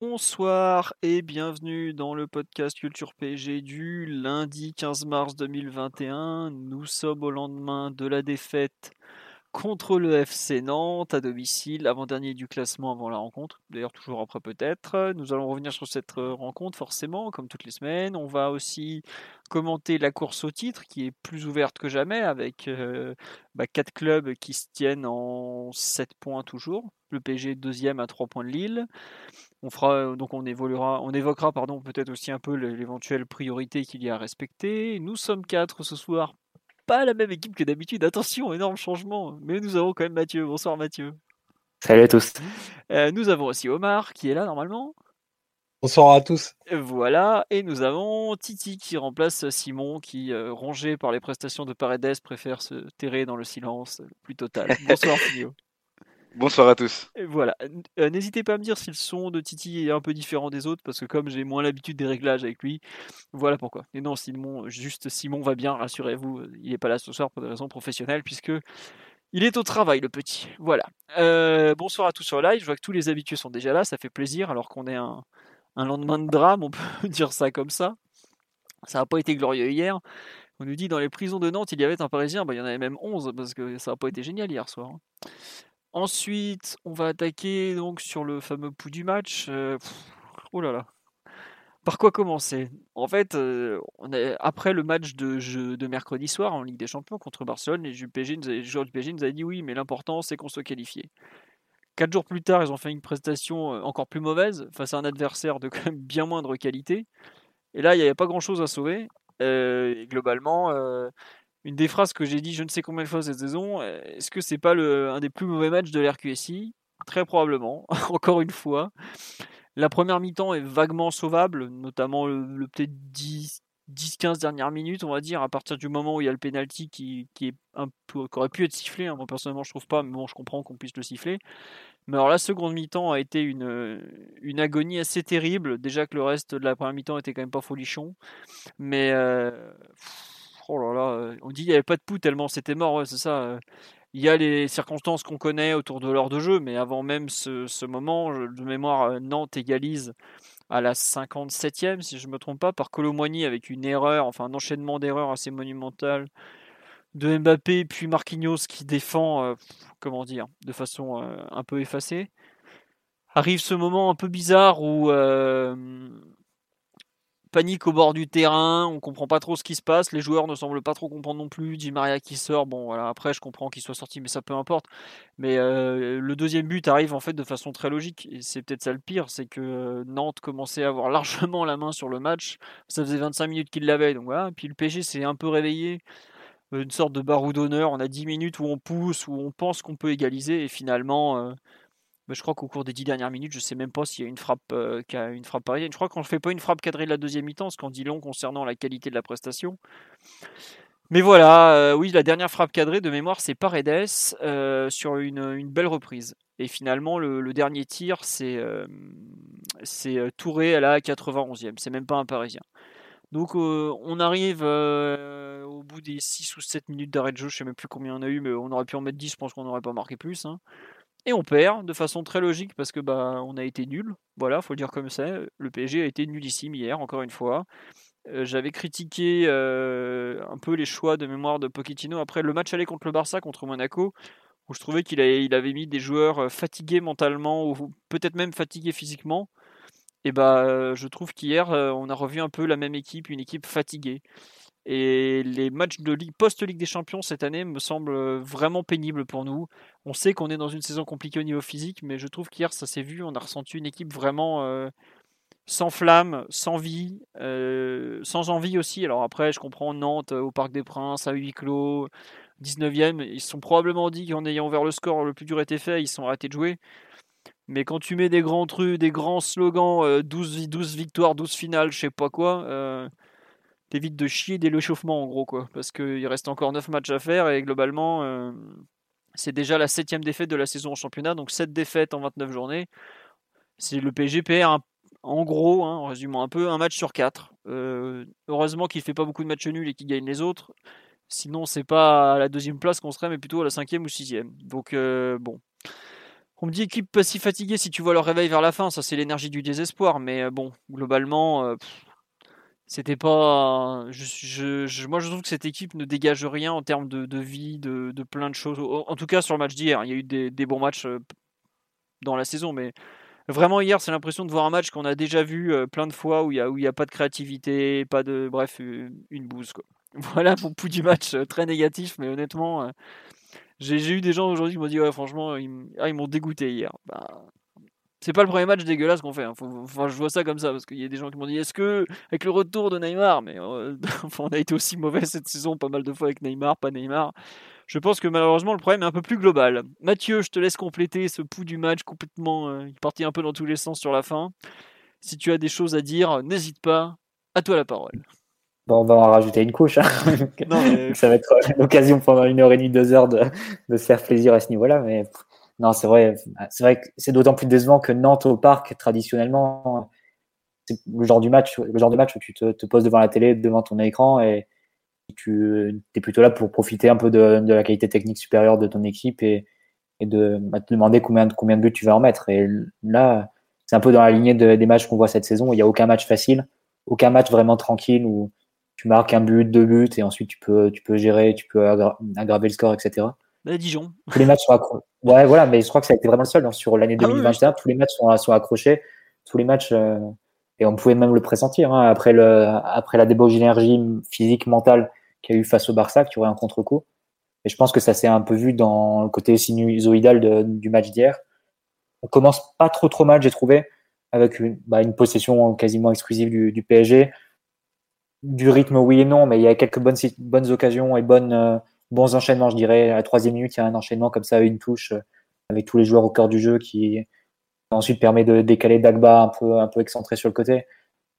Bonsoir et bienvenue dans le podcast Culture PSG du lundi 15 mars 2021. Nous sommes au lendemain de la défaite contre le FC Nantes à domicile, avant-dernier du classement avant la rencontre, d'ailleurs toujours après peut-être. Nous allons revenir sur cette euh, rencontre forcément, comme toutes les semaines. On va aussi commenter la course au titre qui est plus ouverte que jamais avec euh, bah, quatre clubs qui se tiennent en 7 points toujours. Le PSG deuxième à 3 points de Lille. On fera donc on évoluera, on évoquera pardon peut-être aussi un peu l'éventuelle priorité qu'il y a à respecter. Nous sommes quatre ce soir, pas la même équipe que d'habitude. Attention, énorme changement. Mais nous avons quand même Mathieu. Bonsoir Mathieu. Salut à tous. Euh, nous avons aussi Omar qui est là normalement. Bonsoir à tous. Voilà, et nous avons Titi qui remplace Simon qui, euh, rongé par les prestations de Paredes, préfère se terrer dans le silence le plus total. Bonsoir Filio. Bonsoir à tous. Voilà. Euh, N'hésitez pas à me dire si le son de Titi est un peu différent des autres, parce que comme j'ai moins l'habitude des réglages avec lui, voilà pourquoi. Et non, Simon, juste Simon va bien, rassurez-vous, il n'est pas là ce soir pour des raisons professionnelles, puisque il est au travail, le petit. Voilà. Euh, bonsoir à tous sur live, je vois que tous les habitués sont déjà là, ça fait plaisir, alors qu'on est un, lendemain de drame, on peut dire ça comme ça. Ça n'a pas été glorieux hier. On nous dit dans les prisons de Nantes, il y avait un Parisien, bah, il y en avait même 11, parce que ça n'a pas été génial hier soir. hein. Ensuite, on va attaquer donc sur le fameux pouls du match. Oh là là. Par quoi commencer? En fait, après le match de, mercredi soir en Ligue des Champions contre Barcelone, les, joueurs du PSG nous avaient- dit oui, mais l'important c'est qu'on soit qualifié. Quatre jours plus tard, ils ont fait une prestation encore plus mauvaise face à un adversaire de quand même bien moindre qualité. Et là, il n'y avait pas grand-chose à sauver. Globalement, une des phrases que j'ai dit je ne sais combien de fois cette saison, euh, est-ce que c'est pas le, un des plus mauvais matchs de l'RQSI Très probablement, encore une fois. La première mi-temps est vaguement sauvable, notamment le, peut-être 10 10-15 dernières minutes, on va dire, à partir du moment où il y a le penalty qui, qui aurait pu être sifflé. hein. Moi personnellement, je trouve pas, mais bon, je comprends qu'on puisse le siffler. Mais alors la seconde mi-temps a été une, une agonie assez terrible. Déjà que le reste de la première mi-temps était quand même pas folichon. Mais euh, oh là là, euh, on dit qu'il n'y avait pas de pouls tellement c'était mort, c'est ça. euh. Il y a les circonstances qu'on connaît autour de l'heure de jeu, mais avant même ce, moment, de mémoire, euh, Nantes égalise à la 57e, si je ne me trompe pas, par Colomboigny avec une erreur, enfin un enchaînement d'erreurs assez monumental de Mbappé, puis Marquinhos qui défend, comment dire, de façon un peu effacée. Arrive ce moment un peu bizarre où panique au bord du terrain, on comprend pas trop ce qui se passe, les joueurs ne semblent pas trop comprendre non plus, Di Maria qui sort, bon voilà, après je comprends qu'il soit sorti, mais ça peu importe. Mais euh, le deuxième but arrive en fait de façon très logique, et c'est peut-être ça le pire, c'est que euh, Nantes commençait à avoir largement la main sur le match, ça faisait 25 minutes qu'il l'avait, donc voilà, puis le PSG s'est un peu réveillé, euh, une sorte de barreau d'honneur, on a 10 minutes où on pousse, où on pense qu'on peut égaliser, et finalement... je crois qu'au cours des dix dernières minutes, je sais même pas s'il y a une frappe, euh, qui a une frappe parisienne. Je crois qu'on ne fait pas une frappe cadrée de la deuxième mi-temps, ce qu'on dit long concernant la qualité de la prestation. Mais voilà, euh, oui, la dernière frappe cadrée de mémoire, c'est Paredes euh, sur une, belle reprise. Et finalement, le, dernier tir, c'est Touré à la 91e. C'est même pas un Parisien. Donc on arrive au bout des 6 ou 7 minutes d'arrêt de jeu, je sais même plus combien on a eu, mais on aurait pu en mettre 10, je pense qu'on n'aurait pas marqué plus. hein. Et on perd de façon très logique parce que bah on a été nul. Voilà, faut le dire comme ça. Le PSG a été nulissime hier, encore une fois. Euh, J'avais critiqué euh, un peu les choix de mémoire de Pochettino après le match aller contre le Barça, contre Monaco, où je trouvais qu'il avait, mis des joueurs euh, fatigués mentalement ou peut-être même fatigués physiquement. Et bah, je trouve qu'hier, on a revu un peu la même équipe, une équipe fatiguée. Et les matchs de ligue, post-Ligue des Champions cette année me semblent euh, vraiment pénibles pour nous. On sait qu'on est dans une saison compliquée au niveau physique, mais je trouve qu'hier ça s'est vu. On a ressenti une équipe vraiment euh, sans flamme, sans vie, euh, sans envie aussi. Alors après, je comprends Nantes au Parc des Princes, à huis clos, 19e. Ils sont probablement dit qu'en ayant ouvert le score, le plus dur était fait. Ils sont arrêtés de jouer. Mais quand tu mets des grands trucs, des grands slogans, 12, 12 victoires, 12 finales, je sais pas quoi, t'évites de chier dès l'échauffement en gros quoi. Parce qu'il reste encore 9 matchs à faire et globalement, euh, c'est déjà la septième défaite de la saison en championnat, donc 7 défaites en 29 journées. C'est le PSG perd en gros, hein, en résumant un peu, un match sur 4. Euh, heureusement qu'il fait pas beaucoup de matchs nuls et qu'il gagne les autres. Sinon, c'est pas à la deuxième place qu'on serait, mais plutôt à la cinquième ou sixième. Donc bon, on me dit équipe pas si fatiguée si tu vois leur réveil vers la fin, ça c'est l'énergie du désespoir, mais euh, bon, globalement, euh, c'était pas. Je, moi je trouve que cette équipe ne dégage rien en termes de, vie, de, plein de choses. En tout cas sur le match d'hier, il y a eu des, bons matchs euh, dans la saison, mais vraiment hier c'est l'impression de voir un match qu'on a déjà vu plein de fois où il n'y a, a pas de créativité, pas de. Bref, une bouse quoi. Voilà mon pouls du match, très négatif, mais honnêtement j'ai eu des gens aujourd'hui qui m'ont dit ouais franchement ils, ah, ils m'ont dégoûté hier. Bah, c'est pas le premier match dégueulasse qu'on fait. Hein. enfin, je vois ça comme ça parce qu'il y a des gens qui m'ont dit est-ce que avec le retour de Neymar, mais euh, on a été aussi mauvais cette saison pas mal de fois avec Neymar, pas Neymar. Je pense que malheureusement le problème est un peu plus global. Mathieu, je te laisse compléter ce pouls du match complètement. Euh, il partit un peu dans tous les sens sur la fin. Si tu as des choses à dire, n'hésite pas. À toi la parole. Bon, on va en rajouter une couche. Hein. Ça va être l'occasion pendant une heure et demie, deux heures de, de se faire plaisir à ce niveau-là. Mais non, c'est vrai, c'est vrai que c'est d'autant plus décevant que Nantes au parc, traditionnellement, c'est le genre du match, le genre de match où tu te, poses devant la télé, devant ton écran et tu es plutôt là pour profiter un peu de, la qualité technique supérieure de ton équipe et, de bah, te demander combien, de buts tu vas en mettre. Et là, c'est un peu dans la lignée des matchs qu'on voit cette saison. Il n'y a aucun match facile, aucun match vraiment tranquille où tu marques un but, deux buts, et ensuite tu peux gérer, tu peux aggraver le score, etc. Bah, Dijon. Tous les matchs sont accrochés. Ouais, voilà, mais je crois que ça a été vraiment le seul hein, sur l'année 2021. Ah tous les matchs sont, sont accrochés. Tous les matchs, euh, et on pouvait même le pressentir hein, après, le, après la débauche d'énergie physique, mentale qu'il y a eu face au Barça, qui aurait un contre-coup. Et je pense que ça s'est un peu vu dans le côté sinusoïdal du match d'hier. On commence pas trop trop mal, j'ai trouvé, avec une, bah, une possession quasiment exclusive du, du PSG du rythme, oui et non, mais il y a quelques bonnes, bonnes occasions et bonnes, euh, bons enchaînements, je dirais. À la troisième minute, il y a un enchaînement comme ça, une touche euh, avec tous les joueurs au cœur du jeu qui ensuite permet de décaler Dagba un peu, un peu excentré sur le côté.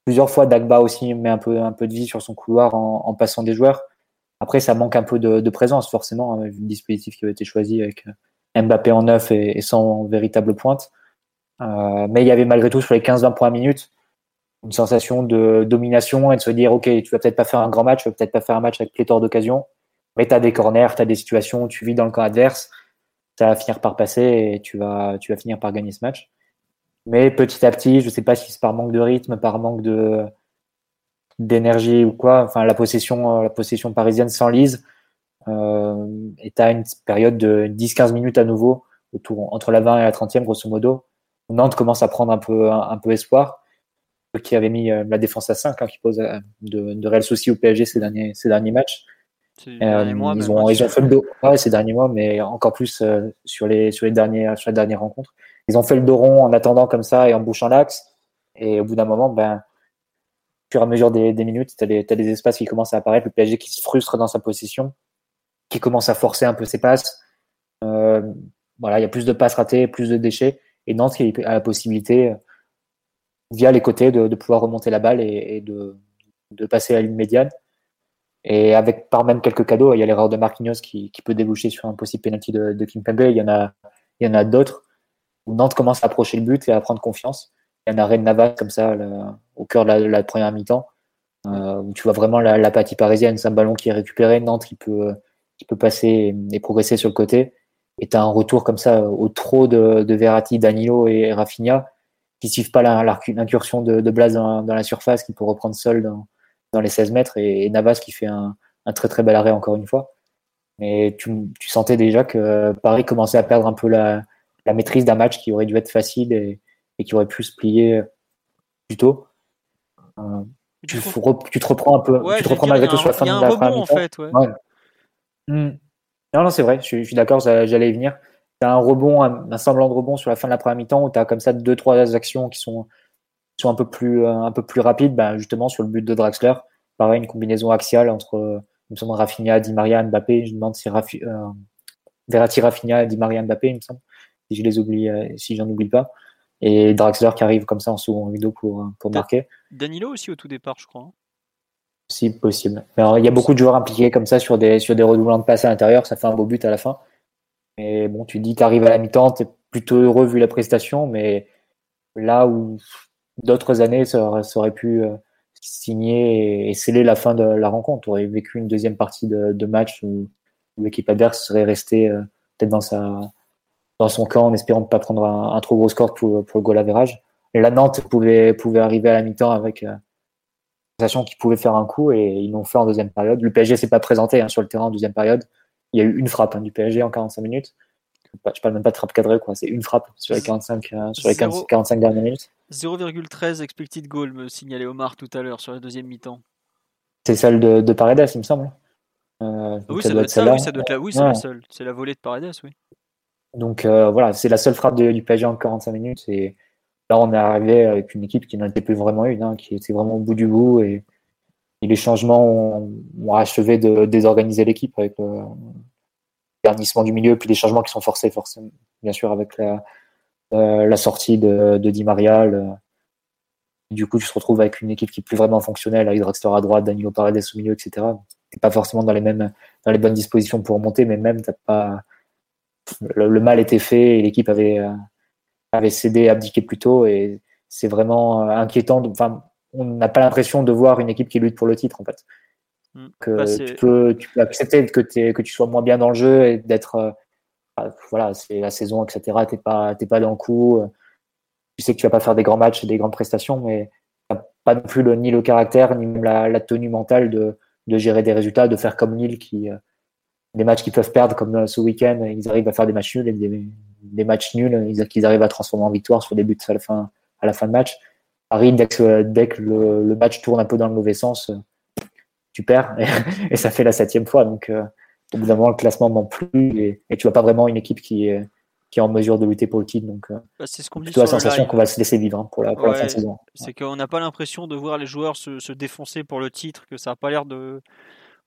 Plusieurs fois, Dagba aussi met un peu, de vie sur son couloir en, passant des joueurs. Après, ça manque un peu de, présence, forcément, avec le dispositif qui a été choisi avec euh, Mbappé en neuf et, sans véritable pointe. mais il y avait malgré tout sur les 15-20 points minutes une sensation de domination et de se dire ok tu vas peut-être pas faire un grand match tu vas peut-être pas faire un match avec pléthore d'occasions mais tu as des corners tu as des situations où tu vis dans le camp adverse ça va finir par passer et tu vas tu vas finir par gagner ce match mais petit à petit je sais pas si c'est par manque de rythme par manque de d'énergie ou quoi enfin la possession la possession parisienne s'enlise euh, et tu as une période de 10-15 minutes à nouveau entre la 20 et la 30e grosso modo Nantes commence à prendre un peu un peu espoir qui avait mis euh, la défense à 5, hein, qui pose euh, de, de, réels soucis au PSG ces derniers, ces derniers matchs. Euh, mois, ils, ont, ils ont fait le dos ouais, ces derniers mois, mais encore plus sur, les, sur, les dernières, sur les dernières rencontres. Ils ont fait le dos rond en attendant comme ça et en bouchant l'axe. Et au bout d'un moment, ben, au fur et à mesure des, des minutes, tu as, as, des espaces qui commencent à apparaître. Le PSG qui se frustre dans sa position, qui commence à forcer un peu ses passes. Euh, voilà, il y a plus de passes ratées, plus de déchets. Et Nantes qui a la possibilité via les côtés de, de pouvoir remonter la balle et, et de, de, passer à la ligne médiane. Et avec par même quelques cadeaux, il y a l'erreur de Marquinhos qui, peut déboucher sur un possible penalty de, de Kimpembe. Il y en a, il y en a d'autres où Nantes commence à approcher le but et à prendre confiance. Il y en a Red Navas comme ça au cœur de la, première mi-temps euh, où tu vois vraiment l'apathie parisienne. C'est un ballon qui est récupéré, Nantes qui peut, qui peut passer et, progresser sur le côté. Et tu as un retour comme ça au trop de, de Verratti, Danilo et Rafinha qui suivent pas l'incursion de, de Blas dans, la surface, qui peut reprendre seul dans, dans les 16 mètres, et, Navas qui fait un, un, très très bel arrêt encore une fois. Mais tu, tu sentais déjà que Paris commençait à perdre un peu la, la maîtrise d'un match qui aurait dû être facile et, et, qui aurait pu se plier plus tôt. Euh, tu, tu, te reprends un peu, tu te reprends malgré tout sur la fin de la première en fait, ouais. ouais. Hmm. Non, non, c'est vrai, je, je suis d'accord, j'allais y venir tu as un rebond, un, semblant de rebond sur la fin de la première mi-temps où tu as comme ça deux, trois actions qui sont, sont un, peu plus, euh, un peu plus rapides, ben justement sur le but de Draxler. Pareil, une combinaison axiale entre, il me semble, Rafinha, Di Maria, Mbappé. Je me demande si Rafi, euh, Verratti, Rafinha, Di Maria, Mbappé, il me semble. si je les oublie, si j'en oublie pas. Et Draxler qui arrive comme ça en second rideau pour, pour marquer. Danilo aussi au tout départ, je crois. Hein. Si possible. il y a beaucoup de joueurs impliqués comme ça sur des, sur des redoublants de passe à l'intérieur, ça fait un beau but à la fin. Et bon, tu dis, tu arrives à la mi-temps, tu es plutôt heureux vu la prestation, mais là où d'autres années, ça aurait, pu euh, signer et, sceller la fin de la rencontre. Tu aurais vécu une deuxième partie de, match où, l'équipe adverse serait restée euh, peut-être dans, sa, dans son camp en espérant ne pas prendre un, trop gros score pour, pour le goal average. Et la Nantes pouvait, pouvait arriver à la mi-temps avec euh, sachant qu'ils pouvaient faire un coup et ils l'ont fait en deuxième période. Le PSG s'est pas présenté hein, sur le terrain en deuxième période. Il y a eu une frappe hein, du PSG en 45 minutes. Je parle même pas de frappe cadrée, quoi. C'est une frappe sur les 45, euh, sur les 45 dernières minutes. 0,13 expected goal, me signalait Omar tout à l'heure sur la deuxième mi-temps. C'est celle de, de, Paredes, il me semble. Euh, oui, ça doit être ça, oui, ça doit être la, oui, c'est la seule. C'est la volée de Paredes, oui. Donc euh, voilà, c'est la seule frappe du PSG en 45 minutes. Et là, on est arrivé avec une équipe qui n'en était plus vraiment une, hein, qui était vraiment au bout du bout. Et, les changements ont, achevé de désorganiser l'équipe avec le garnissement du milieu, puis les changements qui sont forcés, forcément, bien sûr, avec la, la sortie de, de Di Maria. du coup, tu te retrouves avec une équipe qui est plus vraiment fonctionnelle, avec Draxler à droite, Danilo Paredes au milieu, etc. T'es pas forcément dans les mêmes, dans les bonnes dispositions pour remonter, mais même t'as pas, le, mal était fait et l'équipe avait, euh, avait cédé, abdiqué plus tôt et c'est vraiment euh, inquiétant. Enfin, on n'a pas l'impression de voir une équipe qui lutte pour le titre en fait. Mm. Que bah, tu, peux, tu peux accepter que, que tu sois moins bien dans le jeu et d'être euh, voilà, c'est la saison, etc. T'es pas, pas dans le coup. Tu sais que tu vas pas faire des grands matchs et des grandes prestations, mais t'as pas non plus le, ni le caractère ni même la, tenue mentale de, de, gérer des résultats, de faire comme Lille qui des matchs qu'ils peuvent perdre comme ce week-end, ils arrivent à faire des matchs nuls et des, matchs nuls, ils, qu'ils arrivent à transformer en victoire sur des buts à la fin, à la fin de match. Paris, dès que, le, match tourne un peu dans le mauvais sens, tu perds et, ça fait la septième fois. Donc, euh, au bout d'un moment, le classement ne plus et, et, tu vois pas vraiment une équipe qui est, qui est en mesure de lutter pour le titre. Donc, euh, bah, c'est ce qu'on dit. la sensation qu'on va se laisser vivre hein, pour, la, fin de saison. C'est qu'on n'a pas l'impression de voir les joueurs se, se défoncer pour le titre, que ça n'a pas l'air de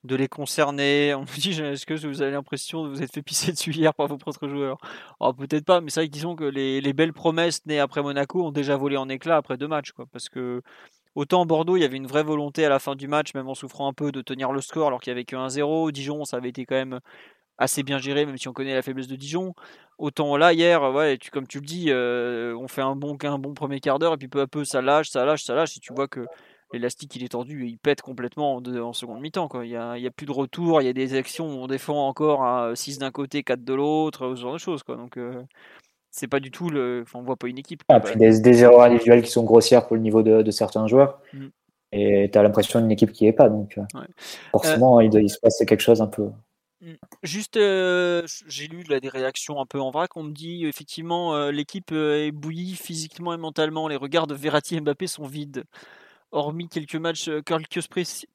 de les concerner. On me dit, est-ce que vous avez l'impression de vous être fait pisser dessus hier par vos propres joueurs? Oh, Peut-être pas, mais c'est vrai que disons que les, les, belles promesses nées après Monaco ont déjà volé en éclats après deux matchs. Quoi, parce que autant Bordeaux, il y avait une vraie volonté à la fin du match, même en souffrant un peu de tenir le score alors qu'il n'y avait que 1-0. Dijon, ça avait été quand même assez bien géré, même si on connaît la faiblesse de Dijon. Autant là, hier, ouais, tu, comme tu le dis, euh, on fait un bon, un bon premier quart d'heure, et puis peu à peu, ça lâche, ça lâche, ça lâche, et tu vois que l'élastique il est tendu et il pète complètement en, seconde mi-temps. Il n'y a, plus de retour, il y a des actions où on défend encore à 6 d'un côté, 4 de l'autre, ce genre de choses. Donc euh, c'est pas du tout le. Enfin, on voit pas une équipe. Ah, puis des, des, erreurs individuelles qui sont grossières pour le niveau de, certains joueurs. Mm. Et tu as l'impression d'une équipe qui est pas. Donc euh, forcément, il, doit, il se passe quelque chose un peu. Mm. Juste, euh, j'ai lu là, des réactions un peu en vrac. On me dit effectivement l'équipe est bouillie physiquement et mentalement. Les regards de Verratti et Mbappé sont vides hormis quelques matchs, euh, quelques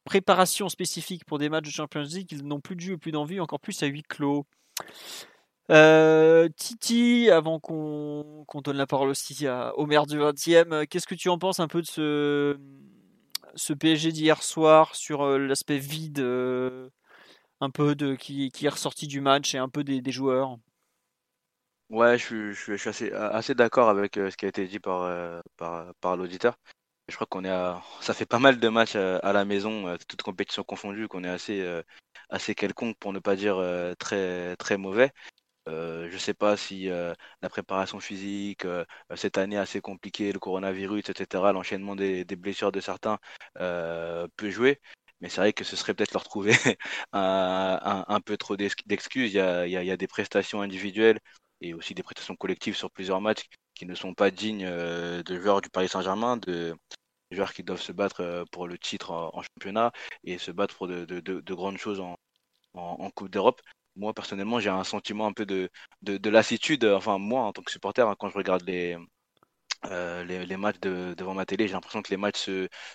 préparations spécifiques pour des matchs de Champions League, ils n'ont plus de jeu plus d'envie, encore plus à huis clos. Euh, Titi, avant qu'on donne la parole aussi à Omer du 20e, euh, qu'est-ce que tu en penses un peu de ce, PSG d'hier soir sur l'aspect vide un peu de, qui, est ressorti du match et un peu des, joueurs? Ouais, je, suis assez, d'accord avec ce qui a été dit par, par, l'auditeur. Je crois qu'on est à... ça fait pas mal de matchs euh, à, la maison, euh, toutes compétitions confondues, qu'on est assez, euh, assez quelconque pour ne pas dire très, très mauvais. Euh, je sais pas si la préparation physique, cette année assez compliquée, le coronavirus, etc., l'enchaînement des, blessures de certains peut jouer. Mais c'est vrai que ce serait peut-être leur trouver un, peu trop d'excuses. Il y a, des prestations individuelles et aussi des prestations collectives sur plusieurs matchs qui ne sont pas dignes euh, de joueurs du Paris Saint-Germain, de joueurs qui doivent se battre euh, pour le titre en, championnat et se battre pour de, grandes choses en, Coupe d'Europe. Moi, personnellement, j'ai un sentiment un peu de, lassitude. Enfin, moi, en tant que supporter, hein, quand je regarde les, euh, les, matchs devant ma télé, j'ai l'impression que les matchs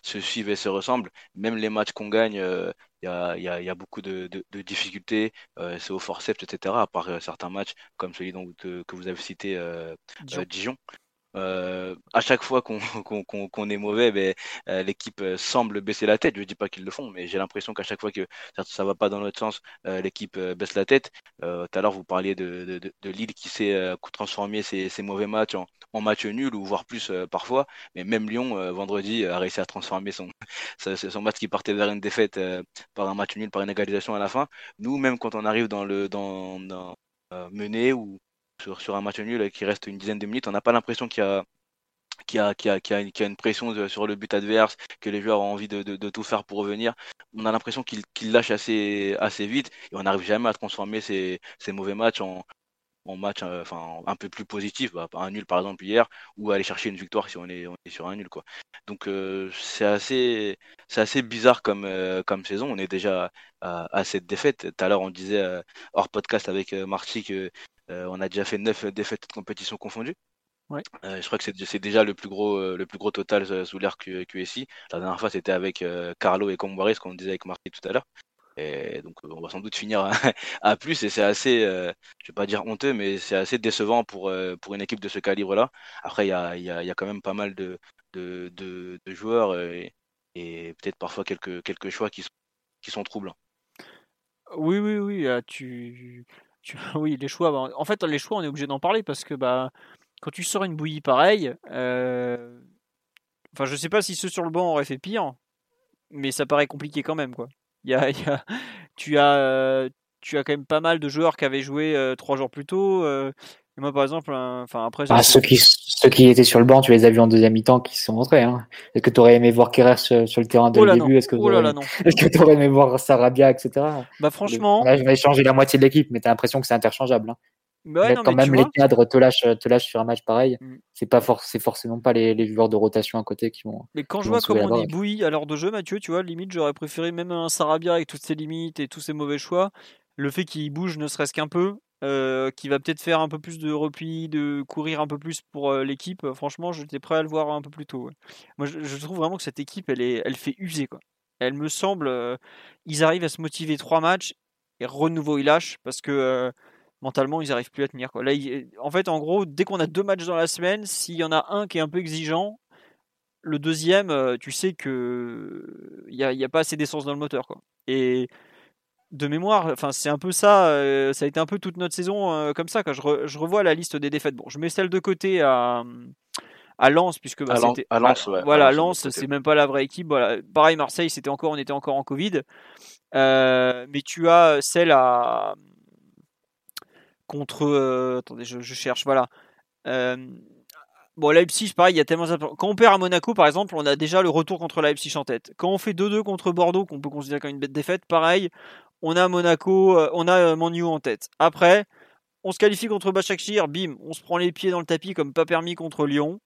se, suivent et se ressemblent. Même les matchs qu'on gagne, il y, a, beaucoup de, difficultés, c'est au forceps, etc. À part certains matchs comme celui dont, que vous avez cité, Dijon. Euh, à chaque fois qu'on est mauvais, ben, euh, l'équipe semble baisser la tête. Je dis pas qu'ils le font, mais j'ai l'impression qu'à chaque fois que ça, ça va pas dans l'autre sens, l'équipe baisse la tête. tout à l'heure, vous parliez de, Lille qui sait transformer ses, mauvais matchs en, en match nul ou voire plus parfois. Mais même Lyon, vendredi, a réussi à transformer son, match qui partait vers une défaite par un match nul, par une égalisation à la fin. Nous, même quand on arrive dans le dans, mener ou sur, un match nul qui reste une dizaine de minutes, on n'a pas l'impression qu'il y a qui a, qui, a, qui, a, une pression sur le but adverse, que les joueurs ont envie de, de, tout faire pour revenir. On a l'impression qu'ils qu lâchent assez, assez vite et on n'arrive jamais à transformer ces, ces mauvais matchs en, en match euh, enfin un peu plus positif bah, un nul par exemple hier ou aller chercher une victoire si on est, on est sur un nul quoi. Donc euh, c'est assez assez bizarre comme euh, comme saison. On est déjà à, à cette défaite. Tout à l'heure on disait hors podcast avec Marty que on a déjà fait neuf défaites de compétition confondues Ouais. je crois que c'est déjà le plus gros le plus gros total sous l'ère QSI. La dernière fois c'était avec Carlo et Comboiré, ce qu'on disait avec Marty tout à l'heure. Et donc on va sans doute finir à, plus et c'est assez, euh, je vais pas dire honteux, mais c'est assez décevant pour, euh, pour une équipe de ce calibre-là. Après, il y a, y, a, y a, quand même pas mal de, de, de, de joueurs et, et peut-être parfois quelques, quelques choix qui sont, qui sont troublants. Oui, oui, oui. Ah, tu, oui, les choix. Bah, en fait, les choix, on est obligé d'en parler parce que bah, quand tu sors une bouillie pareille, euh... enfin, je sais pas si ceux sur le banc auraient fait pire, mais ça paraît compliqué quand même, quoi. Y tu as, tu as quand même pas mal de joueurs qui avaient joué euh, trois jours plus tôt. Euh, et moi, par exemple, enfin après. Ah, ceux qui ceux qui étaient sur le banc, tu les as vus en deuxième mi-temps, qui se sont rentrés. Hein. Est-ce que tu aurais aimé voir Kerrer sur, sur, le terrain dès oh le début? Est-ce que tu oh aurais, est aurais, aimé voir Sarabia, etc. Bah franchement. Là, je vais changer la moitié de l'équipe, mais tu as l'impression que c'est interchangeable. Hein. Bah ouais, non, quand même les vois... cadres te lâchent, te lâchent sur un match pareil, mm. c'est pas for c'est forcément pas les, les, joueurs de rotation à côté qui vont. Mais quand je vois comment on est bouilli à l'heure de jeu, Mathieu, tu vois, limite j'aurais préféré même un Sarabia avec toutes ses limites et tous ses mauvais choix, le fait qu'il bouge ne serait-ce qu'un peu, euh, qui va peut-être faire un peu plus de repli, de courir un peu plus pour euh, l'équipe. Franchement, j'étais prêt à le voir un peu plus tôt. Moi, je, trouve vraiment que cette équipe, elle est, elle fait user quoi. Elle me semble, euh, ils arrivent à se motiver trois matchs et renouveau ils lâchent parce que euh, mentalement, ils n'arrivent plus à tenir. Quoi. Là. En fait, en gros, dès qu'on a deux matchs dans la semaine, s'il y en a un qui est un peu exigeant, le deuxième, euh, tu sais que il n'y a, a, pas assez d'essence dans le moteur. Quoi. Et de mémoire, enfin, c'est un peu ça. Euh, ça a été un peu toute notre saison euh, comme ça. Quand je, re, je, revois la liste des défaites. Bon, je mets celle de côté à à Lens puisque bah, à, à Lens, ouais, voilà à Lens c'est même pas la vraie équipe voilà pareil Marseille c'était encore on était encore en Covid mais tu as celle à contre. Euh, attendez, je, je, cherche. Voilà. Euh, bon, Leipzig, pareil, il y a tellement. Quand on perd à Monaco, par exemple, on a déjà le retour contre Leipzig en tête. Quand on fait 2-2 contre Bordeaux, qu'on peut considérer comme une bête défaite, pareil, on a Monaco, euh, on a Manu en tête. Après, on se qualifie contre Bachakshir, bim, on se prend les pieds dans le tapis comme pas permis contre Lyon.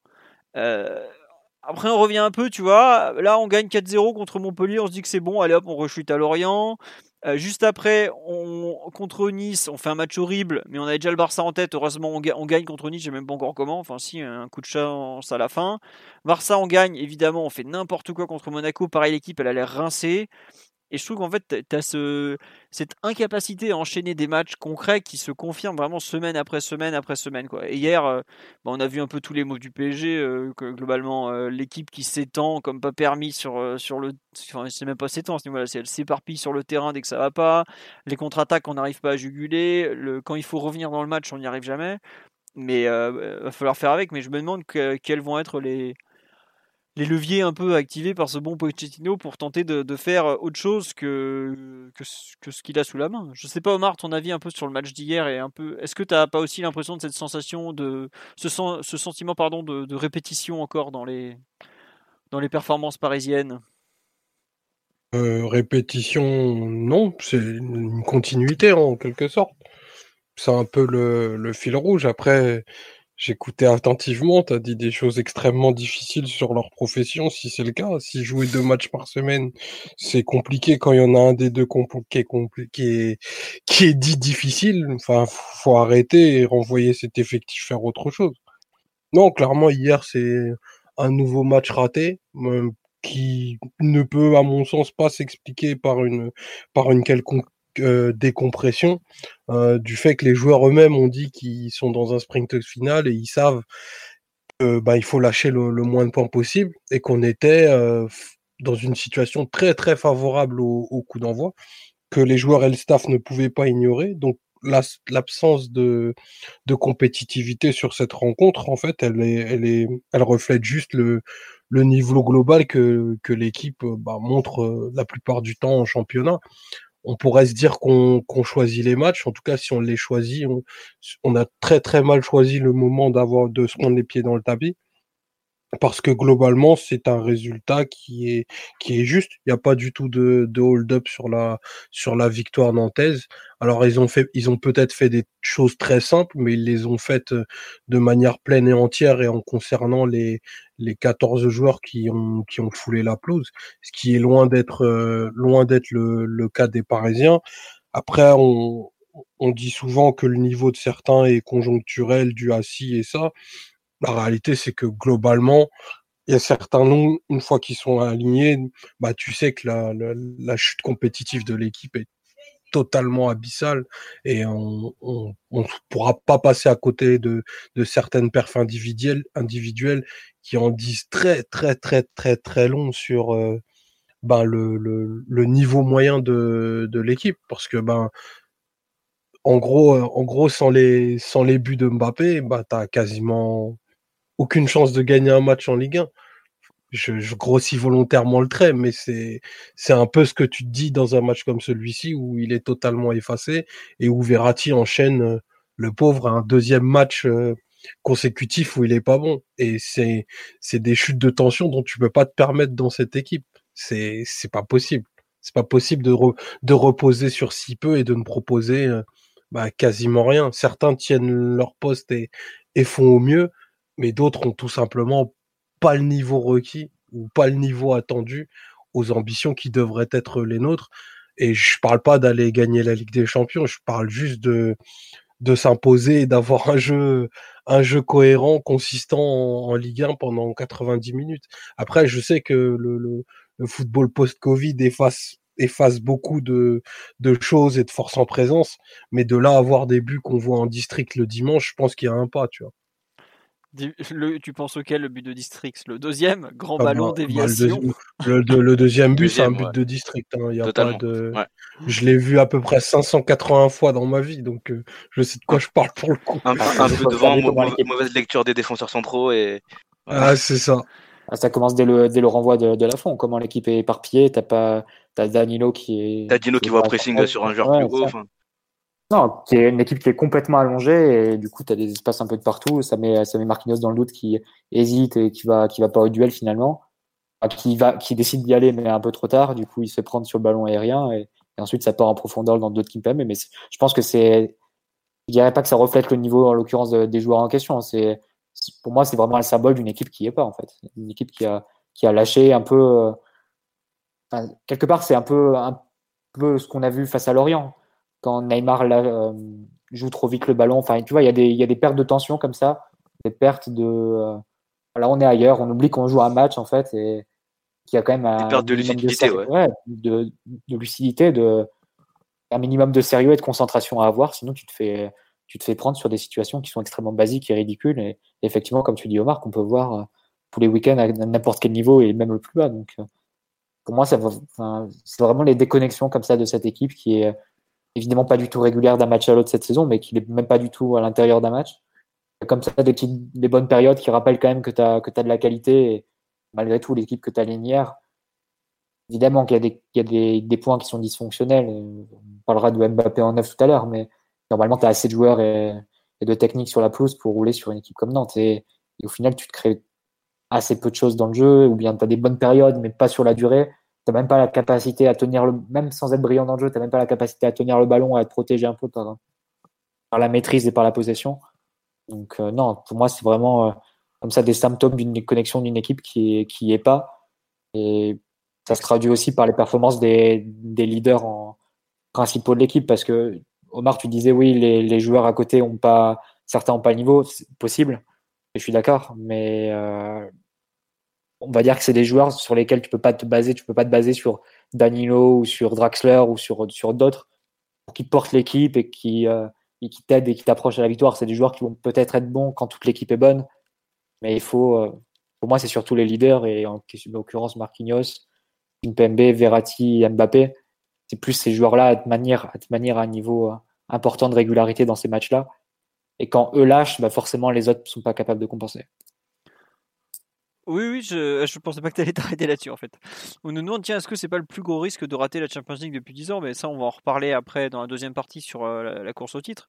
Euh, après, on revient un peu, tu vois. Là, on gagne 4-0 contre Montpellier. On se dit que c'est bon. Allez hop, on rechute à Lorient. Euh, juste après, on, contre Nice, on fait un match horrible, mais on avait déjà le Barça en tête. Heureusement, on, gagne contre Nice, je même pas encore comment. Enfin, si, un coup de chance à la fin. Barça, on gagne, évidemment, on fait n'importe quoi contre Monaco. Pareil, l'équipe, elle a l'air rincée. Et je trouve qu'en fait, tu as ce, cette incapacité à enchaîner des matchs concrets qui se confirment vraiment semaine après semaine après semaine. Quoi. Et hier, euh, bah, on a vu un peu tous les mots du PSG, euh, que globalement, euh, l'équipe qui s'étend comme pas permis sur, euh, sur le. Enfin, c'est même pas s'étend, voilà, elle s'éparpille sur le terrain dès que ça va pas. Les contre-attaques, on n'arrive pas à juguler. Le, quand il faut revenir dans le match, on n'y arrive jamais. Mais il va falloir faire avec. Mais je me demande que, quels vont être les les leviers un peu activés par ce bon Pochettino pour tenter de, faire autre chose que, que, ce qu'il a sous la main. Je sais pas Omar, ton avis un peu sur le match d'hier et un peu. Est-ce que tu n'as pas aussi l'impression de cette sensation de ce, ce sentiment pardon de, répétition encore dans les dans les performances parisiennes? Euh, Répétition, non, c'est une continuité en quelque sorte. C'est un peu le fil rouge. Après J'écoutais attentivement, tu as dit des choses extrêmement difficiles sur leur profession, si c'est le cas. Si jouer deux matchs par semaine, c'est compliqué quand il y en a un des deux qui est, est, qui est dit difficile. Enfin, faut arrêter et renvoyer cet effectif faire autre chose. Non, clairement, hier, c'est un nouveau match raté qui ne peut, à mon sens, pas s'expliquer par une, par une quelconque euh, décompression euh, du fait que les joueurs eux-mêmes ont dit qu'ils sont dans un sprint final et ils savent bah, il faut lâcher le, moins de points possible et qu'on était dans une situation très très favorable au, coup d'envoi que les joueurs et le staff ne pouvaient pas ignorer. Donc l'absence de, de compétitivité sur cette rencontre, en fait, elle, est, elle, est, elle reflète juste le, le niveau global que, que l'équipe bah, montre la plupart du temps en championnat on pourrait se dire qu'on choisit les matchs. En tout cas, si on les choisit, on, a très très mal choisi le moment d'avoir de se prendre les pieds dans le tapis. Parce que globalement, c'est un résultat qui est, juste. Il n'y a pas du tout de, de hold-up sur la, sur la victoire nantaise. Alors, ils ont fait, ils ont peut-être fait des choses très simples, mais ils les ont faites euh, de manière pleine et entière et en concernant les, les 14 joueurs qui ont, qui ont foulé la pelouse, ce qui est loin d'être, euh, loin d'être le, le cas des Parisiens. Après, on, on dit souvent que le niveau de certains est conjoncturel, dû à ci et ça. La réalité, c'est que globalement, il y a certains noms, une fois qu'ils sont alignés, bah, tu sais que la, la, chute compétitive de l'équipe est totalement abyssal et on ne pourra pas passer à côté de, de certaines perfs individuelles qui en disent très très très très très long sur euh, ben, le, le, niveau moyen de, de l'équipe. Parce que ben en gros euh, en gros sans les sans les buts de Mbappé ben, t'as quasiment aucune chance de gagner un match en Ligue 1 je, grossis volontairement le trait, mais c'est c'est un peu ce que tu te dis dans un match comme celui-ci où il est totalement effacé et où Verratti enchaîne euh, le pauvre un deuxième match consécutif où il est pas bon. Et c'est c'est des chutes de tension dont tu peux pas te permettre dans cette équipe. C'est c'est pas possible. C'est pas possible de de reposer sur si peu et de ne proposer euh, bah, quasiment rien. Certains tiennent leur poste et, et font au mieux, mais d'autres ont tout simplement pas le niveau requis ou pas le niveau attendu aux ambitions qui devraient être les nôtres. Et je parle pas d'aller gagner la Ligue des Champions, je parle juste de de s'imposer et d'avoir un jeu un jeu cohérent, consistant en, Ligue 1 pendant 90 minutes. Après, je sais que le, football post-Covid efface efface beaucoup de, de choses et de force en présence, mais de là avoir des buts qu'on voit en district le dimanche, je pense qu'il y a un pas, tu vois. Le, tu penses auquel le but de District Le deuxième? Grand ah ballon bah, bah, déviation? le, deuxième but, c'est un but de District. Hein. Y a pas de... Je l'ai vu à peu près 580 fois dans ma vie, donc euh, je sais de quoi je parle pour le coup. Un, peu devant, mauvaise lecture des défenseurs centraux. et Ah, c'est ça. Ah, ça commence dès le, dès le renvoi de, de la fond. Comment l'équipe est éparpillée. T'as pas as Danilo qui est. Danilo qui, voit pressing sur un joueur plus haut. Non, qui est une équipe qui est complètement allongée et du coup, tu as des espaces un peu de partout. Ça met, ça met Marquinhos dans le doute qui hésite et qui va, qui va pas au duel finalement. qui, va, qui décide d'y aller, mais un peu trop tard. Du coup, il se prend sur le ballon aérien et, ensuite ça part en profondeur dans d'autres Kimpem. Mais je pense que c'est. Je dirais pas que ça reflète le niveau, en l'occurrence, des joueurs en question. Pour moi, c'est vraiment le symbole d'une équipe qui est pas, en fait. Une équipe qui a, qui a lâché un peu. Euh, quelque part, c'est un peu, un peu ce qu'on a vu face à Lorient quand Neymar euh, joue trop vite le ballon. Enfin, tu vois, il y, a des, y a des pertes de tension comme ça, des pertes de. Euh, là, on est ailleurs, on oublie qu'on joue un match en fait et qu'il y a quand même un. de lucidité, ouais. de, de, lucidité, de un minimum de sérieux et de concentration à avoir, sinon tu te fais tu te fais prendre sur des situations qui sont extrêmement basiques et ridicules. Et effectivement, comme tu dis, Omar, qu'on peut voir euh, tous les week-ends à n'importe quel niveau et même le plus bas. Donc, pour moi, c'est vraiment les déconnexions comme ça de cette équipe qui est évidemment pas du tout régulière d'un match à l'autre cette saison, mais qui n'est même pas du tout à l'intérieur d'un match. Comme ça, des, des bonnes périodes qui rappellent quand même que tu as, que de la qualité. Et malgré tout, l'équipe que tu as hier, évidemment qu'il y a, des, y a des, des, points qui sont dysfonctionnels. On parlera de Mbappé en neuf tout à l'heure, mais normalement, tu as assez de joueurs et, de techniques sur la pelouse pour rouler sur une équipe comme Nantes. Et, et, au final, tu te crées assez peu de choses dans le jeu, ou bien tu as des bonnes périodes, mais pas sur la durée tu même pas la capacité à tenir le, même sans être brillant dans le jeu, tu même pas la capacité à tenir le ballon, à être protégé un peu par, par la maîtrise et par la possession. Donc, euh, non, pour moi, c'est vraiment euh, comme ça des symptômes d'une connexion d'une équipe qui est, qui est pas. Et ça se traduit aussi par les performances des, des leaders en, principaux de l'équipe parce que, Omar, tu disais oui, les, les joueurs à côté ont pas, certains n'ont pas le niveau, c'est possible, et je suis d'accord, mais euh, on va dire que c'est des joueurs sur lesquels tu peux pas te baser, tu peux pas te baser sur Danilo ou sur Draxler ou sur, sur d'autres qui portent l'équipe et qui, euh, qui t'aident et qui t'approchent à la victoire. C'est des joueurs qui vont peut-être être bons quand toute l'équipe est bonne, Mais il faut, pour moi, c'est surtout les leaders, et en l'occurrence Marquinhos, Kimpembe, Verratti, Mbappé. C'est plus ces joueurs-là à manière, à manière à un niveau important de régularité dans ces matchs-là. Et quand eux lâchent, bah forcément, les autres ne sont pas capables de compenser. Oui, oui, je, je pensais pas que tu allais t'arrêter là-dessus en fait. On nous demande, tiens, est-ce que c'est pas le plus gros risque de rater la Champions League depuis 10 ans? Mais ça, on va en reparler après dans la deuxième partie sur euh, la, course au titre.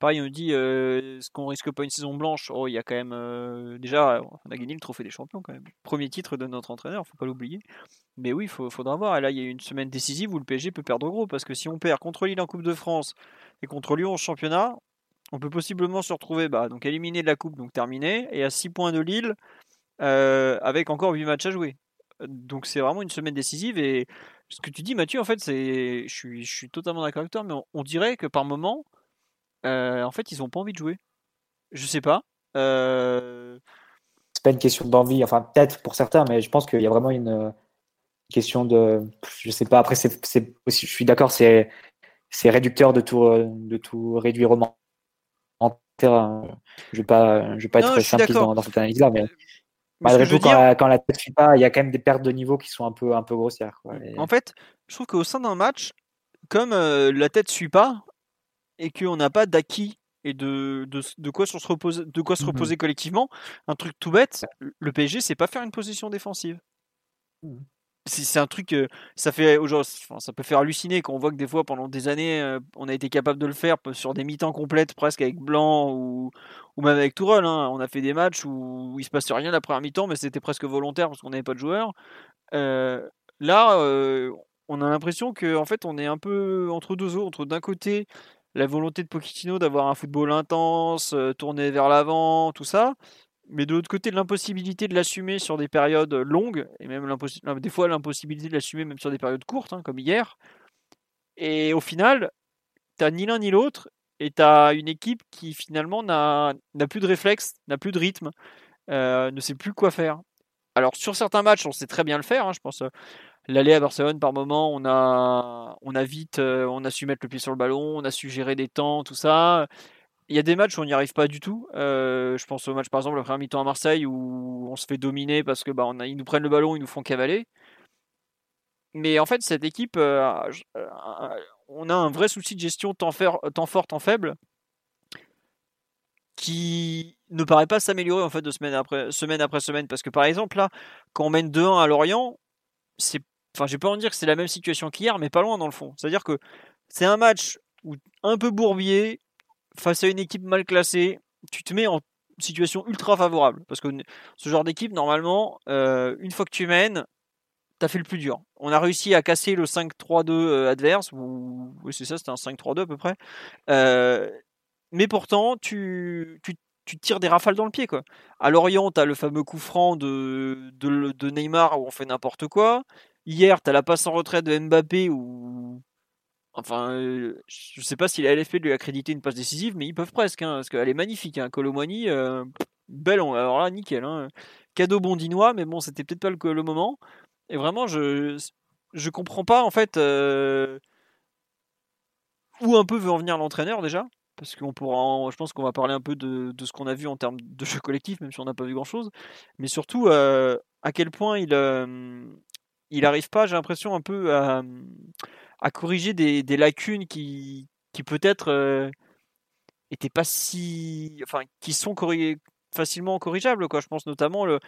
Pareil, on nous dit, euh, est-ce qu'on risque pas une saison blanche? Oh, il y a quand même. Euh, déjà, on a gagné le trophée des champions quand même. Premier titre de notre entraîneur, faut pas l'oublier. Mais oui, il faudra voir. Et là, il y a une semaine décisive où le PSG peut perdre gros parce que si on perd contre Lille en Coupe de France et contre Lyon en championnat, on peut possiblement se retrouver bah, donc éliminé de la Coupe, donc terminé, et à 6 points de Lille euh, avec encore 8 matchs à jouer. Donc c'est vraiment une semaine décisive et ce que tu dis Mathieu en fait c'est je suis, je suis totalement d'accord avec toi mais on, dirait que par moment euh, en fait ils ont pas envie de jouer. Je sais pas. Euh... C'est pas une question d'envie, enfin peut-être pour certains mais je pense qu'il y a vraiment une question de je sais pas après c'est je suis d'accord c'est c'est réducteur de tout de tout réduire au en terrain. Je vais pas je vais pas être simple dans, dans, cette analyse là mais Malgré tout, quand, la, tête ne suit pas, il y a quand même des pertes de niveau qui sont un peu, un peu grossières. En fait, je trouve qu'au sein d'un match, comme euh, la tête ne suit pas et qu'on n'a pas d'acquis et de, de, quoi se reposer, de quoi se mmh reposer collectivement, un truc tout bête, le PSG, c'est pas faire une position défensive. C'est un truc ça fait ça peut faire halluciner quand on voit que des fois pendant des années euh, on a été capable de le faire sur des mi-temps complètes presque avec Blanc ou, même avec Tourelle hein. on a fait des matchs où, il se passait rien la première mi-temps mais c'était presque volontaire parce qu'on n'avait pas de joueurs euh, là euh, on a l'impression que en fait on est un peu entre deux eaux entre d'un côté la volonté de Pochettino d'avoir un football intense tourné vers l'avant tout ça mais de l'autre côté, l'impossibilité de l'assumer sur des périodes longues, et même des fois l'impossibilité de l'assumer même sur des périodes courtes, hein, comme hier. Et au final, tu ni l'un ni l'autre, et tu as une équipe qui finalement n'a plus de réflexe, n'a plus de rythme, euh, ne sait plus quoi faire. Alors sur certains matchs, on sait très bien le faire. Hein, je pense euh, l'aller à Barcelone par moment, on a, on a vite, euh, on a su mettre le pied sur le ballon, on a su gérer des temps, tout ça. Il y a des matchs où on n'y arrive pas du tout. Euh, je pense au match par exemple le premier mi-temps à Marseille où on se fait dominer parce que bah, ils nous prennent le ballon, ils nous font cavaler. Mais en fait, cette équipe, euh, euh, on a un vrai souci de gestion temps fort, temps faible, qui ne paraît pas s'améliorer en fait de semaine après semaine après semaine. Parce que par exemple là, quand on mène 2-1 à Lorient, c'est, enfin, j'ai pas de dire que c'est la même situation qu'hier, mais pas loin dans le fond. C'est-à-dire que c'est un match où un peu bourbier, face à une équipe mal classée, tu te mets en situation ultra favorable. Parce que ce genre d'équipe, normalement, euh, une fois que tu mènes, tu as fait le plus dur. On a réussi à casser le 5-3-2 euh, adverse, ou oui, c'est ça, c'était un 5-3-2 à peu près. Euh, mais pourtant, tu, tires des rafales dans le pied. Quoi. À Lorient, tu as le fameux coup franc de, Neymar où on fait n'importe quoi. Hier, tu as la passe en retraite de Mbappé où Enfin, euh, je sais pas si la LFP lui a accrédité une passe décisive, mais ils peuvent presque, hein, parce qu'elle est magnifique. Hein. Colomani, euh, belle, alors là, nickel. Hein. Cadeau bondinois, mais bon, c'était peut-être pas le, le, moment. Et vraiment, je je comprends pas en fait euh, où un peu veut en venir l'entraîneur déjà, parce qu'on pourra, je pense qu'on va parler un peu de, de ce qu'on a vu en termes de jeu collectif, même si on n'a pas vu grand-chose, mais surtout à quel point il il arrive pas, j'ai l'impression un peu à corriger des, lacunes qui, qui peut-être euh, étaient pas si. Enfin, qui sont facilement corrigeables. Quoi. Je pense notamment le,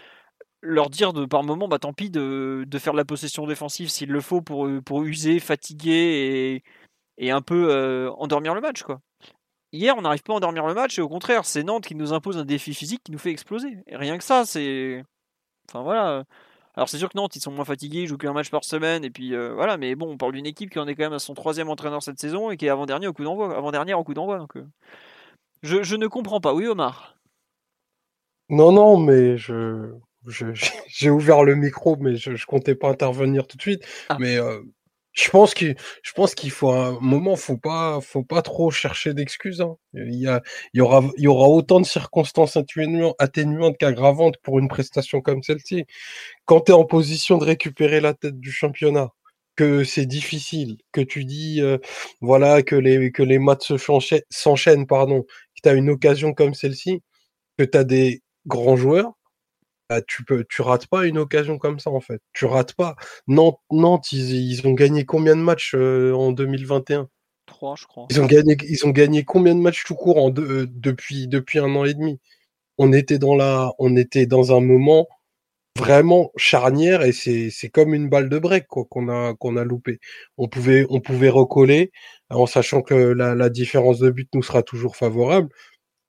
leur dire par moment, bah tant pis de, de faire de la possession défensive s'il le faut pour, pour user, fatiguer et, et un peu euh, endormir le match. Quoi. Hier, on n'arrive pas à endormir le match et au contraire, c'est Nantes qui nous impose un défi physique qui nous fait exploser. Et rien que ça, c'est. Enfin voilà. Alors c'est sûr que Nantes, ils sont moins fatigués, ils jouent qu'un match par semaine, et puis euh, voilà, mais bon, on parle d'une équipe qui en est quand même à son troisième entraîneur cette saison et qui est avant-dernier au coup d'envoi, avant-dernière au coup d'envoi. Donc, euh, je, ne comprends pas. Oui, Omar Non, non, mais je, j'ai ouvert le micro, mais je, je comptais pas intervenir tout de suite. Ah. Mais euh, je pense qu'il, je pense qu'il faut un moment, faut pas, faut pas trop chercher d'excuses. Hein. Il y a, il y aura, il y aura autant de circonstances atténuantes qu'aggravantes pour une prestation comme celle-ci. Quand tu es en position de récupérer la tête du championnat, que c'est difficile, que tu dis, euh, voilà, que les, que les matchs s'enchaînent, pardon, que tu as une occasion comme celle-ci, que tu as des, grand joueur, bah, tu peux, tu rates pas une occasion comme ça en fait. Tu rates pas. Nantes, Nantes ils, ont gagné combien de matchs euh, en 2021 Trois, je crois. Ils ont gagné, ils ont gagné combien de matchs tout court en euh, depuis, depuis un an et demi? On était dans la, on était dans un moment vraiment charnière et c'est comme une balle de break quoi qu'on a qu'on a loupé. On pouvait on pouvait recoller en sachant que la, la différence de but nous sera toujours favorable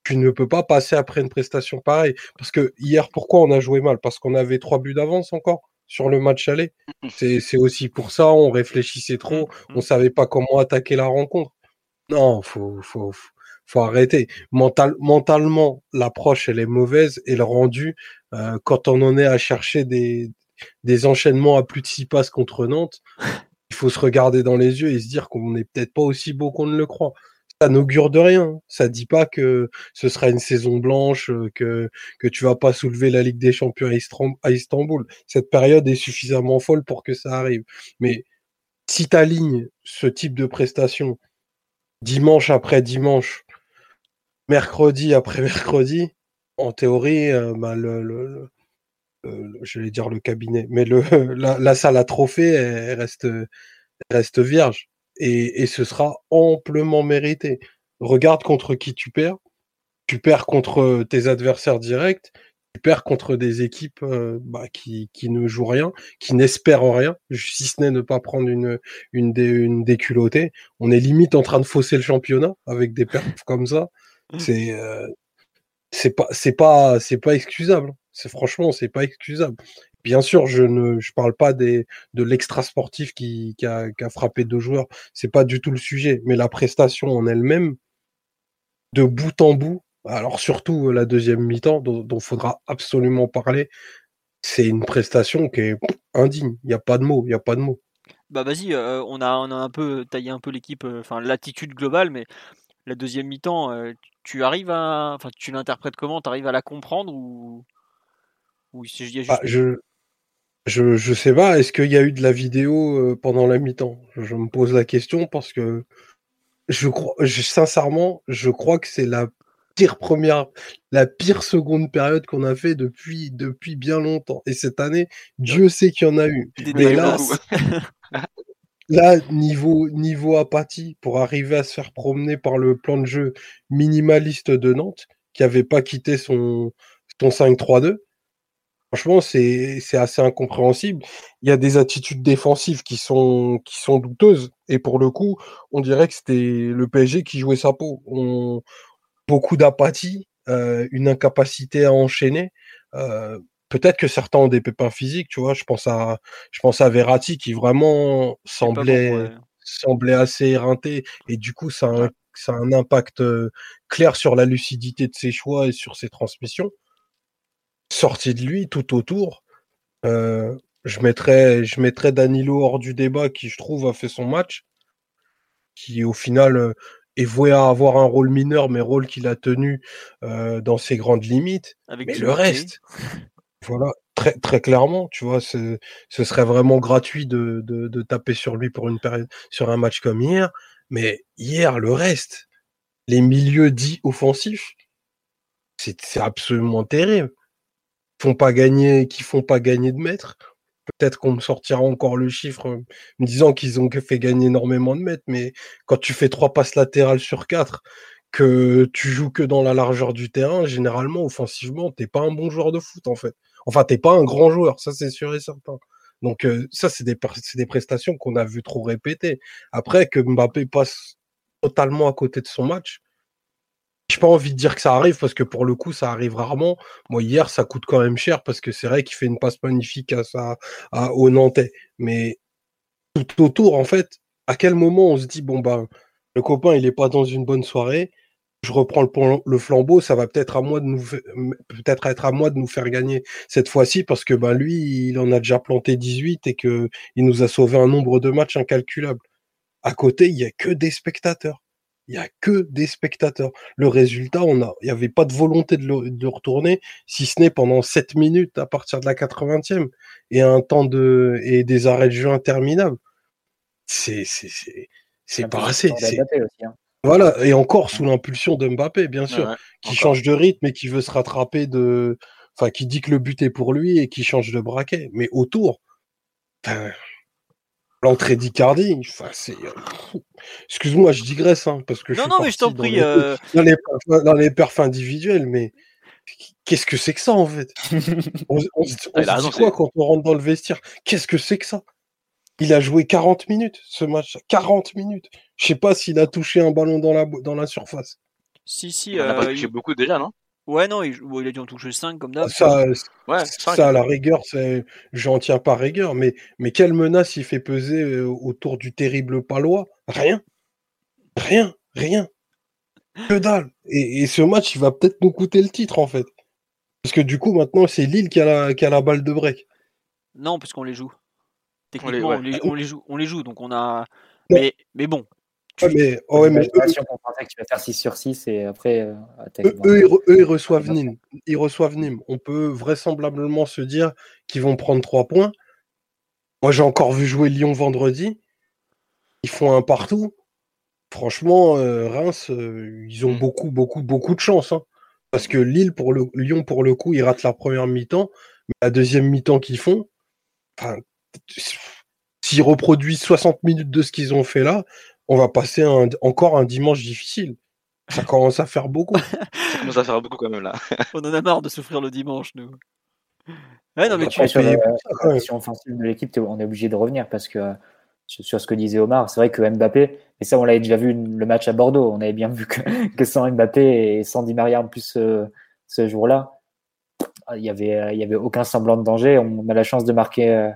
tu ne peux pas passer après une prestation pareille. Parce que hier, pourquoi on a joué mal? Parce qu'on avait trois buts d'avance encore sur le match aller. C'est aussi pour ça, on réfléchissait trop, on savait pas comment attaquer la rencontre. Non, faut, faut, faut arrêter. Mental, mentalement, l'approche, elle est mauvaise et le rendu, euh, quand on en est à chercher des, des enchaînements à plus de six passes contre Nantes, il faut se regarder dans les yeux et se dire qu'on n'est peut-être pas aussi beau qu'on ne le croit ça n'augure de rien. Ça dit pas que ce sera une saison blanche, euh, que, que tu vas pas soulever la Ligue des Champions à Istanbul. Cette période est suffisamment folle pour que ça arrive. Mais si tu alignes ce type de prestation dimanche après dimanche, mercredi après mercredi, en théorie, euh, bah, le, je vais dire le cabinet, mais la, salle à trophée, reste, reste vierge et, ce sera amplement mérité. Regarde contre qui tu perds. Tu perds contre tes adversaires directs. Tu perds contre des équipes euh, bah, qui, qui, ne jouent rien, qui n'espèrent rien, si ce n'est ne pas prendre une, une, dé, une déculottée. On est limite en train de fausser le championnat avec des perfs comme ça. C'est euh, c'est pas c'est pas c'est pas excusable. C'est franchement c'est pas excusable. Bien sûr, je ne je parle pas des, de l'extra sportif qui, qui, a, qui, a, frappé deux joueurs. C'est pas du tout le sujet. Mais la prestation en elle-même, de bout en bout, alors surtout la deuxième mi-temps, dont il faudra absolument parler, c'est une prestation qui est indigne. Il n'y a pas de mots. Il n'y a pas de mots. Bah vas-y, euh, on, a, on a un peu taillé un peu l'équipe, euh, enfin l'attitude globale, mais la deuxième mi-temps, euh, tu arrives à, enfin tu l'interprètes comment? Tu arrives à la comprendre ou, ou il y a juste... Je je, je sais pas, est-ce qu'il y a eu de la vidéo euh, pendant la mi-temps? Je me pose la question parce que je crois, sincèrement, je crois que c'est la pire première, la pire seconde période qu'on a fait depuis, depuis bien longtemps. Et cette année, Dieu sait qu'il y en a eu. Mais là, là, niveau, niveau apathie, pour arriver à se faire promener par le plan de jeu minimaliste de Nantes, qui avait pas quitté son, son 5-3-2, Franchement, c'est assez incompréhensible. Il y a des attitudes défensives qui sont, qui sont douteuses. Et pour le coup, on dirait que c'était le PSG qui jouait sa peau. On, beaucoup d'apathie, euh, une incapacité à enchaîner. Euh, Peut-être que certains ont des pépins physiques, tu vois. Je pense à, je pense à Verratti qui vraiment semblait, semblait assez éreinté. Et du coup, ça a un, ça a un impact euh, clair sur la lucidité de ses choix et sur ses transmissions sorti de lui tout autour. Euh, je mettrais, je mettrais Danilo hors du débat qui, je trouve, a fait son match, qui au final euh, est voué à avoir un rôle mineur, mais rôle qu'il a tenu euh, dans ses grandes limites. mais le reste, voilà, très, très clairement, tu vois, ce serait vraiment gratuit de, de, de, taper sur lui pour une période, sur un match comme hier. Mais hier, le reste, les milieux dits offensifs, c'est absolument terrible font pas gagner, qui font pas gagner de mètres. Peut-être qu'on me sortira encore le chiffre euh, me disant qu'ils ont fait gagner énormément de mètres, mais quand tu fais trois passes latérales sur quatre, que tu joues que dans la largeur du terrain, généralement, offensivement, t'es pas un bon joueur de foot, en fait. Enfin, t'es pas un grand joueur, ça c'est sûr et certain. Donc euh, ça, c'est des, des prestations qu'on a vu trop répéter. Après, que Mbappé passe totalement à côté de son match, j'ai pas envie de dire que ça arrive parce que pour le coup, ça arrive rarement. Moi, hier, ça coûte quand même cher parce que c'est vrai qu'il fait une passe magnifique à ça, à, au Nantais. Mais tout autour, en fait, à quel moment on se dit, bon, ben, le copain, il est pas dans une bonne soirée, je reprends le, flambeau, ça va peut-être à moi de nous, peut-être être à moi de nous faire gagner cette fois-ci parce que, ben, lui, il en a déjà planté 18 et que il nous a sauvé un nombre de matchs incalculable. À côté, il y a que des spectateurs il y a que des spectateurs. Le résultat, on a, il n'y avait pas de volonté de, le, retourner, si ce n'est pendant 7 minutes à partir de la 80e et un temps de et des arrêts de jeu interminables. C'est c'est c'est c'est pas assez. Hein. Voilà, et encore sous l'impulsion de Mbappé, bien sûr, Ouais, qui encore. change de rythme et qui veut se rattraper de. Enfin, qui dit que le but est pour lui et qui change de braquet. Mais autour, l'entrée d'Icardi, enfin, c'est. Excuse-moi, je digresse, hein, parce que je Non, suis non, mais je t'en prie. les- euh, dans les, perfs- dans les perfs individuels, mais qu'est-ce que c'est que ça en fait? On, on se- on dit quoi quand on rentre dans le vestiaire? Qu'est-ce que c'est que ça? Il a joué 40 minutes ce match, 40 minutes. Je sais pas s'il a touché un ballon dans la, dans la surface. Si, si. Il en a pas euh, touché il- beaucoup déjà, non? Ouais, non, il... bon, il a dû en toucher 5 comme d'hab. Ça, Ouais, cinq. ça à la rigueur, c'est- j'en tiens pas rigueur, mais, mais quelle menace il fait peser euh, autour du terrible palois? Rien. Rien. Rien. Que dalle. Et, et ce match, il va peut-être nous coûter le titre, en fait. Parce que du coup, maintenant, c'est Lille qui a la, qui a la balle de break. Non, parce qu'on les joue. On les- Techniquement, on les, on les joue, on les joue, donc on a. Mais, mais bon, Ouais, mais, ouais, mais eux, qu'on pensait que tu vas faire 6 sur 6 et après, euh, eux, eux, ils, re- eux, ils reçoivent Nîmes. Ils reçoivent Nîmes. On peut vraisemblablement se dire qu'ils vont prendre trois points. Moi, j'ai encore vu jouer Lyon vendredi. Ils font un partout. Franchement, euh, Reims, euh, ils ont Mm. beaucoup, beaucoup, beaucoup de chance. hein. Parce que Lille, pour le, Lyon, pour le coup, ils ratent la première mi-temps. Mais la deuxième mi-temps qu'ils font, s'ils reproduisent 60 minutes de ce qu'ils ont fait là, on va passer un- encore un dimanche difficile. Ça commence à faire beaucoup. Ça commence à faire beaucoup quand même là. on en a marre de souffrir le dimanche, nous. Ouais, non, mais tu. sur la offensive de l'équipe, on est obligé de revenir parce que euh, sur, ce que disait Omar, c'est vrai que Mbappé, et ça on l'avait déjà vu le match à Bordeaux, on avait bien vu que, que sans Mbappé et sans Di Maria en plus euh, ce jour-là, il y avait euh, il y avait aucun semblant de danger. On a la chance de marquer euh,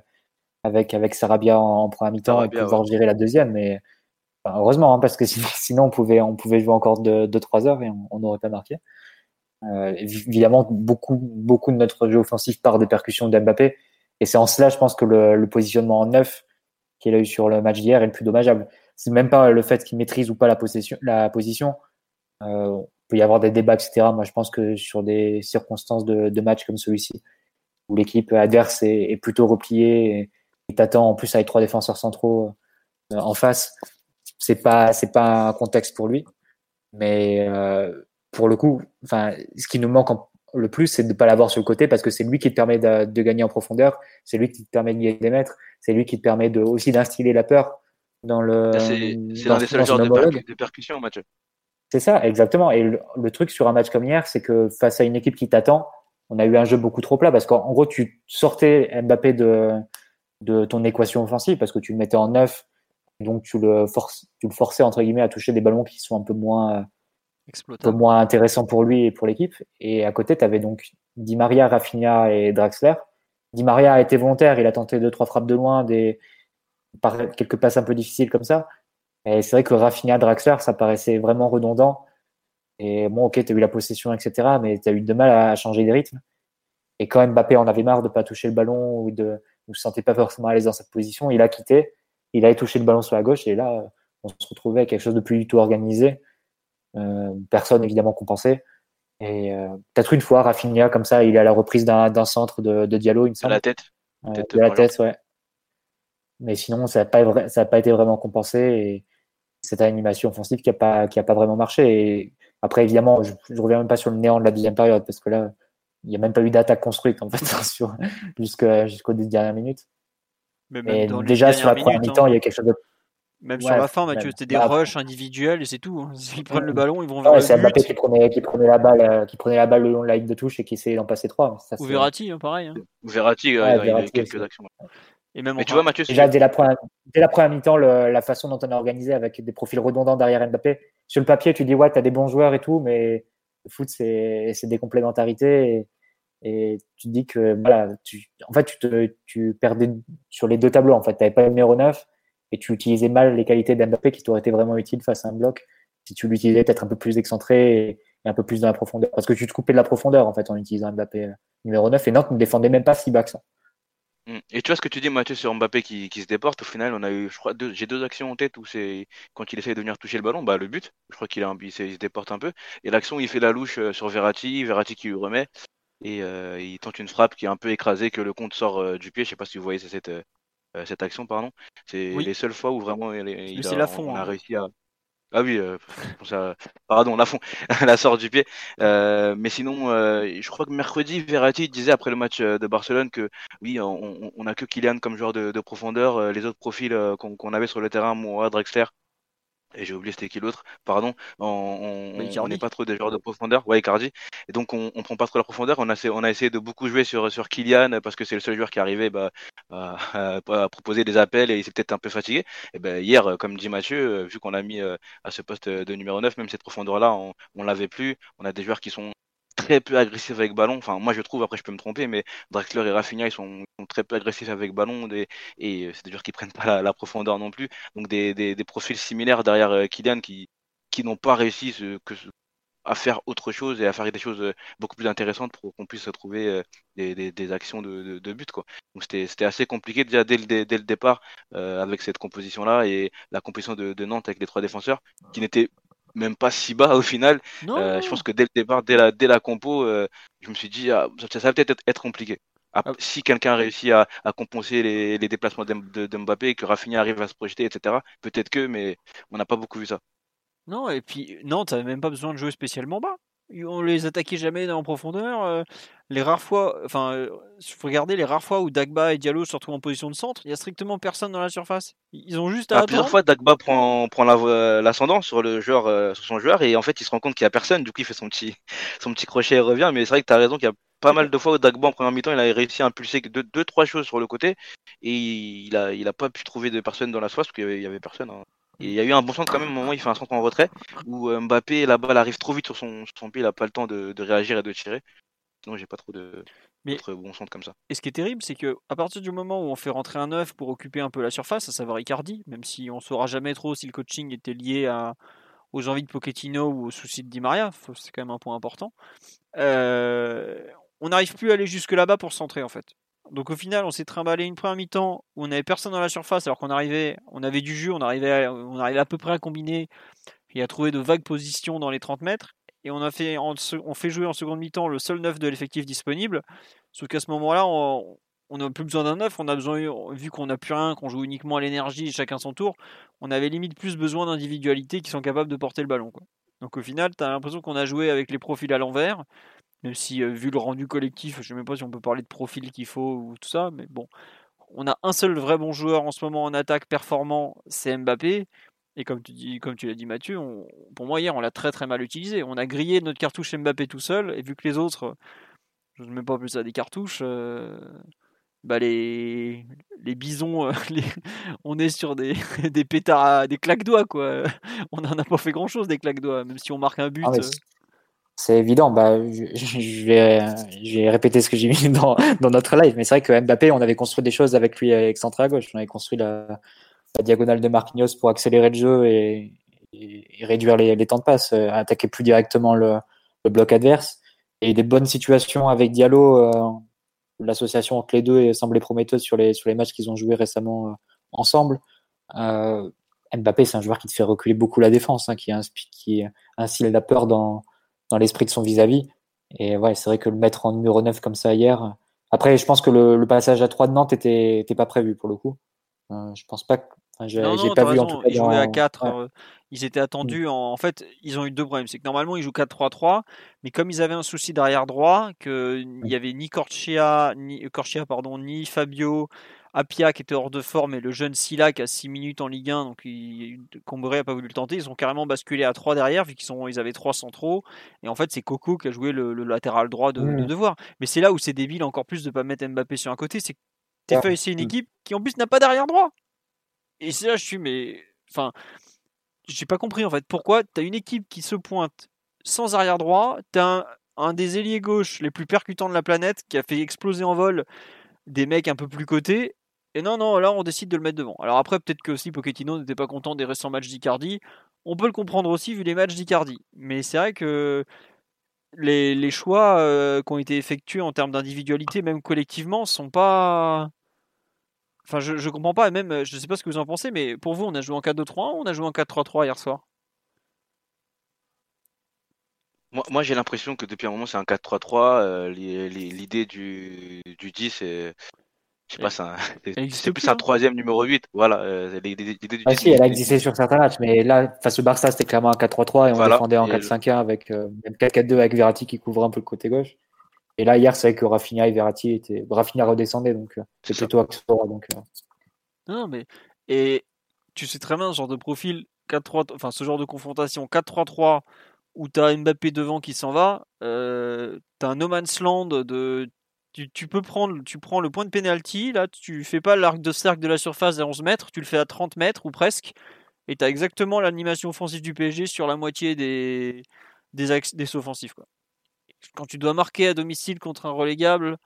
avec avec Sarabia en, en première mi-temps et pouvoir gérer la deuxième, mais heureusement hein, parce que sinon, on pouvait on pouvait jouer encore 2 deux, trois heures et on n'aurait pas marqué. Euh, évidemment, beaucoup, beaucoup de notre jeu offensif part des percussions d'Mbappé. Et c'est en cela, je pense, que le, le positionnement en neuf qu'il a eu sur le match d'hier est le plus dommageable. C'est même pas le fait qu'il maîtrise ou pas la, possession, la position. Euh, il peut y avoir des débats, etc. Moi, je pense que sur des circonstances de, de match comme celui-ci, où l'équipe adverse est, est plutôt repliée et, et t'attend en plus avec trois défenseurs centraux euh, en face, c'est pas, c'est pas un contexte pour lui. Mais euh, pour le coup, enfin, ce qui nous manque en- le plus, c'est de ne pas l'avoir sur le côté parce que c'est lui qui te permet de, de gagner en profondeur, c'est lui qui te permet de gagner des mètres, c'est lui qui te permet de, aussi d'instiller la peur dans le. C'est l'un des seuls genres de, percu- de percussion au match. C'est ça, exactement. Et le, le truc sur un match comme hier, c'est que face à une équipe qui t'attend, on a eu un jeu beaucoup trop plat parce qu'en en gros, tu sortais Mbappé de, de ton équation offensive parce que tu le mettais en neuf, donc tu le, forces, tu le forçais entre guillemets à toucher des ballons qui sont un peu moins, un peu moins intéressants pour lui et pour l'équipe. Et à côté, tu avais donc Di Maria, Rafinha et Draxler. Di Maria a été volontaire, il a tenté deux, trois frappes de loin, des, par quelques passes un peu difficiles comme ça. Et c'est vrai que Rafinha, Draxler, ça paraissait vraiment redondant. Et bon, ok, tu as eu la possession, etc., mais tu as eu de mal à changer des rythmes. Et quand Mbappé en avait marre de pas toucher le ballon ou de ne se sentait pas forcément à l'aise dans cette position, il a quitté, il avait touché le ballon sur la gauche, et là, on se retrouvait avec quelque chose de plus du tout organisé. Euh, personne évidemment compensé. Et euh, peut-être une fois, Rafinha, comme ça, il est à la reprise d'un centre de, de Diallo, il me À semble. la tête. Euh, de la tête, ouais. Mais sinon, ça n'a pas, vra- ça a pas été vraiment compensé. Et cette animation offensive qui n'a pas, qui a pas vraiment marché. Et après, évidemment, je ne reviens même pas sur le néant de la deuxième période parce que là, il n'y a même pas eu d'attaque construite en fait, jusqu'aux dix dernières minutes. Mais même Et dans les déjà, sur la première mi-temps, hein. il y a quelque chose de. Même Ouais, sur la fin. Mathieu, c'était des Bah, rushs individuels et c'est tout. hein. Ils prennent le ballon, ils vont vers Ouais, c'est Mbappé qui prenait, qui, prenait la balle, euh, qui prenait la balle le long de la ligne de touche et qui essayait d'en passer trois. Ça, Ou Verratti, hein, pareil. hein. Ou Verratti, Ouais, il a eu Verratti quelques aussi. actions. Et même Mais tu vois, Mathieu, Déjà, dès la première, dès la première mi-temps, la façon dont on a organisé avec des profils redondants derrière Mbappé, sur le papier, tu dis, ouais, tu as des bons joueurs et tout, mais le foot, c'est c'est des complémentarités. Et, et tu dis que, voilà, tu, en fait, tu, te, tu perdais sur les deux tableaux. En fait, tu n'avais pas le numéro 9 et tu utilisais mal les qualités d'Mbappé qui t'auraient été vraiment utiles face à un bloc si tu l'utilisais peut-être un peu plus excentré et, un peu plus dans la profondeur. Parce que tu te coupais de la profondeur, en fait, en utilisant Mbappé euh, numéro 9. Et Nantes ne défendait même pas si bas que ça. Mm. Et tu vois ce que tu dis, Mathieu, sur Mbappé qui, qui se déporte. Au final, on a eu, je crois, j'ai deux actions en tête où c'est quand il essaie de venir toucher le ballon, bah le but. Je crois qu'il a, un- il, il se déporte un peu. Et l'action, il fait la louche euh, sur Verratti, Verratti qui lui remet et euh, il tente une frappe qui est un peu écrasée que le compte sort euh, du pied. Je sais pas si vous voyez cette euh, euh, cette action, pardon. C'est Oui. les seules fois où vraiment il, a, Lafont, on a hein. réussi à. Ah oui, euh, ça, pardon, la, fond, la sort du pied. Euh, mais sinon, euh, je crois que mercredi, Verratti disait après le match de Barcelone que oui, on, on a que Kylian comme joueur de, de profondeur. les autres profils qu'on avait sur le terrain, moi, Drexler, et j'ai oublié c'était qui l'autre, pardon, on n'est pas trop des joueurs de profondeur, ouais Icardi, et donc on, on prend pas trop la profondeur, on a, on a essayé de beaucoup jouer sur, sur Kylian parce que c'est le seul joueur qui arrivait bah, à, proposer des appels et il s'est peut-être un peu fatigué, et ben hier, comme dit Mathieu, vu qu'on l'a mis euh, à ce poste de numéro 9, même cette profondeur-là, on, on l'avait plus, on a des joueurs qui sont très peu agressifs avec ballon. Enfin, moi je trouve, après je peux me tromper, mais Draxler et Rafinha ils sont, très peu agressifs avec ballon et c'est des joueurs qui prennent pas la, profondeur non plus. Donc des, des, des profils similaires derrière euh, Kylian qui, qui n'ont pas réussi ce, que, à faire autre chose et à faire des choses euh, beaucoup plus intéressantes pour qu'on puisse trouver euh, des, des, des, actions de, de, but. Quoi. Donc c'était assez compliqué déjà dès le, dès, le départ avec cette composition-là et la composition de, de Nantes avec les trois défenseurs qui n'étaient même pas si bas au final. Euh, je pense que dès le départ, dès la, dès la compo, euh, je me suis dit, ah, ça, va peut-être être, compliqué. Ah, ah. Si quelqu'un réussit à, à compenser les, les déplacements de, de, Mbappé, que Rafinha arrive à se projeter, etc., peut-être que, mais on n'a pas beaucoup vu ça. Non, et puis non, tu n'avais même pas besoin de jouer spécialement bas on les attaquait jamais en profondeur. Euh, les rares fois, enfin, euh, regardez les rares fois où Dagba et Diallo se retrouvent en position de centre, il y a strictement personne dans la surface. Ils ont juste à. plusieurs fois, Dagba prend, prend l'ascendant sur le joueur, euh, sur son joueur, et en fait, il se rend compte qu'il y a personne. Du coup, il fait son petit, son petit crochet et revient. Mais c'est vrai que tu as raison qu'il y a pas mal de fois où Dagba en première mi-temps, il a réussi à impulser deux, deux, trois choses sur le côté, et il a, il a pas pu trouver de personne dans la surface parce qu'il y avait, personne. Hein il y a eu un bon centre quand même, au moment où il fait un centre en retrait, où euh, Mbappé, la balle arrive trop vite sur son, son pied, il n'a pas le temps de, réagir et de tirer. Sinon, j'ai pas trop de Mais... bons centres comme ça. Et ce qui est terrible, c'est que à partir du moment où on fait rentrer un neuf pour occuper un peu la surface, à savoir Icardi, même si on saura jamais trop si le coaching était lié à, aux envies de Pochettino ou aux soucis de Di Maria, c'est quand même un point important. Euh, on n'arrive plus à aller jusque là-bas pour centrer en fait. Donc au final, on s'est trimballé une première mi-temps où on n'avait personne dans la surface alors qu'on arrivait, on avait du jus, on arrivait, à, peu près à combiner et à trouver de vagues positions dans les 30 mètres. Et on fait, jouer en seconde mi-temps le seul neuf de l'effectif disponible. Sauf qu'à ce moment-là, on n'a plus besoin d'un neuf, on a besoin, vu qu'on n'a plus rien, qu'on joue uniquement à l'énergie, chacun son tour, on avait limite plus besoin d'individualités qui sont capables de porter le ballon. Donc au final, tu as l'impression qu'on a joué avec les profils à l'envers même si, vu le rendu collectif, je ne sais même pas si on peut parler de profil qu'il faut ou tout ça, mais bon, on a un seul vrai bon joueur en ce moment en attaque performant, c'est Mbappé. Et comme tu, dis, comme tu l'as dit Mathieu, pour moi hier on l'a très très mal utilisé. On a grillé notre cartouche Mbappé tout seul, et vu que les autres, je ne mets pas plus ça des cartouches, bah les, les bisons, on est sur des, des pétards, des claques doigts quoi. On n'en a pas fait grand chose des claques doigts, même si on marque un but. Ah c'est évident. Bah, je, vais, répéter ce que j'ai mis dans, notre live, mais c'est vrai que Mbappé, on avait construit des choses avec lui excentré à gauche. On avait construit la, diagonale de Marquinhos pour accélérer le jeu et, réduire les, temps de passe, euh, attaquer plus directement le, bloc adverse. Et des bonnes situations avec Diallo. Euh, l'association entre les deux semblait prometteuse sur les, sur les matchs qu'ils ont joués récemment euh, ensemble. Mbappé, c'est un joueur qui te fait reculer beaucoup la défense, hein, qui, qui instille la peur dans, dans l'esprit de son vis-à-vis. Et ouais, c'est vrai que le mettre en numéro 9 comme ça hier. Après, je pense que le, passage à 3 de Nantes était, était pas prévu pour le coup. Euh, je pense pas que. j'ai pas vu en tout cas. Ils jouaient à 4. Euh, ils étaient attendus. En... en... fait, ils ont eu deux problèmes. C'est que normalement, ils jouent 4-3-3. Mais comme ils avaient un souci d'arrière droit, qu'il n'y avait ni Corchia, ni, Corchia, pardon, ni Fabio, Apia qui était hors de forme et le jeune Silla qui a 6 minutes en Ligue 1, donc Comboré n'a pas voulu le tenter. Ils ont carrément basculé à 3 derrière, vu qu'ils sont, ils avaient 3 centraux. Et en fait, c'est Coco qui a joué le, latéral droit de, mmh. devoir. Mais c'est là où c'est débile encore plus de ne pas mettre Mbappé sur un côté. C'est que c'est une mmh. équipe qui en plus n'a pas d'arrière droit. Et c'est là je suis, mais. Enfin, j'ai pas compris en fait. Pourquoi tu as une équipe qui se pointe sans arrière droit, tu as un, un des ailiers gauche les plus percutants de la planète qui a fait exploser en vol des mecs un peu plus cotés et non, non, là, on décide de le mettre devant. Alors après, peut-être que aussi Pochettino n'était pas content des récents matchs d'Icardi. On peut le comprendre aussi vu les matchs d'Icardi. Mais c'est vrai que les, choix euh, qui ont été effectués en termes d'individualité, même collectivement, sont pas. Enfin, je, je comprends pas. Et même, je sais pas ce que vous en pensez, mais pour vous, on a joué en 4-2-3 ou on a joué en 4-3-3 hier soir? Moi, j'ai l'impression que depuis un moment, c'est un 4-3-3. Euh, l'idée du, du 10 est Je sais pas, c'est un- c'est plus, plus un hein. troisième numéro 8. Voilà. euh, Ah si, elle a existé sur certains matchs, mais là, face au Barça, c'était clairement un 4-3-3 et on Voilà. défendait en Et 4-5-1 avec euh, même 4-4-2 avec Verratti qui couvrait un peu le côté gauche. Et là, hier, c'est vrai que Rafinha et Verratti étaient. Rafinha redescendait, donc euh, C'est plutôt Axora. Donc, euh, Non, mais. Et tu sais très bien, ce genre de profil, 4-3, enfin, ce genre de confrontation 4-3-3, où tu as Mbappé devant qui s'en va, euh, tu as un no man's land de. Tu, peux prendre, tu prends le point de penalty, là, tu fais pas l'arc de cercle de la surface à 11 mètres, tu le fais à 30 mètres ou presque, et tu as exactement l'animation offensive du PSG sur la moitié des, des axes des offensifs. Quoi. Quand tu dois marquer à domicile contre un relégable,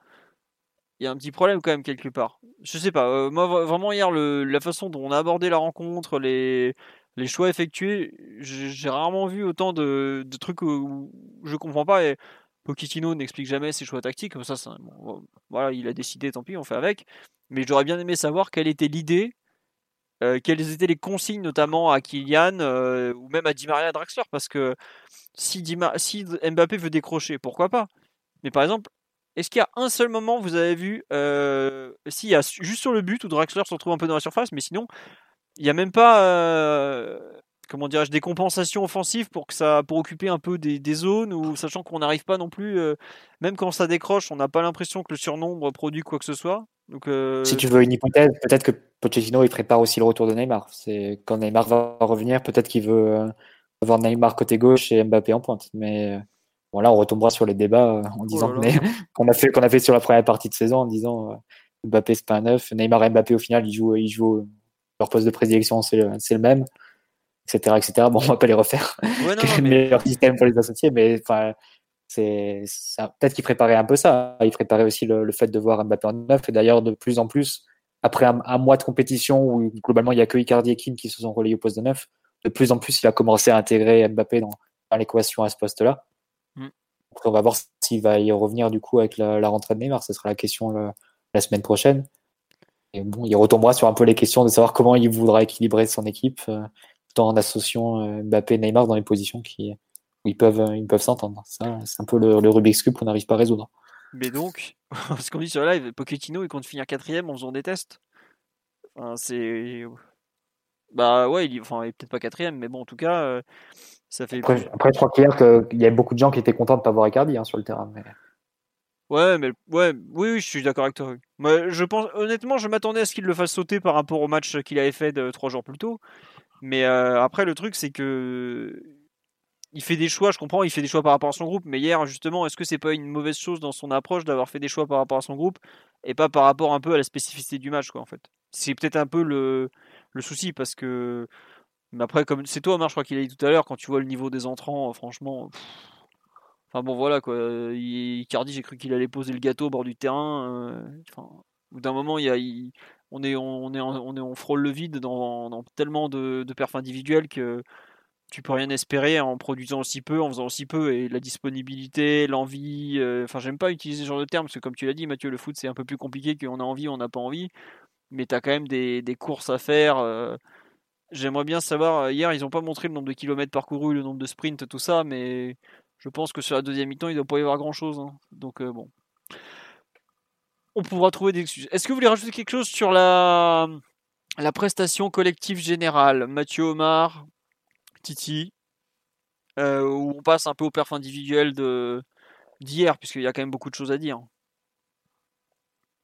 il y a un petit problème quand même quelque part. Je sais pas, euh, moi vra- vraiment hier, la façon dont on a abordé la rencontre, les, les choix effectués, j'ai rarement vu autant de, de trucs où, où je comprends pas. Et Pochettino n'explique jamais ses choix tactiques, ça, voilà, il a décidé, tant pis, on fait avec. Mais j'aurais bien aimé savoir quelle était l'idée, euh, quelles étaient les consignes, notamment à Kylian euh, ou même à Di Maria Draxler, parce que si, Mbappé veut décrocher, pourquoi pas? Mais par exemple, est-ce qu'il y a un seul moment, vous avez vu, euh, s'il y a juste sur le but où Draxler se retrouve un peu dans la surface, mais sinon, il n'y a même pas, comment dirais-je, des compensations offensives pour que ça, pour occuper un peu des, des zones, ou sachant qu'on n'arrive pas non plus, euh, même quand ça décroche, on n'a pas l'impression que le surnombre produit quoi que ce soit. Donc, euh, Si tu veux une hypothèse, peut-être que Pochettino il prépare aussi le retour de Neymar. C'est quand Neymar va revenir, peut-être qu'il veut euh, avoir Neymar côté gauche et Mbappé en pointe. Mais bon là, on retombera sur les débats en disant Oh Ney- qu'on a fait qu'on a fait sur la première partie de saison en disant Mbappé c'est pas un neuf, Neymar et Mbappé au final ils jouent ils jouent leur poste de prédilection c'est le, c'est le même, etc etc. Bon on va pas les refaire. ouais, non, non, mais- meilleur système pour les associer, mais enfin, c'est peut-être qu'il préparait un peu ça. Il préparait aussi le, le fait de voir Mbappé en neuf. Et d'ailleurs, de plus en plus, après un, un mois de compétition où globalement il y a que Icardi et Kim qui se sont relayés au poste de neuf, de plus en plus il a commencé à intégrer Mbappé dans, dans l'équation à ce poste-là. Mm. On va voir s'il va y revenir du coup avec la, la rentrée de Neymar. Ce sera la question le- la semaine prochaine. Et bon, il retombera sur un peu les questions de savoir comment il voudra équilibrer son équipe, euh, tout en associant euh, Mbappé et Neymar dans les positions qui, où ils peuvent, ils peuvent s'entendre. Ça, c'est un peu le, le Rubik's Cube qu'on n'arrive pas à résoudre. Mais donc, ce qu'on dit sur le live, Pochettino, il compte finir quatrième en faisant des tests. Enfin, c'est. Bah ouais, il, enfin, il est peut-être pas quatrième, mais bon, en tout cas, euh, ça fait. Après, après, je crois qu'hier, qu'il y a beaucoup de gens qui étaient contents de ne pas voir Icardi hein, sur le terrain. Mais... Ouais, mais ouais, oui, oui, je suis d'accord avec toi. Moi, je pense, honnêtement, je m'attendais à ce qu'il le fasse sauter par rapport au match qu'il avait fait de, trois jours plus tôt. Mais euh, après, le truc, c'est que il fait des choix. Je comprends, il fait des choix par rapport à son groupe. Mais hier, justement, est-ce que c'est pas une mauvaise chose dans son approche d'avoir fait des choix par rapport à son groupe et pas par rapport un peu à la spécificité du match, quoi, en fait? C'est peut-être un peu le, le souci parce que. Mais après, comme c'est toi, Omar, je crois qu'il a dit tout à l'heure, quand tu vois le niveau des entrants, euh, franchement. Enfin bon, voilà quoi. Euh, Icardi, j'ai cru qu'il allait poser le gâteau au bord du terrain. euh, Enfin, d'un moment, il y a, il- on, est, on, est, on, frôle le vide dans, tellement de, de perfs individuels que tu peux rien espérer en produisant aussi peu, en faisant aussi peu. Et la disponibilité, l'envie. euh, Enfin, j'aime pas utiliser ce genre de terme parce que, comme tu l'as dit, Mathieu, le foot c'est un peu plus compliqué qu'on a envie, on n'a pas envie. Mais tu as quand même des, des courses à faire. euh, J'aimerais bien savoir, euh, hier ils n'ont pas montré le nombre de kilomètres parcourus, le nombre de sprints, tout ça, mais je pense que sur la deuxième mi-temps, il ne doit pas y avoir grand-chose. hein. Donc euh, bon. On pourra trouver des excuses. Est-ce que vous voulez rajouter quelque chose sur la, prestation collective générale? Mathieu Omar, Titi, euh, où on passe un peu au perf individuel de d'hier, puisqu'il y a quand même beaucoup de choses à dire.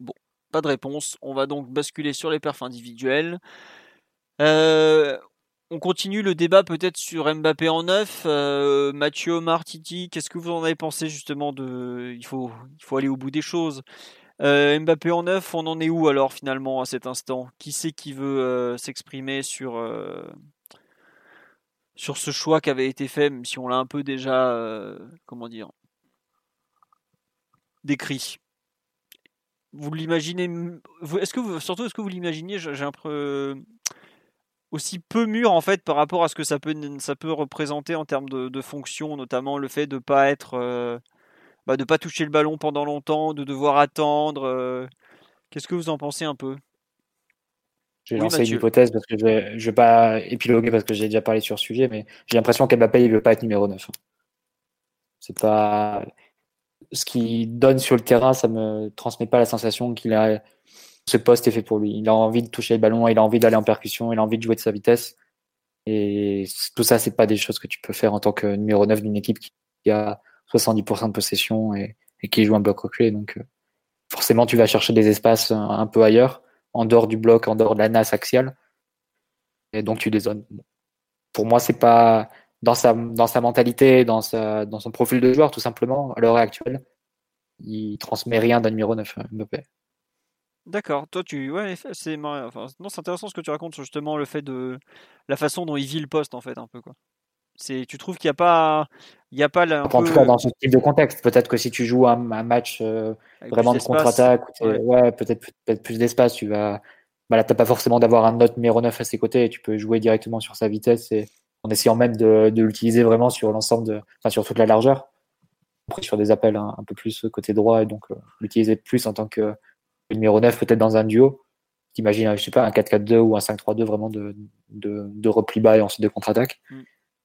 Bon, pas de réponse. On va donc basculer sur les perfs individuels. Euh, on continue le débat peut-être sur Mbappé en neuf. Euh, Mathieu Omar, Titi, qu'est-ce que vous en avez pensé justement de... Il faut aller au bout des choses. Euh, Mbappé en neuf, on en est où alors finalement à cet instant? Qui c'est qui veut euh, s'exprimer sur, euh, sur ce choix qui avait été fait, même si on l'a un peu déjà, comment dire, décrit? Vous l'imaginez, est-ce que surtout est-ce que vous l'imaginez J'ai un peu aussi peu mûr en fait par rapport à ce que ça peut, ça peut représenter en termes de, de fonction, notamment le fait de pas être, bah, de pas toucher le ballon pendant longtemps, de devoir attendre. euh. Qu'est-ce que vous en pensez un peu? Oui, lancé Mathieu. une hypothèse parce que je vais, je vais pas épiloguer parce que j'ai déjà parlé sur ce sujet, mais j'ai l'impression qu'Mbappé il veut pas être numéro 9. C'est pas ce qu'il donne sur le terrain, ça me transmet pas la sensation qu'il a ce poste est fait pour lui. Il a envie de toucher le ballon, il a envie d'aller en percussion, il a envie de jouer de sa vitesse. Et tout ça, c'est pas des choses que tu peux faire en tant que numéro 9 d'une équipe qui a 70% de possession et, qui joue un bloc reculé. Donc, euh, forcément, tu vas chercher des espaces un, peu ailleurs, en dehors du bloc, en dehors de la nasse axiale. Et donc, tu dézones. Pour moi, c'est pas dans sa, dans sa mentalité, dans, son profil de joueur, tout simplement, à l'heure actuelle. Il transmet rien d'un numéro 9, Mbappé. D'accord, toi tu c'est non, c'est intéressant ce que tu racontes sur justement le fait de la façon dont il vit le poste en fait un peu. C'est tu trouves qu'il n'y a pas il y a pas en tout cas dans ce type de contexte, peut-être que si tu joues un, match euh, vraiment de contre-attaque, ouais, peut-être peut-être plus d'espace, tu vas bah là t'as pas forcément d'avoir un autre numéro 9 à ses côtés, tu peux jouer directement sur sa vitesse et en essayant même de, de l'utiliser vraiment sur l'ensemble de enfin sur toute la largeur. Après sur des appels un, peu plus côté droit et donc euh, l'utiliser plus en tant que numéro 9 peut-être dans un duo. T'imagines, je sais pas, un 4-4-2 ou un 5-3-2 vraiment de, de, de, repli bas et ensuite de contre-attaque. Mm.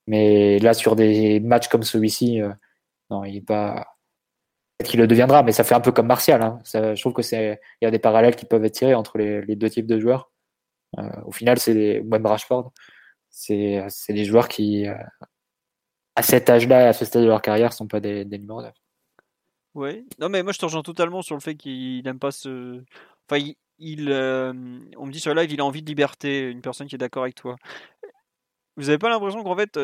Mais là, sur des matchs comme celui-ci, euh, non, il est pas. Peut-être qu'il le deviendra, mais ça fait un peu comme Martial. Hein. Je trouve que c'est il y a des parallèles qui peuvent être tirés entre les, deux types de joueurs. Euh, au final, c'est des... même Rashford, c'est des joueurs qui, euh, à cet âge-là, à ce stade de leur carrière, sont pas des, numéros 9. Oui, non mais moi je te rejoins totalement sur le fait qu'il n'aime pas ce. Enfin, il, on me dit sur live, il a envie de liberté, une personne qui est d'accord avec toi. Vous avez pas l'impression qu'en fait,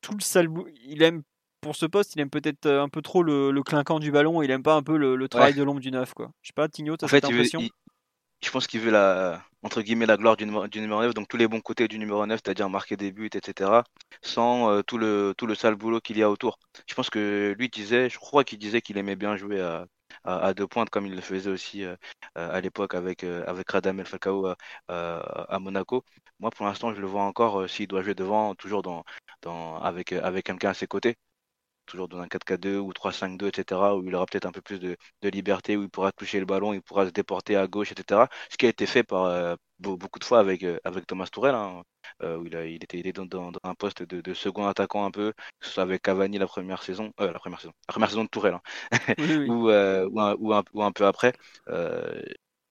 tout le sale il aime pour ce poste, il aime peut-être un peu trop le, le, clinquant du ballon, il aime pas un peu le, travail de l'ombre du neuf, quoi. Je sais pas, Tigno, t'as cette impression? je pense qu'il veut la, entre guillemets, la gloire du, numéro 9, donc tous les bons côtés du numéro 9, c'est-à-dire marquer des buts, etc., sans euh, tout, le, tout le sale boulot qu'il y a autour. Je pense que lui disait, je crois qu'il disait qu'il aimait bien jouer à, à, deux pointes, comme il le faisait aussi euh, à l'époque avec, euh, avec Radamel Falcao à Monaco. Moi, pour l'instant, je le vois encore s'il doit jouer devant, toujours dans, dans, avec, avec quelqu'un à ses côtés toujours dans un 4-4-2 ou 3-5-2, etc., où il aura peut-être un peu plus de, liberté, où il pourra toucher le ballon, il pourra se déporter à gauche, etc. Ce qui a été fait par euh, beaucoup de fois avec, euh, avec Thomas Tourel, hein, euh, où il, a, il était, il dans, un poste de, second attaquant un peu, que ce soit avec Cavani la première saison, la première saison, la première saison de Tourelle, hein, ou, ou, un, ou, un, peu après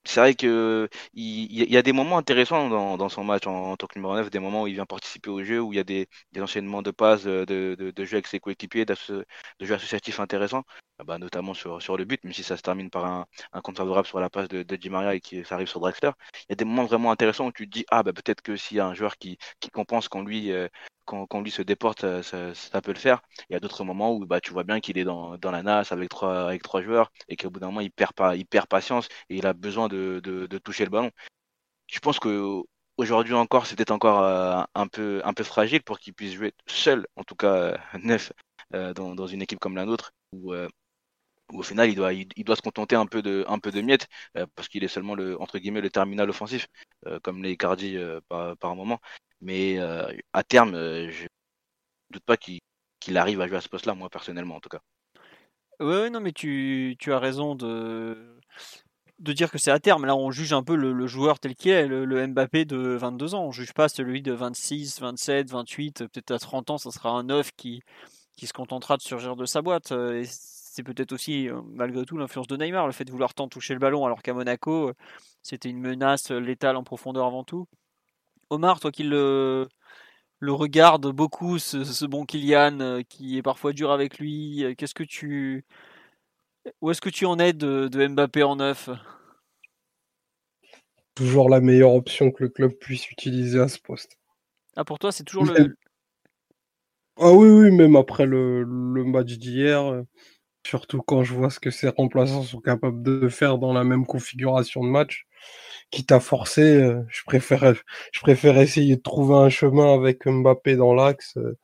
c'est vrai que il, y a des moments intéressants dans, son match en, tant que numéro 9, des moments où il vient participer au jeu, où il y a des, enchaînements de passes, de, de, jeux avec ses coéquipiers, de, jeux associatifs intéressants, bah, notamment sur, sur le but, même si ça se termine par un, un compte favorable sur la passe de, de Di Maria et qui ça arrive sur Drexler. Il y a des moments vraiment intéressants où tu te dis, ah bah peut-être que s'il y a un joueur qui, qui compense quand lui, euh, lui se déporte, ça, peut le faire. Il y a d'autres moments où bah, tu vois bien qu'il est dans, dans la nasse avec trois, avec trois joueurs et qu'au bout d'un moment, il perd, pas, il perd patience et il a besoin de, de, toucher le ballon. Je pense que aujourd'hui encore, c'était encore euh, un, peu, un peu fragile pour qu'il puisse jouer seul, en tout cas euh, neuf, euh, dans, dans, une équipe comme la nôtre, au final, il doit, il, doit se contenter un peu de, un peu de miettes, parce qu'il est seulement le, entre guillemets, le terminal offensif, comme les Cardi par, par moment. Mais euh, à terme, euh, je ne doute pas qu'il arrive à jouer à ce poste-là, moi personnellement en tout cas. Oui, non, mais tu, tu, as raison de, de dire que c'est à terme. Là, on juge un peu le, joueur tel qu'il est, le, Mbappé de 22 ans. On juge pas celui de 26, 27, 28, peut-être à 30 ans, ça sera un neuf qui, qui se contentera de surgir de sa boîte. C'est peut-être aussi, euh, malgré tout, l'influence de Neymar, le fait de vouloir tant toucher le ballon, alors qu'à Monaco, c'était une menace létale en profondeur avant tout. Omar, toi qui le, le regarde beaucoup, ce, bon Kylian, euh, qui est parfois dur avec lui, euh, qu'est-ce que tu. Où est-ce que tu en es de, Mbappé en neuf? Toujours la meilleure option que le club puisse utiliser à ce poste. Ah, pour toi, c'est toujours le. Ah oui, oui, même après le, le match d'hier, euh, surtout quand je vois ce que ses remplaçants sont capables de faire dans la même configuration de match, quitte à forcer, euh, je préfère, je préfère essayer de trouver un chemin avec Mbappé dans l'axe, euh,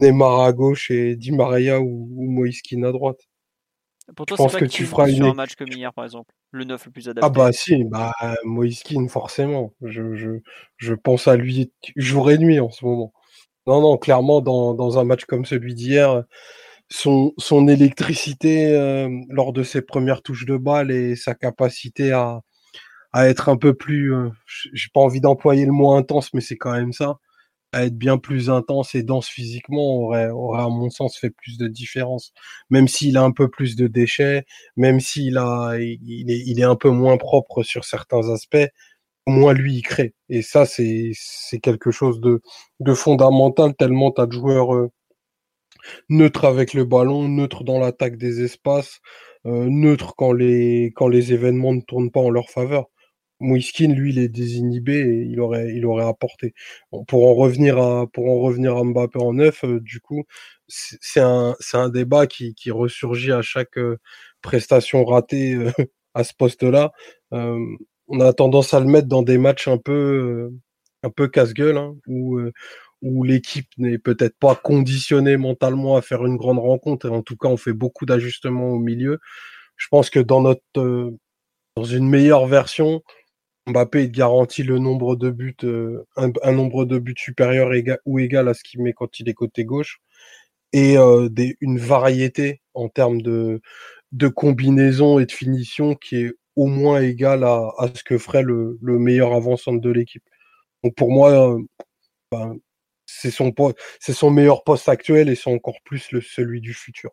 Neymar à gauche et Di Maria ou, ou Moïskine à droite. Pour toi, je pense que tu feras une... sur un match comme hier, par exemple, le 9 le plus adapté? Ah bah si, bah Moïskine, forcément. Je, je, je pense à lui jour et nuit en ce moment. Non, non, clairement, dans, dans un match comme celui d'hier, son, son électricité euh, lors de ses premières touches de balle et sa capacité à, à être un peu plus, euh, j'ai pas envie d'employer le mot intense, mais c'est quand même ça, à être bien plus intense et dense physiquement aurait, aurait, à mon sens, fait plus de différence. Même s'il a un peu plus de déchets, même s'il a, il est, il est un peu moins propre sur certains aspects, au moins lui, il crée. Et ça, c'est, c'est quelque chose de, de fondamental tellement tu as de joueurs euh, neutres avec le ballon, neutres dans l'attaque des espaces, euh, neutres quand les, quand les événements ne tournent pas en leur faveur. Mouiskin, lui, il est désinhibé et il aurait, il aurait apporté. pour en revenir à, pour en revenir à Mbappé en neuf, euh, du coup, c'est un, un débat qui, qui ressurgit à chaque euh, prestation ratée à ce poste-là. on a tendance à le mettre dans des matchs un peu, un peu casse-gueule, hein, où, où l'équipe n'est peut-être pas conditionnée mentalement à faire une grande rencontre. Et en tout cas, on fait beaucoup d'ajustements au milieu. Je pense que dans notre, dans une meilleure version, Mbappé garantit le nombre de buts, euh, un, nombre de buts supérieur ou égal à ce qu'il met quand il est côté gauche, et euh, une variété en termes de, de combinaison et de finition qui est au moins égale à, ce que ferait le, le meilleur avant-centre de l'équipe. Donc pour moi, euh, ben, c'est son, c'est son meilleur poste actuel et c'est encore plus le, celui du futur.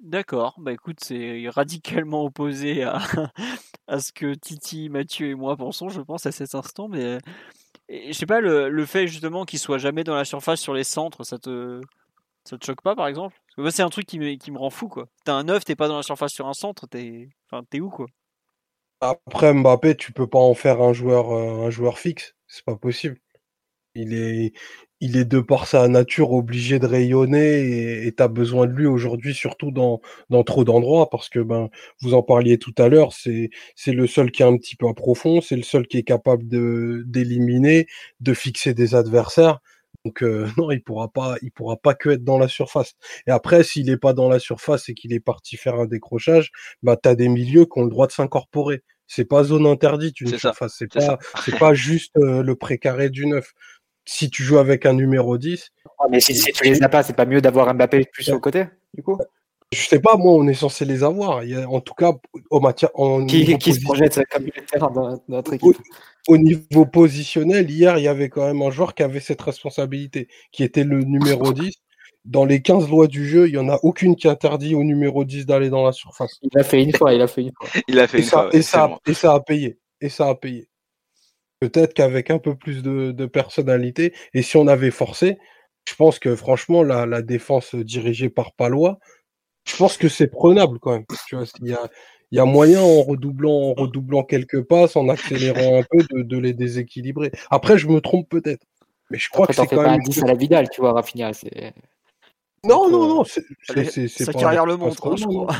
D'accord, bah écoute, c'est radicalement opposé à, à ce que Titi, Mathieu et moi pensons, je pense, à cet instant. Mais je sais pas, le, le fait justement qu'il soit jamais dans la surface sur les centres, ça te, ça te choque pas par exemple? C'est un truc qui me, qui me rend fou quoi. T'as un 9, t'es pas dans la surface sur un centre, t'es enfin, es où quoi? Après Mbappé, tu peux pas en faire un joueur, euh, un joueur fixe, c'est pas possible. Il est, il est de par sa nature obligé de rayonner et tu as besoin de lui aujourd'hui, surtout dans, dans trop d'endroits, parce que ben vous en parliez tout à l'heure, c'est c'est le seul qui est un petit peu à profond, c'est le seul qui est capable de d'éliminer, de fixer des adversaires. Donc euh, non, il pourra pas, il pourra pas que être dans la surface. Et après, s'il est pas dans la surface et qu'il est parti faire un décrochage, bah t'as des milieux qui ont le droit de s'incorporer. C'est pas zone interdite une surface. C'est pas, c'est pas juste euh, le précaré du neuf si tu joues avec un numéro 10. Ah, mais si, tu les as pas, c'est pas mieux d'avoir Mbappé plus au côté, du coup? Je sais pas, moi, on est censé les avoir. Il en tout cas, au matière, qui, qui se projette comme dans notre équipe? au, niveau positionnel, hier, il y avait quand même un joueur qui avait cette responsabilité, qui était le numéro 10. Dans les 15 lois du jeu, il n'y en a aucune qui interdit au numéro 10 d'aller dans la surface. Il a fait une fois, il a fait une fois. Il a fait et une ça, fois. et, ça, et ça a payé. Et ça a payé. Peut-être qu'avec un peu plus de, personnalité, et si on avait forcé, je pense que franchement, la, défense dirigée par Palois, je pense que c'est prenable quand même. Tu vois, il y a, moyen en redoublant, en redoublant quelques passes, en accélérant un peu, de, les déséquilibrer. Après, je me trompe peut-être. Mais je crois que c'est quand même. 10 à la Vidal, tu vois, Rafinha. Non, non, non. C'est, Sa carrière le montre, je crois.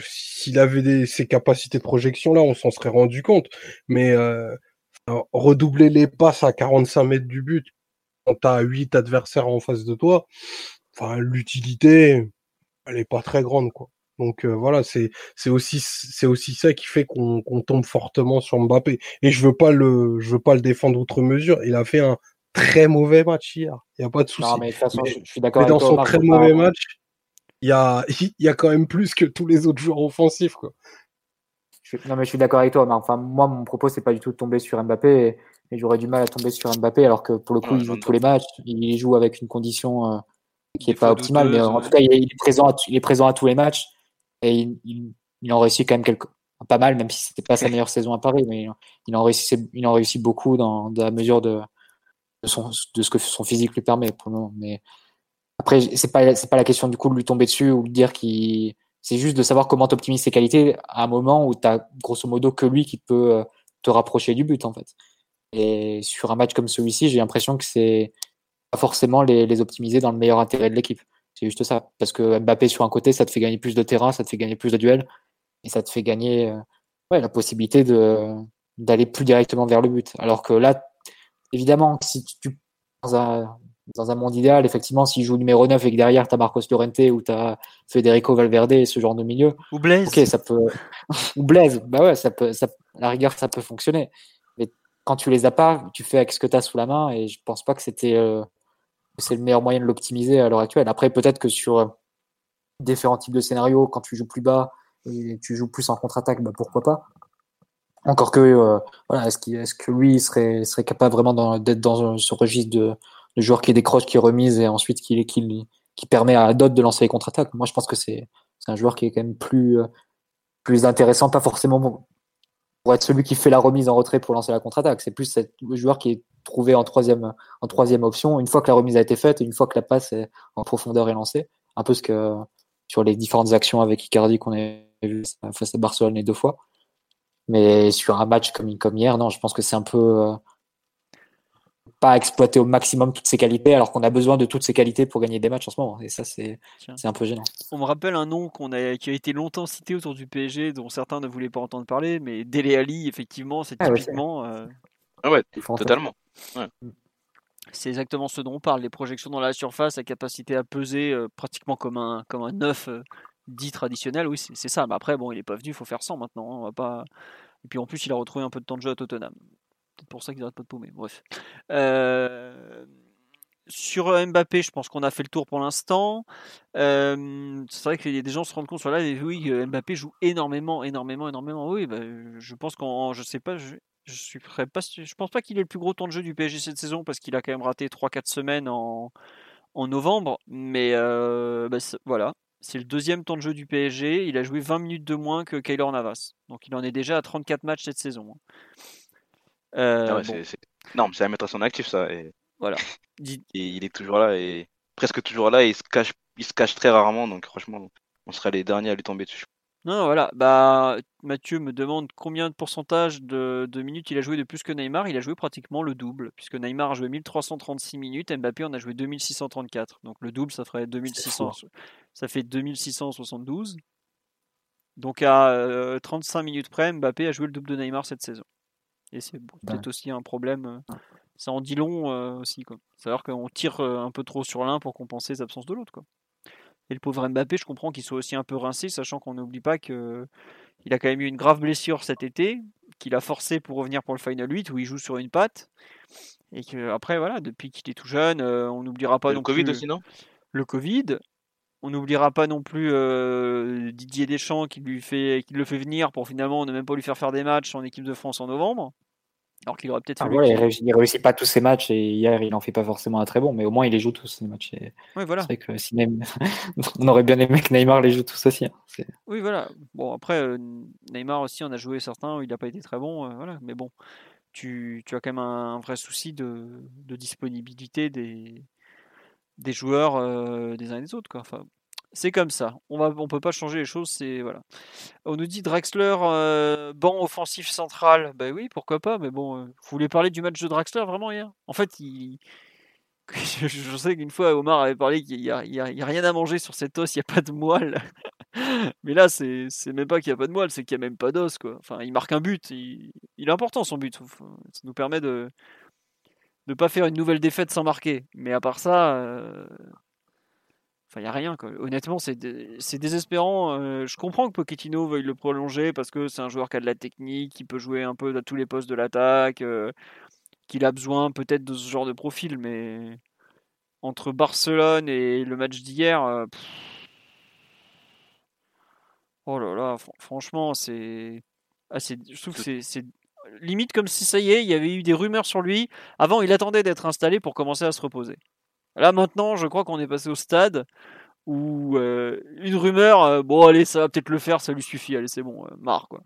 S'il avait des, ces capacités de projection là, on s'en serait rendu compte. Mais euh, redoubler les passes à 45 mètres du but quand tu as 8 adversaires en face de toi, enfin l'utilité, elle est pas très grande quoi. Donc euh, voilà, c'est c'est aussi c'est aussi ça qui fait qu'on tombe fortement sur Mbappé. Et je veux pas le je veux pas le défendre outre mesure. Il a fait un très mauvais match hier. Il y a pas de souci. mais de toute façon, je, suis d'accord. dans son très mauvais match, il y a, il y a quand même plus que tous les autres joueurs offensifs. Quoi. non, mais je suis d'accord avec toi. Mais enfin, moi, mon propos, c'est pas du tout de tomber sur Mbappé. Et, j'aurais du mal à tomber sur Mbappé, alors que pour le coup, il joue tous les matchs. Il joue avec une condition euh, qui est pas optimale. Mais en tout cas, il est, présent à, il est présent à tous les matchs. Et il, il, en réussit quand même quelques, pas mal, même si c'était pas sa meilleure saison à Paris. Mais il en réussit, il en réussit beaucoup dans, dans la mesure de, de, son, de ce que son physique lui permet pour le moment. Mais après, c'est pas c'est pas la question du coup de lui tomber dessus ou de dire qu'il c'est juste de savoir comment t'optimiser ses qualités à un moment où tu as grosso modo que lui qui peut euh, te rapprocher du but en fait. Et sur un match comme celui-ci, j'ai l'impression que c'est pas forcément les, les, optimiser dans le meilleur intérêt de l'équipe. C'est juste ça. Parce que Mbappé sur un côté, ça te fait gagner plus de terrain, ça te fait gagner plus de duels et ça te fait gagner euh, ouais, la possibilité de d'aller plus directement vers le but. Alors que là, évidemment, si tu dans un, dans un monde idéal, effectivement, s'il joue numéro 9 et que derrière, tu as Marcos Llorente ou tu as Federico Valverde et ce genre de milieu. Ou Blaise. Ok, ça peut. ou Blaise. Bah ouais, ça peut, ça... la rigueur, ça peut fonctionner. Mais quand tu les as pas, tu fais avec ce que tu as sous la main et je pense pas que c'était. Euh, c'est le meilleur moyen de l'optimiser à l'heure actuelle. Après, peut-être que sur euh, différents types de scénarios, quand tu joues plus bas et tu joues plus en contre-attaque, bah pourquoi pas. Encore que, voilà, est-ce, est que lui serait, serait capable vraiment d'être dans ce registre de, de joueur qui décroche, qui remise et ensuite qui, permet à d'autres de lancer les contre-attaques Moi, je pense que c'est, un joueur qui est quand même plus, plus intéressant, pas forcément pour être celui qui fait la remise en retrait pour lancer la contre-attaque. C'est plus le joueur qui est trouvé en troisième, en troisième option, une fois que la remise a été faite, une fois que la passe en profondeur est lancée. Un peu ce que sur les différentes actions avec Icardi qu'on a vu face à Barcelone les deux fois. Mais sur un match comme, comme hier, non, je pense que c'est un peu euh, pas exploiter au maximum toutes ses qualités, alors qu'on a besoin de toutes ses qualités pour gagner des matchs en ce moment. Et ça, c'est un peu gênant. On me rappelle un nom qu'on a, qui a été longtemps cité autour du PSG, dont certains ne voulaient pas entendre parler, mais Dele Ali, effectivement, c'est ah typiquement. Euh, ah ouais, totalement. Mm. C'est exactement ce dont on parle, les projections dans la surface, la capacité à peser euh, pratiquement comme un, comme un 9 dit traditionnel, oui, c'est ça. Mais après, bon, il est pas venu, il faut faire 100 maintenant. Hein, on va pas... Et puis en plus, il a retrouvé un peu de temps de jeu à Tottenham. C'est pour ça qu'ils n'arrêtent pas de paumer. Bref. Euh, sur Mbappé, je pense qu'on a fait le tour pour l'instant. Euh, c'est vrai qu'il y des gens se rendent compte sur là, oui, Mbappé joue énormément, énormément, énormément. Oui, bah, je pense qu'en, je sais pas, je, je suis pas, je pense pas qu'il ait le plus gros temps de jeu du PSG cette saison parce qu'il a quand même raté 3-4 semaines en, en novembre. Mais euh, bah, voilà, c'est le deuxième temps de jeu du PSG. Il a joué 20 minutes de moins que Kaylor Navas. Donc il en est déjà à 34 matchs cette saison. Hein. Euh, ah c'est, Non, c'est à mettre à son actif ça. Et... Voilà. il est toujours là et presque toujours là. Et il se cache, il se cache très rarement. Donc franchement, on serait les derniers à lui tomber dessus. Non, voilà. Bah, Mathieu me demande combien de pourcentage de, minutes il a joué de plus que Neymar. Il a joué pratiquement le double, puisque Neymar a joué 1336 minutes, Mbappé en a joué 2634. Donc le double, ça ferait 2600. Ça fait 2672. Donc à 35 euh, minutes près, Mbappé a joué le double de Neymar cette saison. Et c'est peut-être aussi un problème. Euh, ça en dit long euh, aussi. C'est-à-dire qu'on tire un peu trop sur l'un pour compenser les absences de l'autre. Quoi. Et le pauvre Mbappé, je comprends qu'il soit aussi un peu rincé, sachant qu'on n'oublie pas qu'il a quand même eu une grave blessure cet été, qu'il a forcé pour revenir pour le Final 8, où il joue sur une patte. Et que après, voilà, depuis qu'il est tout jeune, euh, on n'oubliera pas non plus. Le Covid aussi, non? Le Covid. On n'oubliera pas non plus euh, Didier Deschamps qui, lui fait, qui le fait venir pour finalement ne même pas lui faire faire des matchs en équipe de France en novembre. Alors qu'il aurait peut-être ah, il, réussit, réussit pas tous ses matchs et hier il en fait pas forcément un très bon, mais au moins il les joue tous ces matchs. Oui, voilà. C'est que si on aurait bien aimé que Neymar les joue tous aussi. Hein. Oui, voilà. Bon, après, euh, Neymar aussi, on a joué certains où il n'a pas été très bon. Euh, voilà. Mais bon, tu, tu, as quand même un, vrai souci de, de disponibilité des, des joueurs euh, des uns et des autres. Quoi. Enfin, c'est comme ça. On va, on peut pas changer les choses. C'est voilà. On nous dit Draxler euh, banc offensif central. Ben oui, pourquoi pas. Mais bon, euh, vous voulez parler du match de Draxler vraiment hier? En fait, je sais qu'une fois Omar avait parlé qu'il n'y a, rien à manger sur cet os. Il n'y a pas de moelle. mais là, c'est, même pas qu'il n'y a pas de moelle, c'est qu'il n'y a même pas d'os. Enfin, il marque un but. Il, est important son but. Ça nous permet de ne pas faire une nouvelle défaite sans marquer. Mais à part ça. Euh, il n'y a rien. Honnêtement, c'est désespérant. Euh, je comprends que Pochettino veuille le prolonger parce que c'est un joueur qui a de la technique, qui peut jouer un peu à tous les postes de l'attaque, euh, qu'il a besoin peut-être de ce genre de profil. Mais entre Barcelone et le match d'hier, euh, oh là là, franchement, c'est. Ah, je trouve que c'est limite comme si ça y est, il y avait eu des rumeurs sur lui. Avant, il attendait d'être installé pour commencer à se reposer. Là maintenant, je crois qu'on est passé au stade où euh, une rumeur, euh, bon allez, ça va peut-être le faire, ça lui suffit, allez c'est bon, euh, marre quoi.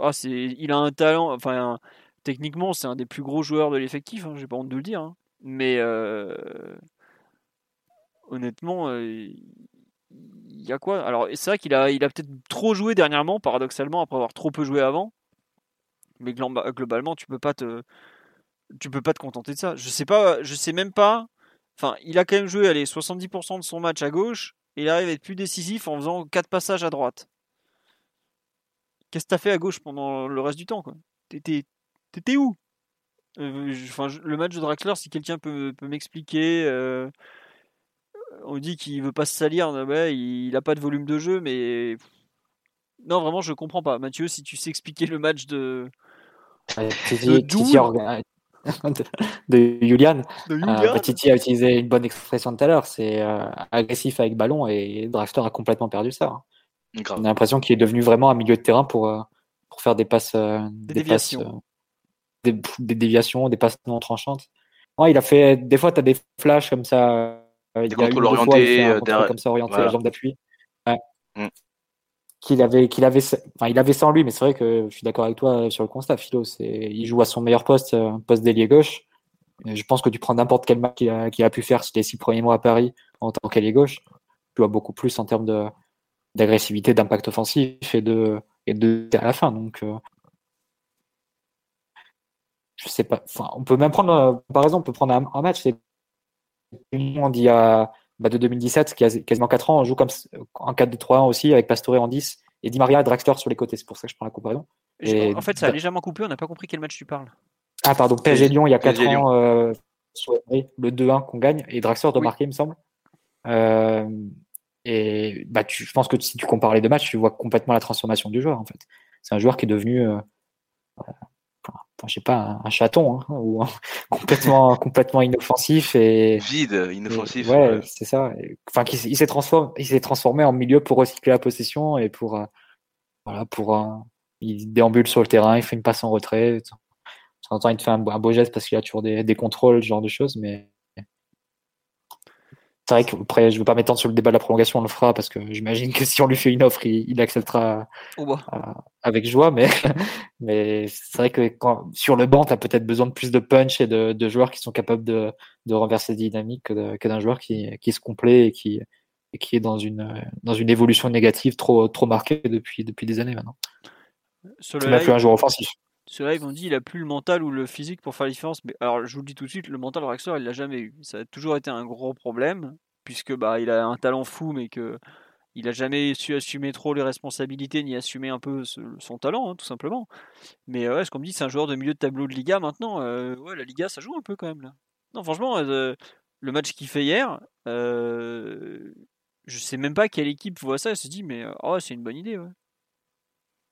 ah, c'est, il a un talent, enfin techniquement c'est un des plus gros joueurs de l'effectif, hein, j'ai pas honte de le dire, hein. mais honnêtement, il y a quoi? Alors c'est vrai qu'il a, il a peut-être trop joué dernièrement, paradoxalement, après avoir trop peu joué avant, mais globalement tu peux pas te tu peux pas te contenter de ça. Je sais pas, je sais même pas. Enfin, il a quand même joué allez, 70% de son match à gauche et il arrive à être plus décisif en faisant 4 passages à droite. Qu'est-ce que t'as fait à gauche pendant le reste du temps quoi? T'étais où? Euh, enfin, Le match de Draxler, si quelqu'un peut, peut m'expliquer. Euh, on dit qu'il veut pas se salir, ouais, il a pas de volume de jeu, mais non, vraiment, je comprends pas. Mathieu, si tu sais expliquer le match de, de de, Julian. Euh, Titi a utilisé une bonne expression tout à l'heure, c'est euh, agressif avec ballon et Draxler a complètement perdu ça. Hein. On a l'impression qu'il est devenu vraiment un milieu de terrain pour, euh, pour faire des passes, des, déviations. des, déviations, des passes non tranchantes. il a fait des fois, tu as des flashs comme ça. Des il contrôles orientés, comme ça orienté la jambe d'appui. Mm. Qu'il avait, qu'il avait, enfin, il avait ça en lui, mais c'est vrai que je suis d'accord avec toi sur le constat, Philo. C'est, il joue à son meilleur poste, poste d'ailier gauche. Je pense que tu prends n'importe quel match qu'il a, a, pu faire les six premiers mois à Paris en tant qu'ailier gauche, tu vois beaucoup plus en termes de, d'agressivité, d'impact offensif et de, et de à la fin. Donc, euh, je sais pas. Enfin, on peut même prendre, euh, par exemple, on peut prendre un, match, c'est on dit à, bah, de 2017, qui a quasiment 4 ans, on joue comme en 4-2-3-1 aussi avec Pastore en 10 et Di Maria et Draxler sur les côtés. C'est pour ça que je prends la comparaison. Et, en fait, ça a légèrement coupé, on n'a pas compris quel match tu parles. Ah, pardon, PSG Lyon, il y a 4 ans, euh, le 2-1 qu'on gagne, et Draxler doit marquer, il me semble. Euh, et bah, tu, je pense que si tu compares les deux matchs, tu vois complètement la transformation du joueur. En fait, c'est un joueur qui est devenu, euh, je sais pas, un, chaton, hein, ou complètement, complètement inoffensif et vide, inoffensif. ouais, c'est ça. Enfin, il, s'est transformé, il s'est transformé en milieu pour recycler la possession et pour, euh, voilà, pour, euh, il déambule sur le terrain, il fait une passe en retrait. De temps en temps, il te fait un, beau geste parce qu'il a toujours des, des contrôles, ce genre de choses, mais c'est vrai qu'après, je ne veux pas m'étendre sur le débat de la prolongation, on le fera parce que j'imagine que si on lui fait une offre, il, acceptera avec joie. Mais, mais c'est vrai que quand, sur le banc, tu as peut-être besoin de plus de punch et de, joueurs qui sont capables de, de renverser des dynamiques que, d'un joueur qui, qui se complaît et qui, et qui est dans une, dans une évolution négative trop, trop marquée depuis, depuis des années maintenant. C'est même plus un joueur offensif. Live, on dit il a plus le mental ou le physique pour faire la différence. Mais alors, je vous le dis tout de suite, le mental Raxor, il l'a jamais eu. Ça a toujours été un gros problème, puisque bah, il a un talent fou, mais que il a jamais su assumer trop les responsabilités ni assumer un peu son talent, hein, tout simplement. Mais ouais, ce qu'on me dit, c'est un joueur de milieu de tableau de Liga maintenant. Euh, ouais, la Liga, ça joue un peu quand même là. Non, franchement, euh, le match qu'il fait hier, euh, je sais même pas quelle équipe voit ça et se dit, mais oh, c'est une bonne idée.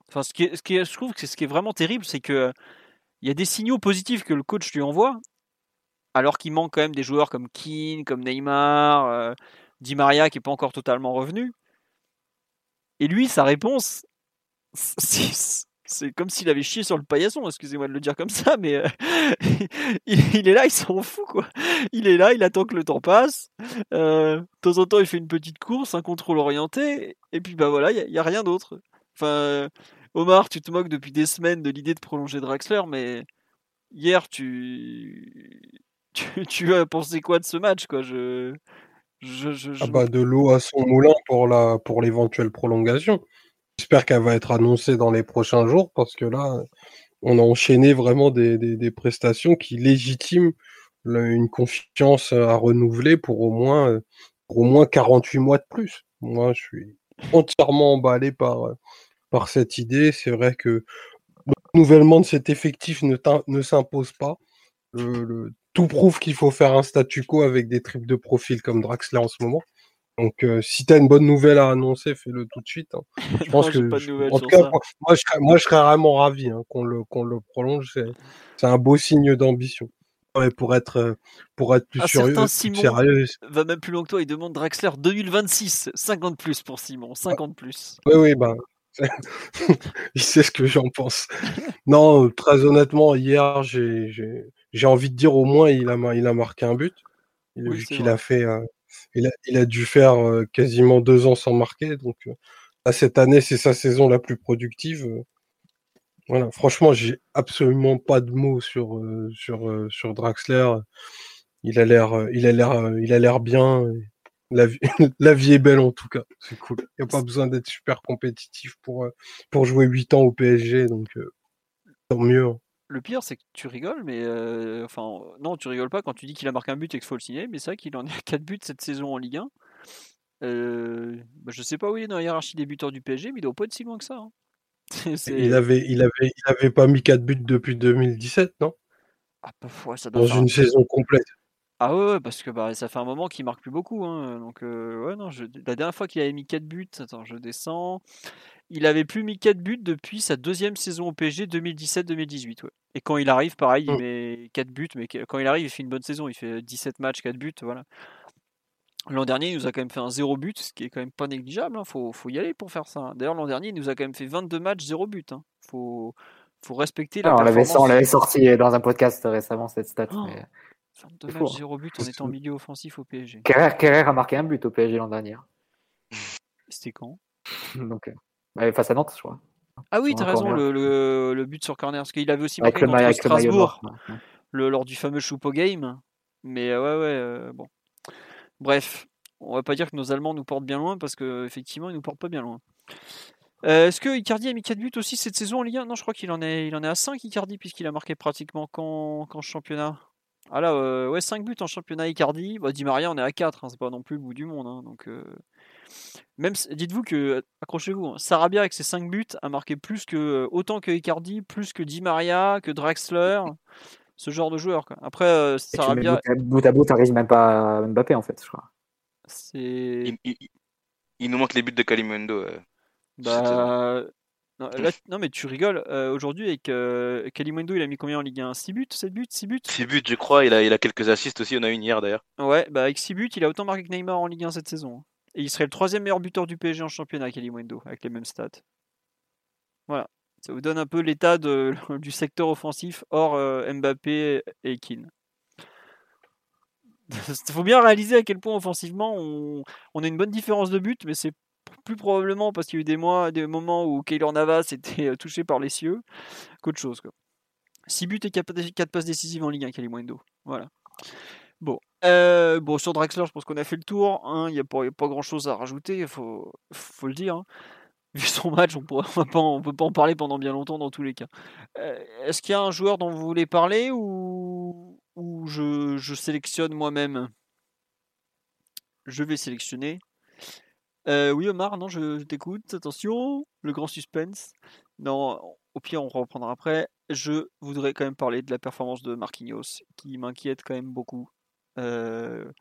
Enfin, ce qui, ce qui je trouve que ce qui est vraiment terrible, c'est que il y a des signaux positifs que le coach lui envoie, alors qu'il manque quand même des joueurs comme Keane, comme Neymar, euh, Di Maria qui n'est pas encore totalement revenu. Et lui, sa réponse, c'est comme s'il avait chié sur le paillasson, excusez-moi de le dire comme ça, mais euh, il, est là, il s'en fout quoi. Il est là, il attend que le temps passe. Euh, de temps en temps, il fait une petite course, un contrôle orienté, et puis bah voilà, il n'y a, a, rien d'autre. Enfin, Omar, tu te moques depuis des semaines de l'idée de prolonger Draxler, mais hier, tu... tu, as pensé quoi de ce match quoi? Je... Ah bah de l'eau à son moulin pour la pour l'éventuelle prolongation. J'espère qu'elle va être annoncée dans les prochains jours parce que là, on a enchaîné vraiment des, prestations qui légitiment une confiance à renouveler pour au moins pour au moins 48 mois de plus. Moi, je suis entièrement emballé par par cette idée. C'est vrai que le renouvellement de cet effectif ne, ne s'impose pas. Le, tout prouve qu'il faut faire un statu quo avec des tripes de profil comme Draxler en ce moment. Donc, euh, si tu as une bonne nouvelle à annoncer, fais-le tout de suite. Hein. Je pense que, en tout cas, moi je, serais, moi je, serais, vraiment ravi hein, qu'on le, qu'on le prolonge. C'est un beau signe d'ambition. pour être pour être plus sérieux, sérieux. Va même plus loin que toi. Il demande Draxler 2026, 50 plus pour Simon, 50 plus. Oui, oui, bah il sait ce que j'en pense. Non, très honnêtement, hier, j'ai envie de dire au moins il a, il a marqué un but. Il, a fait, euh, il, a, il, a, dû faire euh, quasiment deux ans sans marquer. Donc, euh, cette année, c'est sa saison la plus productive. voilà, franchement, j'ai absolument pas de mots sur, sur, sur Draxler. Il a l'air, il a l'air, il a l'air bien. La vie, la vie est belle en tout cas, c'est cool. Il n'y a pas besoin d'être super compétitif pour, euh, pour jouer 8 ans au PSG, donc euh, tant mieux. Hein. Le pire, c'est que tu rigoles, mais euh, enfin, non, tu rigoles pas quand tu dis qu'il a marqué un but et qu'il faut le signer, mais c'est vrai qu'il en a 4 buts cette saison en Ligue 1. Euh, bah, je sais pas où il est dans la hiérarchie des buteurs du PSG, mais il doit pas être si loin que ça. Hein. il, avait, il, avait, il avait pas mis 4 buts depuis 2017, non? Ah, ça Dans une saison complète. Ah ouais, parce que bah, ça fait un moment qu'il marque plus beaucoup. Hein, donc ouais, non, la dernière fois qu'il avait mis 4 buts, attends, je descends. Il avait plus mis 4 buts depuis sa deuxième saison au PSG 2017-2018. Et quand il arrive, pareil, il mmh. met 4 buts, mais quand il arrive, il fait une bonne saison. Il fait 17 matchs, 4 buts, voilà. L'an dernier, il nous a quand même fait un zéro but, ce qui est quand même pas négligeable. Il hein. faut, faut, y aller pour faire ça. D'ailleurs, l'an dernier, il nous a quand même fait 22 matchs, zéro but. Hein. Faut, faut respecter la on performance. on l'avait sorti dans un podcast récemment, cette stat. Oh, 22 matchs, 0 hein. but en étant milieu offensif au PSG. Kerrer, a marqué un but au PSG l'an dernier. C'était quand? Donc, euh, Face à Nantes, je crois. Ah oui, t'as raison, le, le, le, but sur corner. Parce qu'il avait aussi marqué contre Strasbourg le, lors du fameux Choupo Game. Mais ouais, ouais, euh, bon. Bref, on va pas dire que nos Allemands nous portent bien loin parce qu'effectivement, ils nous portent pas bien loin. Euh, est-ce que Icardi a mis 4 buts aussi cette saison en Ligue 1 Non, je crois qu'il en est, il en est à 5 Icardi puisqu'il a marqué pratiquement qu'en, championnat. Ah là, euh, ouais, 5 buts en championnat Icardi. Bah, Di Maria, on est à 4, hein, c'est pas non plus le bout du monde. Hein, donc, euh, même, dites-vous que, accrochez-vous, hein, Sarabia avec ses 5 buts a marqué plus que, autant que Icardi, plus que Di Maria, que Draxler, ce genre de joueur. Après, Sarabia. Bout à bout, t'arrives même pas à Mbappé en fait, je crois. C'est. Il, nous manque les buts de Kalimundo. Bah. Non, mais tu rigoles. Euh, aujourd'hui, avec euh, Kalimundo, il a mis combien en Ligue 1 6 buts 7 buts 6 buts? 6 buts, je crois. Il a, il a quelques assists aussi. On a une hier d'ailleurs. Ouais, bah avec 6 buts, il a autant marqué que Neymar en Ligue 1 cette saison. Et il serait le troisième meilleur buteur du PSG en championnat, Kalimundo, avec les mêmes stats. Voilà. Ça vous donne un peu l'état du secteur offensif hors euh, Mbappé et Keane. Il faut bien réaliser à quel point offensivement on, on a une bonne différence de but, mais c'est plus probablement parce qu'il y a eu des, mois, des moments où Keylor Navas était euh, touché par les cieux qu'autre chose. Quoi. 6 buts et 4 passes décisives en Ligue 1, Kalimundo. Voilà. Bon. Euh, bon, sur Draxler, je pense qu'on a fait le tour. Hein. Il n'y a, pas grand chose à rajouter, il faut, le dire. Hein. Vu son match, on ne peut pas en parler pendant bien longtemps dans tous les cas. Euh, est-ce qu'il y a un joueur dont vous voulez parler ou, je sélectionne moi-même? Je vais sélectionner. Euh, oui, Omar, non, je, t'écoute. Attention, le grand suspense. Non, au pire, on reprendra après. Je voudrais quand même parler de la performance de Marquinhos, qui m'inquiète quand même beaucoup. Euh,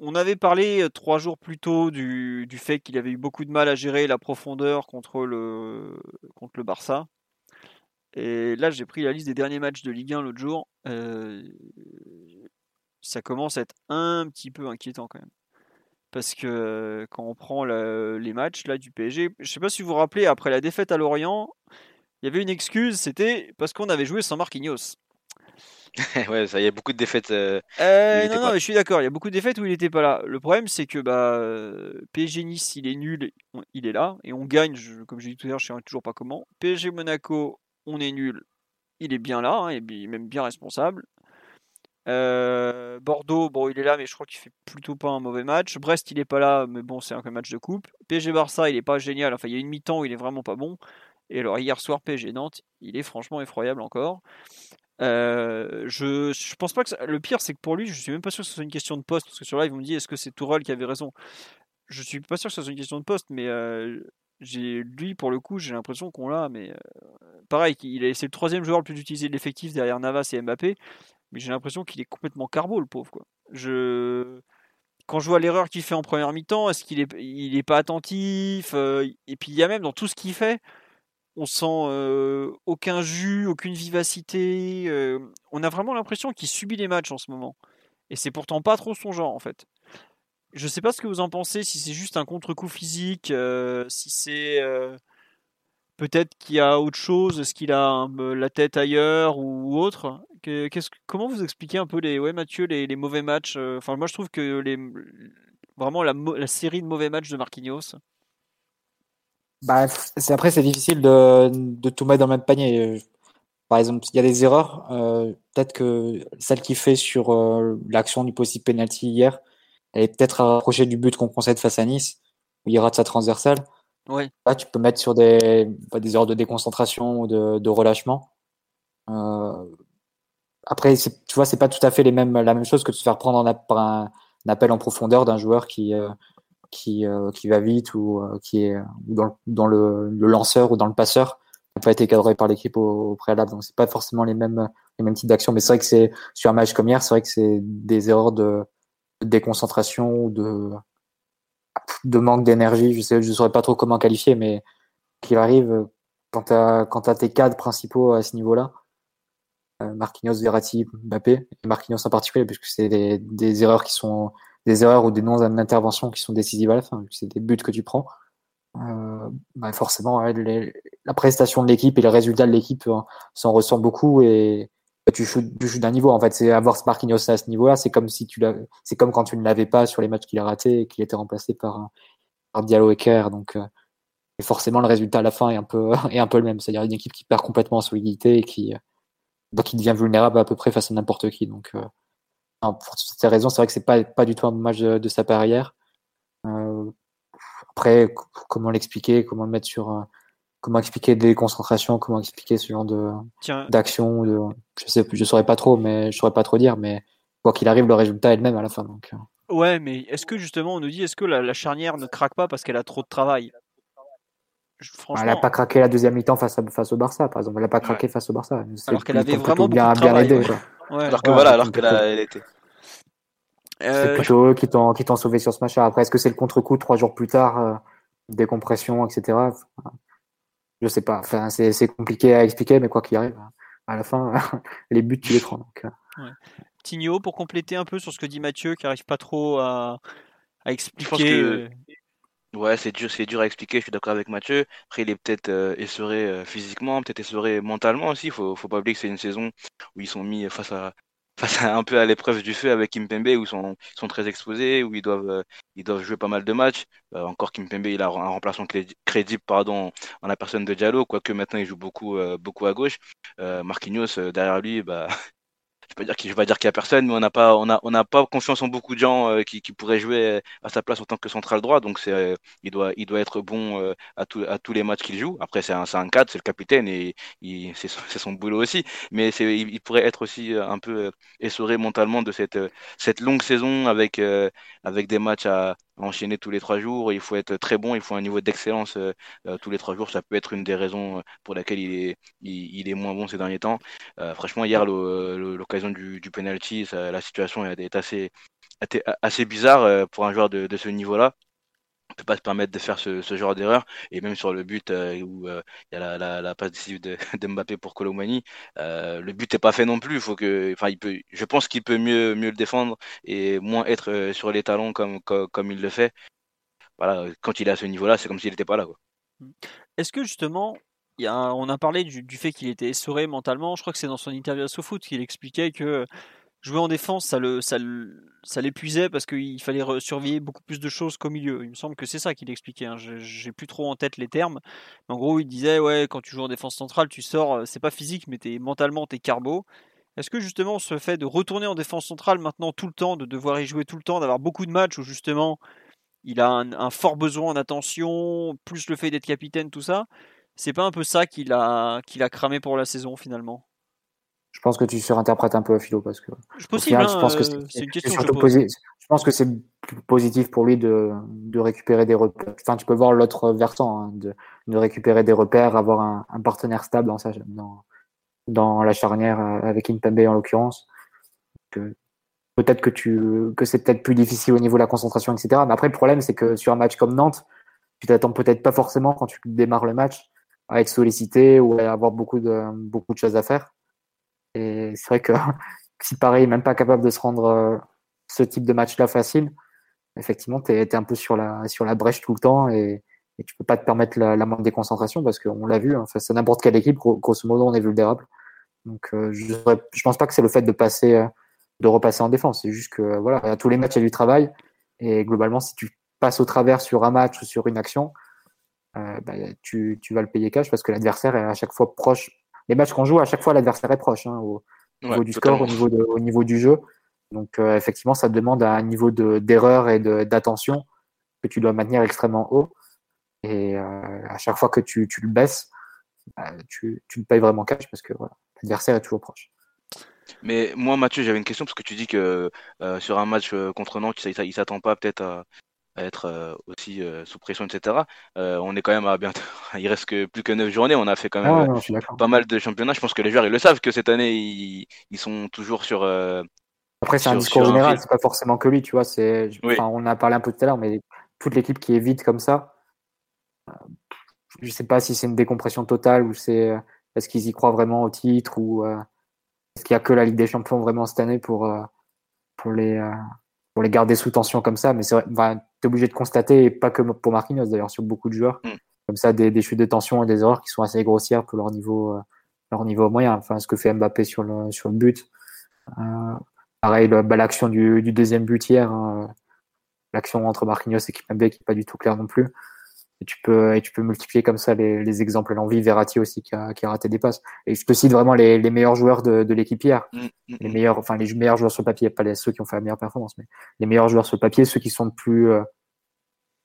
on avait parlé euh, trois jours plus tôt du, fait qu'il avait eu beaucoup de mal à gérer la profondeur contre le, contre le Barça. Et là, j'ai pris la liste des derniers matchs de Ligue 1 l'autre jour. ça commence à être un petit peu inquiétant quand même parce que quand on prend les matchs là du PSG, je sais pas si vous vous rappelez, après la défaite à Lorient, il y avait une excuse, c'était parce qu'on avait joué sans Marquinhos. ouais, ça, il y a beaucoup de défaites. Euh, euh, non, non, je suis d'accord, il y a beaucoup de défaites où il n'était pas là. Le problème, c'est que bah, PSG Nice, il est nul, il est là, et on gagne, comme j'ai dit tout à l'heure, je ne sais toujours pas comment. PSG Monaco, on est nul, il est bien là, hein, et même bien responsable. Euh, Bordeaux, bon, il est là, mais je crois qu'il fait plutôt pas un mauvais match. Brest, il est pas là, mais bon, c'est un match de coupe. PSG Barça, il est pas génial. Enfin, il y a une mi-temps où il est vraiment pas bon. Et alors, hier soir, PSG Nantes, il est franchement effroyable encore. Euh, je, je pense pas que le pire, c'est que pour lui, je suis même pas sûr que ce soit une question de poste. Parce que sur ils vont me dire est-ce que c'est Tourelle qui avait raison? Je suis pas sûr que ce soit une question de poste, mais euh, j'ai lui, pour le coup, j'ai l'impression qu'on l'a. Mais pareil, c'est le troisième joueur le plus utilisé de l'effectif derrière Navas et Mbappé mais j'ai l'impression qu'il est complètement carbo, le pauvre. Quoi. Je... Quand je vois l'erreur qu'il fait en première mi-temps, est-ce qu'il est, il est pas attentif euh, Et puis il y a même dans tout ce qu'il fait, on sent euh, aucun jus, aucune vivacité. Euh, on a vraiment l'impression qu'il subit les matchs en ce moment. Et c'est pourtant pas trop son genre en fait. Je sais pas ce que vous en pensez, si c'est juste un contre-coup physique, si c'est peut-être qu'il y a autre chose, est-ce qu'il a la tête ailleurs ou autre? Comment vous expliquez un peu les, ouais, Mathieu, les, mauvais matchs euh, Enfin, moi, je trouve que vraiment la, série de mauvais matchs de Marquinhos. Bah, après, c'est difficile de, de, tout mettre dans le même panier. Par exemple, il y a des erreurs. Euh, peut-être que celle qui fait sur euh, l'action du possible penalty hier, elle est peut-être rapprochée du but qu'on concède face à Nice, où il rate sa transversale. Ouais. Là, tu peux mettre sur des, bah, des erreurs de déconcentration ou de, de relâchement. Après, tu vois, c'est pas tout à fait les mêmes, la même chose que de se faire prendre en, par un, appel en profondeur d'un joueur qui, euh, qui, euh, qui va vite ou euh, qui est dans, dans le, le, lanceur ou dans le passeur n'a pas été cadré par l'équipe au, préalable. Donc, c'est pas forcément les mêmes, les mêmes types d'actions. Mais c'est vrai que c'est sur un match comme hier, c'est vrai que c'est des erreurs de déconcentration ou de, de manque d'énergie. Je sais, je saurais pas trop comment qualifier, mais qu'il arrive quand tu as, tes cadres principaux à ce niveau-là euh, Marquinhos, Verratti, Mbappé, et Marquinhos en particulier, puisque c'est des, erreurs qui sont des erreurs ou des non-interventions qui sont décisives à la fin, c'est des buts que tu prends. Euh, bah forcément, la prestation de l'équipe et le résultat de l'équipe euh, s'en ressent beaucoup et tu joues, d'un niveau. En fait, c'est avoir ce Marquinhos à ce niveau-là, c'est comme si tu c'est comme quand tu ne l'avais pas sur les matchs qu'il a ratés et qu'il était remplacé par, par Diallo et. Donc, euh, forcément, le résultat à la fin est un peu, est un peu le même. C'est-à-dire une équipe qui perd complètement en solidité et qui, bah, qui devient vulnérable à peu près face à n'importe qui. Donc, pour toutes ces raisons, c'est vrai que c'est pas, pas du tout un match de, sa carrière. Euh, après, comment l'expliquer, comment le mettre sur, euh, comment expliquer des concentrations, comment expliquer ce genre de d'action, de, je sais, je saurais pas trop, mais je saurais pas trop dire, mais quoi qu'il arrive, le résultat est le même à la fin. Donc. Euh. Ouais, mais est-ce que justement on nous dit, est-ce que la, charnière ne craque pas parce qu'elle a trop de travail? Franchement... Elle n'a pas craqué la deuxième mi-temps face, face au Barça, par exemple. Elle n'a pas craqué face au Barça. Alors qu'elle avait vraiment bien, de travail, bien aidé. Alors que voilà, alors qu'elle elle était. C'est euh, plutôt eux qui t'ont qui t'ont sauvé sur ce match. Après, est-ce que c'est le contre-coup trois jours plus tard, euh, décompression, etc. Je sais pas. Enfin, c'est c'est compliqué à expliquer, mais quoi qu'il arrive, à la fin, les buts tu les prends. Donc. Euh. Ouais. Tigno, pour compléter un peu sur ce que dit Mathieu, qui arrive pas trop à, à expliquer. Ouais, c'est dur, c'est dur à expliquer. Je suis d'accord avec Mathieu. Après, il est peut-être euh, essoré physiquement, peut-être essoré mentalement aussi. Faut, faut pas oublier que c'est une saison où ils sont mis face à face à un peu à l'épreuve du feu avec Kimpembe où ils sont, très exposés, où ils doivent, euh, ils doivent jouer pas mal de matchs. Euh, encore Kimpembe, il a un remplaçant crédible pardon, en la personne de Diallo, quoique maintenant il joue beaucoup, euh, beaucoup à gauche. Marquinhos, derrière lui, bah, je peux dire qu'il, vais dire qu'il y a personne, mais on n'a pas, on a, on n'a pas confiance en beaucoup de gens euh, qui, qui pourraient jouer à sa place en tant que central droit. Donc c'est, euh, il doit, il doit être bon euh, à, à tous les matchs qu'il joue. Après c'est un, c'est un cadre, c'est le capitaine et il, c'est, son boulot aussi. Mais c'est, il, pourrait être aussi un peu essoré mentalement de cette, cette longue saison avec, avec des matchs à, enchaîner tous les trois jours. Il faut être très bon, il faut un niveau d'excellence euh, euh, tous les trois jours. Ça peut être une des raisons euh, pour laquelle il est, moins bon ces derniers temps. franchement, hier, l'occasion du, penalty, la situation est assez, bizarre pour un joueur de ce niveau-là peut pas se permettre de faire ce, genre d'erreur. Et même sur le but euh, où euh, il y a la, passe décisive de, Mbappé pour Colomani, euh, le but n'est pas fait non plus. Faut que, il peut, je pense qu'il peut mieux, mieux le défendre et moins être euh, sur les talons comme, comme, il le fait. Voilà, quand il est à ce niveau-là, c'est comme s'il n'était pas là. Est-ce que justement, on a parlé du, du fait qu'il était essoré mentalement. Je crois que c'est dans son interview à SoFoot qu'il expliquait que jouer en défense, ça le, ça, ça l'épuisait parce qu'il fallait surveiller beaucoup plus de choses qu'au milieu. Il me semble que c'est ça qu'il expliquait. Hein. J'ai plus trop en tête les termes. en gros, il disait ouais, quand tu joues en défense centrale, tu sors, euh, c'est pas physique, mais es, mentalement, t'es carbo. Est-ce que justement ce fait de retourner en défense centrale maintenant tout le temps, de devoir y jouer tout le temps, d'avoir beaucoup de matchs où justement il a un, fort besoin en attention, plus le fait d'être capitaine, tout ça, c'est pas un peu ça qu'il a, qu'il a cramé pour la saison finalement? Je pense que tu surinterprètes un peu Philo parce que je, pense que c'est une question je pense que c'est positif pour lui de, de, récupérer des repères. Enfin, tu peux voir l'autre versant, hein, de, de, récupérer des repères, avoir un, un partenaire stable dans, sa, dans, dans la charnière euh, avec Impembe en l'occurrence. Peut-être que tu que c'est peut-être plus difficile au niveau de la concentration, etc. Mais après, le problème, c'est que sur un match comme Nantes, tu t'attends peut-être pas forcément quand tu démarres le match à être sollicité ou à avoir beaucoup de beaucoup de choses à faire. Et c'est vrai que si pareil, même pas capable de se rendre euh, ce type de match-là facile, effectivement, tu es, un peu sur la, sur la brèche tout le temps et, et tu peux pas te permettre la, la moindre déconcentration parce qu'on l'a vu, hein, face à n'importe quelle équipe, grosso modo, on est vulnérable. Donc, euh, je, je pense pas que c'est le fait de passer, euh, de repasser en défense. C'est juste que, voilà, à tous les matchs, il y a du travail. Et globalement, si tu passes au travers sur un match ou sur une action, bah, tu vas le payer cash parce que l'adversaire est à chaque fois proche les matchs qu'on joue, à chaque fois, l'adversaire est proche hein, au niveau du score, au niveau, de, au niveau du jeu. Donc, euh, effectivement, ça demande un niveau d'erreur et d'attention que tu dois maintenir extrêmement haut. Et euh, à chaque fois que tu, tu le baisses, bah, tu, tu, le payes vraiment cash parce que voilà, l'adversaire est toujours proche. Mais moi, Mathieu, j'avais une question parce que tu dis que euh, sur un match contre Nantes, il s'attend pas peut-être à, être euh, aussi euh, sous pression, etc. Euh, on est quand même à bientôt. Il reste que plus que 9 journées. On a fait quand même ah pas mal de championnats. Je pense que les joueurs ils le savent que cette année ils, ils sont toujours sur. Après c'est un discours général, c'est pas forcément que lui, tu vois. C'est, on a parlé un peu tout à l'heure, mais toute l'équipe qui est vide comme ça, je sais pas si c'est une décompression totale ou c'est est-ce qu'ils y croient vraiment au titre ou est-ce qu'il y a que la Ligue des Champions vraiment cette année pour pour les pour les garder sous tension comme ça. Mais c'est vrai, enfin, t'es obligé de constater, et pas que pour Marquinhos d'ailleurs, sur beaucoup de joueurs, Mm. comme ça, des, des chutes de tension et des erreurs qui sont assez grossières pour leur niveau, euh, leur niveau moyen. Enfin, ce que fait Mbappé sur le, sur le but. Euh, pareil, bah, l'action du, du deuxième but hier, hein, l'action entre Marquinhos et Kimpembe qui est pas du tout claire non plus. Et tu peux, et tu peux multiplier comme ça les, les exemples à l'envie. Verratti aussi qui a, qui a raté des passes. Et je te cite vraiment les, les meilleurs joueurs de, de l'équipe hier. Mm, mm, Les mm. meilleurs, enfin les meilleurs joueurs sur le papier, pas les, ceux qui ont fait la meilleure performance, mais les meilleurs joueurs sur le papier, ceux qui sont le plus, euh,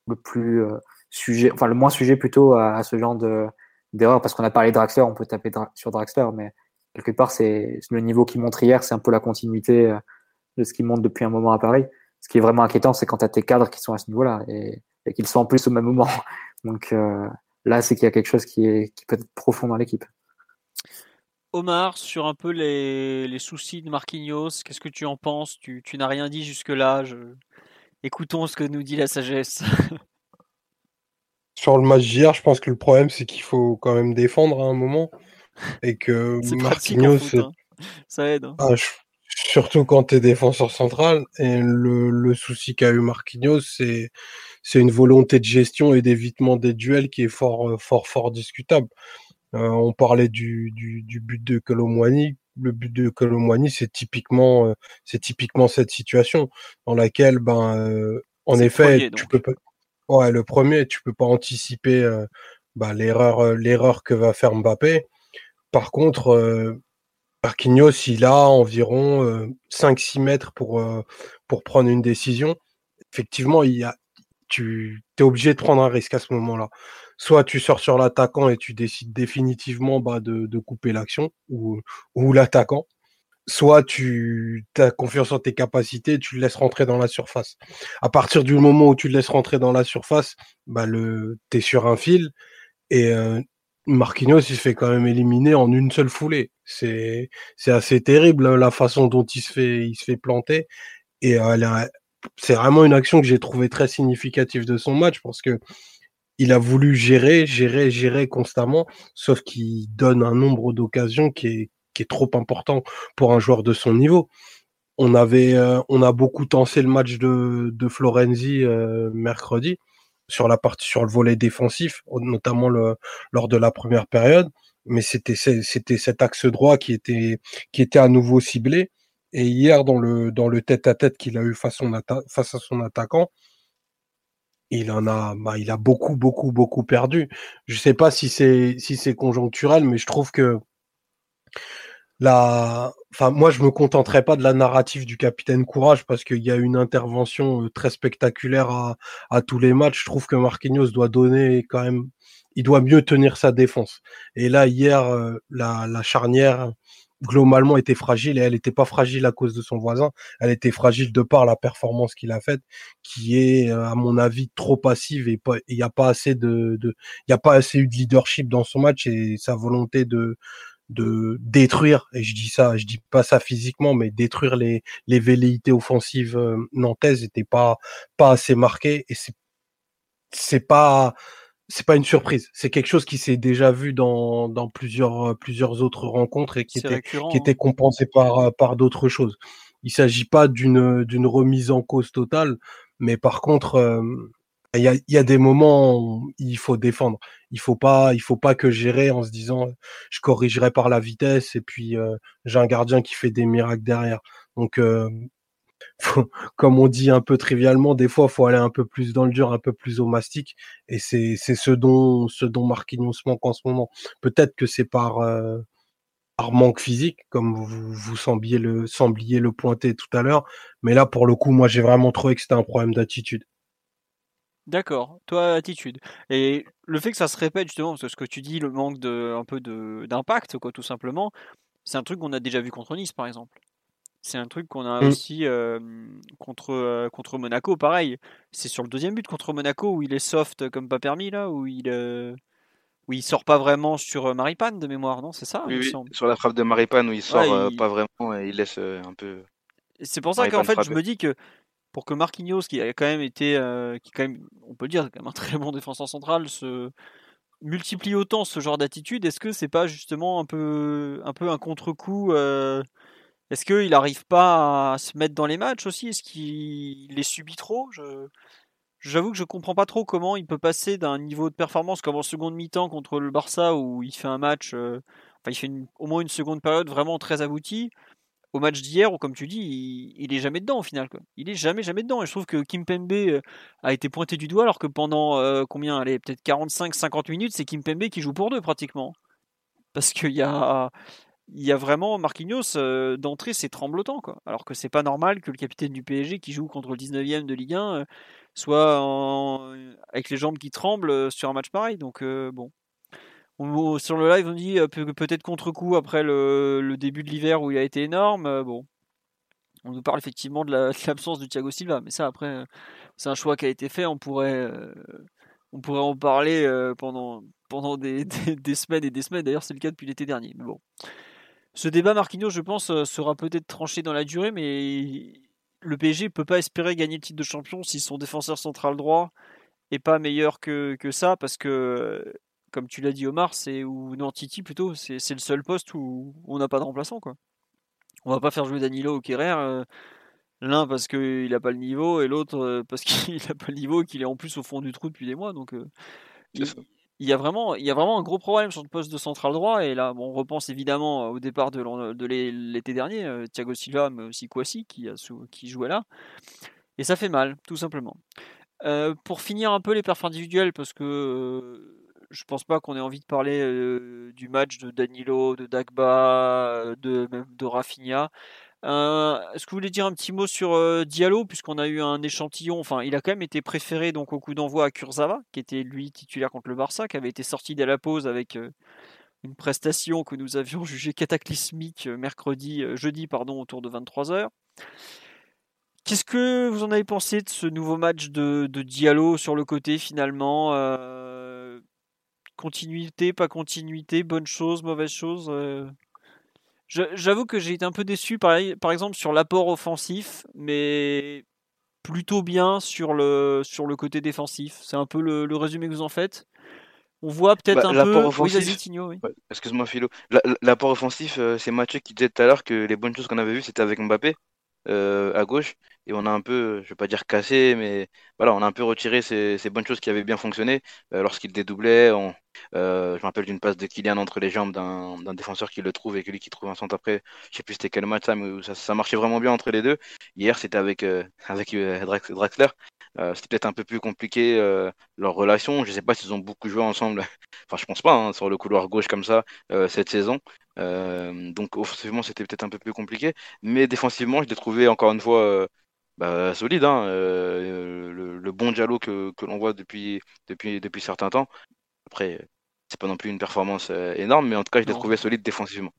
le plus euh, sujet, enfin le moins sujet plutôt à, à ce genre de d'erreur. Parce qu'on a parlé de Draxler, on peut taper Dra- sur Draxler, mais quelque part c'est le niveau qu'il montre hier, c'est un peu la continuité euh, de ce qu'il montre depuis un moment à Paris. Ce qui est vraiment inquiétant, c'est quand tu as tes cadres qui sont à ce niveau-là et, et qu'ils sont en plus au même moment. Donc euh, là, c'est qu'il y a quelque chose qui est qui peut être profond dans l'équipe. Omar, sur un peu les, les soucis de Marquinhos, qu'est-ce que tu en penses? Tu, tu n'as rien dit jusque-là. Je... Écoutons ce que nous dit la sagesse. Sur le match d'hier, je pense que le problème, c'est qu'il faut quand même défendre à un moment. Et que C'est pratique en Marquinhos, foot, hein. ça aide. hein. Ah, je- surtout quand tu es défenseur central. Et le, le souci qu'a eu Marquinhos, c'est c'est une volonté de gestion et d'évitement des duels qui est fort, euh, fort, fort discutable. Euh, on parlait du, du, du but de Colomwani. Le but de Colomwani, c'est typiquement, euh, c'est typiquement cette situation dans laquelle, ben, euh, en C'est effet, premier, tu peux pas. Ouais, le premier, tu peux pas anticiper bah, l'erreur, l'erreur que va faire Mbappé. Par contre, Marquinhos, il a environ euh, 5-6 mètres pour, euh, pour prendre une décision. Effectivement, il y a, tu es obligé de prendre un risque à ce moment-là. Soit tu sors sur l'attaquant et tu décides définitivement bah, de, de couper l'action ou, ou l'attaquant. Soit tu as confiance en tes capacités, tu le laisses rentrer dans la surface. À partir du moment où tu le laisses rentrer dans la surface, bah tu es sur un fil et euh, Marquinhos, il se fait quand même éliminer en une seule foulée. C'est, c'est assez terrible hein, la façon dont il se fait, il se fait planter. Et euh, c'est vraiment une action que j'ai trouvée très significative de son match parce que il a voulu gérer, gérer, gérer constamment, sauf qu'il donne un nombre d'occasions qui est, qui est trop important pour un joueur de son niveau. On avait, euh, on a beaucoup tensé le match de, de Florenzi euh, mercredi sur la partie, sur le volet défensif, notamment lors de la première période. Mais c'était, cet axe droit qui était, à nouveau ciblé. Et hier, dans le, dans le tête-à-tête qu'il a eu face, à son attaquant, il en a, bah, il a beaucoup, beaucoup, beaucoup perdu. Je sais pas si c'est, si c'est conjoncturel, mais je trouve que la, enfin, moi, je me contenterai pas de la narrative du capitaine Courage parce qu'il y a une intervention euh, très spectaculaire à, à tous les matchs. Je trouve que Marquinhos doit donner quand même, il doit mieux tenir sa défense. Et là, hier, euh, la, la charnière, globalement, était fragile et elle n'était pas fragile à cause de son voisin. Elle était fragile de par la performance qu'il a faite, qui est, euh, à mon avis, trop passive et il n'y a pas assez de, il a pas assez eu de leadership dans son match et sa volonté de, de détruire, et je dis ça, je dis pas ça physiquement, mais détruire les, les velléités offensives euh, nantaises n'était pas, pas assez marqué et c'est, c'est pas, c'est pas une surprise. C'est quelque chose qui s'est déjà vu dans, dans plusieurs, euh, plusieurs autres rencontres et qui était, récurrent. qui hein. était compensé par, euh, par d'autres choses. Il s'agit pas d'une, d'une remise en cause totale, mais par contre, euh, il y a, des moments où il faut défendre. Il faut pas, il faut pas que gérer en se disant, je corrigerai par la vitesse et puis euh, j'ai un gardien qui fait des miracles derrière. Donc, euh, comme on dit un peu trivialement, des fois, faut aller un peu plus dans le dur, un peu plus au mastic. Et c'est, c'est ce dont, ce dont Marquinhos manque en ce moment. Peut-être que c'est par, euh, par manque physique, comme vous, vous sembliez le, sembliez le pointer tout à l'heure. Mais là, pour le coup, moi, j'ai vraiment trouvé que c'était un problème d'attitude. D'accord, toi attitude. Et le fait que ça se répète justement, parce que ce que tu dis, le manque de un peu d'impact, quoi, tout simplement, c'est un truc qu'on a déjà vu contre Nice, par exemple. C'est un truc qu'on a Mm. aussi euh, contre euh, contre Monaco, pareil. C'est sur le deuxième but contre Monaco où il est soft comme pas permis là, où il euh, où il sort pas vraiment sur Maripane de mémoire, non? C'est ça, Oui, sur la frappe de Maripane où il sort Ouais, il- pas vraiment et il laisse un peu. C'est pour ça qu'en fait, je me dis que pour que Marquinhos, qui a quand même été, euh, qui quand même, on peut dire, un très bon défenseur central, se multiplie autant ce genre d'attitude, est-ce que c'est pas justement un peu, un peu un contre-coup euh, Est-ce qu'il n'arrive pas à se mettre dans les matchs aussi? Est-ce qu'il les subit trop? J'avoue que je comprends pas trop comment il peut passer d'un niveau de performance comme en seconde mi-temps contre le Barça où il fait un match, euh, enfin il fait au moins une seconde période vraiment très aboutie, au match d'hier où comme tu dis il, est jamais dedans au final. Il est jamais jamais dedans et je trouve que Kim Pembe euh, a été pointé du doigt alors que pendant euh, combien allez peut-être 45-50 minutes c'est Kim Pembe qui joue pour deux pratiquement parce qu'il y a y a vraiment Marquinhos d'entrée c'est tremblotant quoi. Alors que c'est pas normal que le capitaine du PSG qui joue contre le 19e de Ligue 1 soit avec les jambes qui tremblent euh, sur un match pareil. Donc euh, bon. sur le live, on dit euh, peut-être contre-coup après le, début de l'hiver où il a été énorme. bon, on nous parle effectivement de l'absence de Thiago Silva, mais ça après, c'est un choix qui a été fait. On pourrait, on pourrait en parler pendant, pendant des, des, semaines et des semaines. D'ailleurs, c'est le cas depuis l'été dernier. Mais bon, ce débat Marquinhos, je pense, sera peut-être tranché dans la durée, mais le PSG peut pas espérer gagner le titre de champion si son défenseur central droit est pas meilleur que, que ça, parce que, comme tu l'as dit Omar, c'est ou non Titi plutôt, c'est le seul poste où on n'a pas de remplaçant quoi. On va pas faire jouer Danilo ou Kerrer, euh, l'un parce qu'il n'a pas le niveau et l'autre euh, parce qu'il n'a pas le niveau et qu'il est en plus au fond du trou depuis des mois, donc. Euh, il y a vraiment, il y a vraiment un gros problème sur le poste de central droit. Et là, on repense évidemment au départ de, l'été dernier, Thiago Silva, mais aussi Kwasi qui, a, qui jouait là. Et ça fait mal, tout simplement. Pour finir un peu les perfs individuels, parce que je pense pas qu'on ait envie de parler du match de Danilo, de Dagba, de même de Rafinha. Euh, est-ce que vous voulez dire un petit mot sur euh, Diallo, puisqu'on a eu un échantillon, enfin il a quand même été préféré donc au coup d'envoi à Kurzawa, qui était lui titulaire contre le Barça, qui avait été sorti dès la pause avec euh, une prestation que nous avions jugée cataclysmique mercredi, jeudi pardon, autour de 23h. Qu'est-ce que vous en avez pensé de ce nouveau match de, de Diallo sur le côté finalement Continuité, pas continuité, bonne chose, mauvaise chose J'avoue que j'ai été un peu déçu par, par exemple sur l'apport offensif, mais plutôt bien sur le, sur le côté défensif. C'est un peu le, résumé que vous en faites. On voit peut-être bah, un peu. Offensif... Oui, Excuse-moi, Philo. L'apport offensif, euh, c'est Mathieu qui disait tout à l'heure que les bonnes choses qu'on avait vues, c'était avec Mbappé euh, à gauche et on a un peu, je vais pas dire cassé, mais voilà, on a un peu retiré ces, bonnes choses qui avaient bien fonctionné euh, lorsqu'il dédoublait. On, euh, je me rappelle d'une passe de Kylian entre les jambes d'un défenseur qui le trouve et que lui qui trouve un centre après. Je sais plus c'était quel match ça, mais ça, marchait vraiment bien entre les deux. Hier, c'était avec euh, avec Draxler. c'était peut-être un peu plus compliqué leur relation. Je sais pas s'ils ont beaucoup joué ensemble. enfin, je pense pas hein, sur le couloir gauche comme ça cette saison. donc offensivement, c'était peut-être un peu plus compliqué, mais défensivement, je l'ai trouvé encore une fois bah, solide, hein, euh, le, bon Diallo que, l'on voit depuis, depuis, depuis certains temps. Après, c'est pas non plus une performance euh, énorme, mais en tout cas, je l'ai trouvé solide défensivement.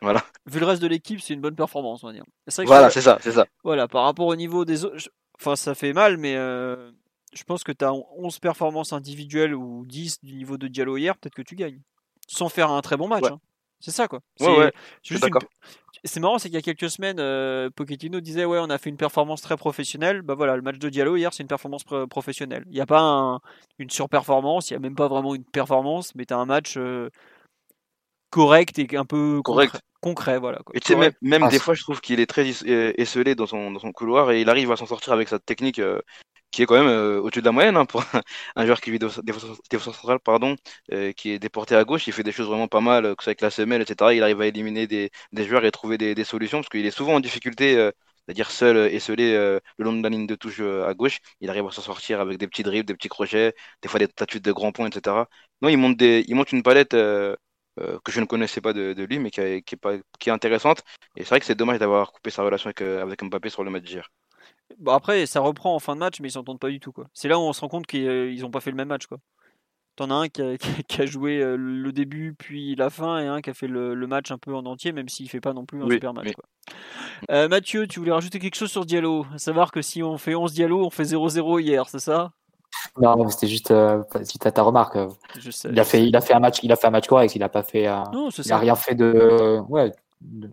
Voilà. Vu le reste de l'équipe, c'est une bonne performance, on va dire. voilà, c'est ça, c'est ça. Voilà, par rapport au niveau des autres, enfin, ça fait mal, mais euh, je pense que tu as 11 performances individuelles ou 10 du niveau de Diallo hier, peut-être que tu gagnes. Sans faire un très bon match. Hein. C'est ça, quoi. Ouais, ouais, d'accord c'est marrant, c'est qu'il y a quelques semaines, euh, Pochettino disait ouais, on a fait une performance très professionnelle. Bah voilà, le match de Diallo hier, c'est une performance professionnelle. Il n'y a pas une surperformance, il n'y a même pas vraiment une performance, mais tu as un match euh, correct et un peu correct. concret, voilà. Et tu sais, même, ah, des fois, je trouve qu'il est très euh, esselé dans son, dans son couloir et il arrive à s'en sortir avec sa technique qui est quand même euh, au-dessus de la moyenne hein, pour un joueur qui vit défense centrale, pardon, euh, qui est déporté à gauche. Il fait des choses vraiment pas mal, que ce soit avec la semelle, etc. Il arrive à éliminer des, joueurs et trouver des, solutions parce qu'il est souvent en difficulté, euh, c'est-à-dire seul et scellé le long de la ligne de touche à gauche. Il arrive à s'en sortir avec des petits dribbles, des petits crochets, des fois des tatues de grands points, etc. Non, il monte, une palette que je ne connaissais pas de, lui, mais qui, est intéressante. Et c'est vrai que c'est dommage d'avoir coupé sa relation avec, avec Mbappé sur le match d'hier. Bon, après, ça reprend en fin de match, mais ils s'entendent pas du tout. Quoi. C'est là où on se rend compte qu'ils ont pas fait le même match. Quoi. T'en as un qui a, joué euh, le début puis la fin et un qui a fait le, match un peu en entier, même s'il fait pas non plus un super match. Quoi. Euh, Mathieu, tu voulais rajouter quelque chose sur Diallo? À savoir que si on fait 11 Diallo, on fait 0-0 hier, c'est ça? Non, c'était juste euh, à ta remarque. il, a fait, il, a fait un match, il a fait un match correct, il a pas fait. il a rien fait de, ouais, de,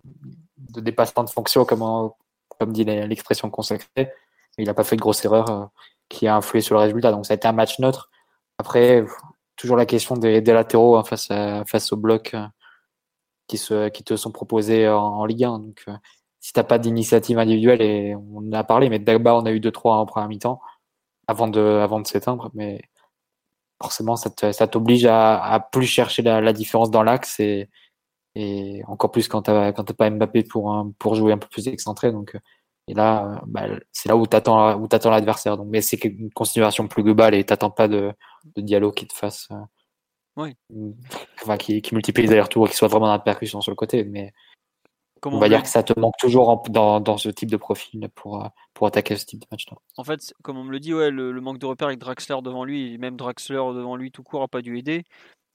de dépassement de fonction comme, comme dit l'expression consacrée. Il n'a pas fait de grosse erreur euh, qui a influé sur le résultat. Donc ça a été un match neutre. Après, toujours la question des, latéraux hein, face, face au bloc euh, qui, te sont proposés en, Ligue 1. Donc, euh, si t'as pas d'initiative individuelle, et on en a parlé, mais Dagba, on a eu 2-3 en première mi-temps avant de, avant de s'éteindre, mais forcément, ça t'oblige à, à, plus chercher la, la différence dans l'axe et, et encore plus quand quand t'as pas Mbappé pour pour jouer un peu plus excentré. Donc et là, bah, c'est là où où t'attends l'adversaire. Donc mais c'est une considération plus globale et t'attends pas de, de dialogue qui te fasse. Euh, oui. Enfin, qui, qui multiplie les allers-retours et qui soit vraiment dans la percussion sur le côté. Mais on va dire que ça te manque toujours dans, dans, ce type de profil pour, euh, pour attaquer ce type de match-là. En fait, comme on me le dit, ouais, le, manque de repères avec Draxler devant lui, et même Draxler devant lui tout court n'a pas dû aider.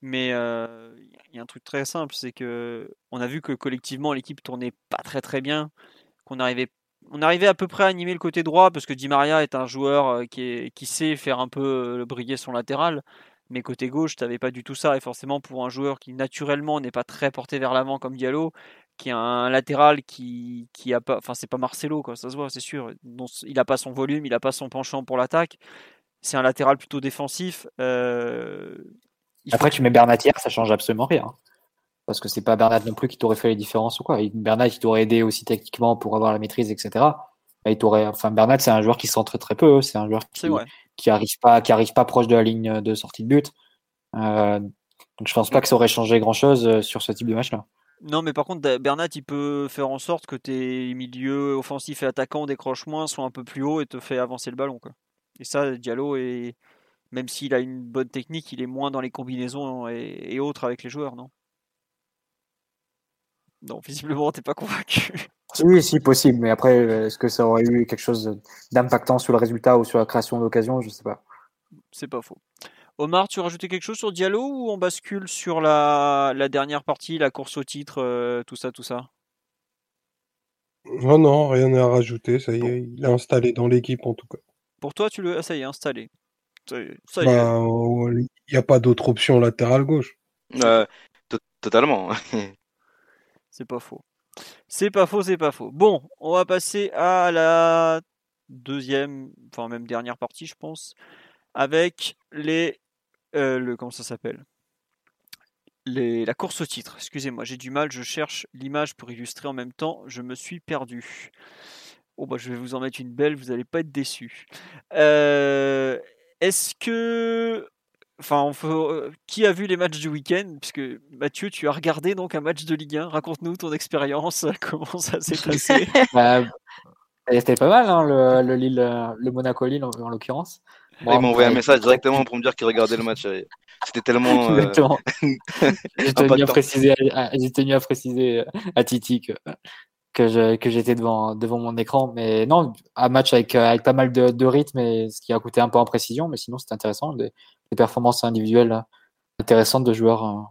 Mais euh, il y a un truc très simple, c'est que on a vu que collectivement l'équipe tournait pas très très bien, qu'on arrivait on arrivait à peu près à animer le côté droit parce que Di Maria est un joueur euh, qui, est, qui sait faire un peu briller son latéral. Mais côté gauche, tu n'avais pas du tout ça. Et forcément, pour un joueur qui naturellement n'est pas très porté vers l'avant comme Diallo, qui a un latéral qui, qui a pas, enfin c'est pas Marcelo quoi, ça se voit, c'est sûr. il a pas son volume, il a pas son penchant pour l'attaque. C'est un latéral plutôt défensif. Euh, Après, tu mets Bernat hier, ça change absolument rien. Parce que c'est pas Bernat non plus qui t'aurait fait les différences ou quoi. Bernat, il t'aurait aidé aussi techniquement pour avoir la maîtrise, etc. il t'aurait, enfin, Bernat, c'est un joueur qui s'entre très peu. C'est un joueur qui, qui arrive pas, qui arrive pas proche de la ligne de sortie de but. Euh, donc je pense pas que ça aurait changé grand chose euh, sur ce type de match-là. Non, mais par contre, Bernat, il peut faire en sorte que tes milieux offensifs et attaquants décrochent moins, soient un peu plus haut et te fait avancer le ballon. Quoi. Et ça, Diallo, est... même s'il a une bonne technique, il est moins dans les combinaisons et, autres avec les joueurs, non? Non, visiblement, t'es pas convaincu. Oui, si possible, mais après, est-ce que ça aurait eu quelque chose d'impactant sur le résultat ou sur la création d'occasion? Je sais pas. C'est pas faux. Omar, tu rajoutais quelque chose sur Diallo ou on bascule sur la, dernière partie, la course au titre, euh, tout ça, tout ça? Non, non, rien à rajouter. Ça y est, il est installé dans l'équipe en tout cas. Pour toi, tu le, ah, ça y est, installé. Bah, il n'y a pas d'autre option latérale gauche. Euh, totalement. c'est pas faux. C'est pas faux, c'est pas faux. Bon, on va passer à la deuxième, enfin même dernière partie, je pense, avec les euh, le, comment ça s'appelle? Les, La course au titre. Excusez-moi, j'ai du mal, je cherche l'image pour illustrer en même temps, je me suis perdu. Oh bah je vais vous en mettre une belle, vous n'allez pas être déçus. Euh, est-ce que Enfin, on euh, qui a vu les matchs du week-end? Puisque Mathieu, tu as regardé donc un match de Ligue 1. Raconte-nous ton expérience, comment ça s'est passé? Bah, C'était pas mal, hein, le, le, Lille, le Monaco-Lille en l'occurrence. Bon, il m'a envoyé un message directement pour me dire qu'il regardait le match. C'était tellement. Euh, Exactement. J'ai tenu, à préciser à préciser à Titi que, que j'étais devant, devant mon écran. Mais non, un match avec, avec pas mal de, de rythme et ce qui a coûté un peu en précision. Mais sinon, c'était intéressant. Des, performances individuelles intéressantes de joueurs, euh,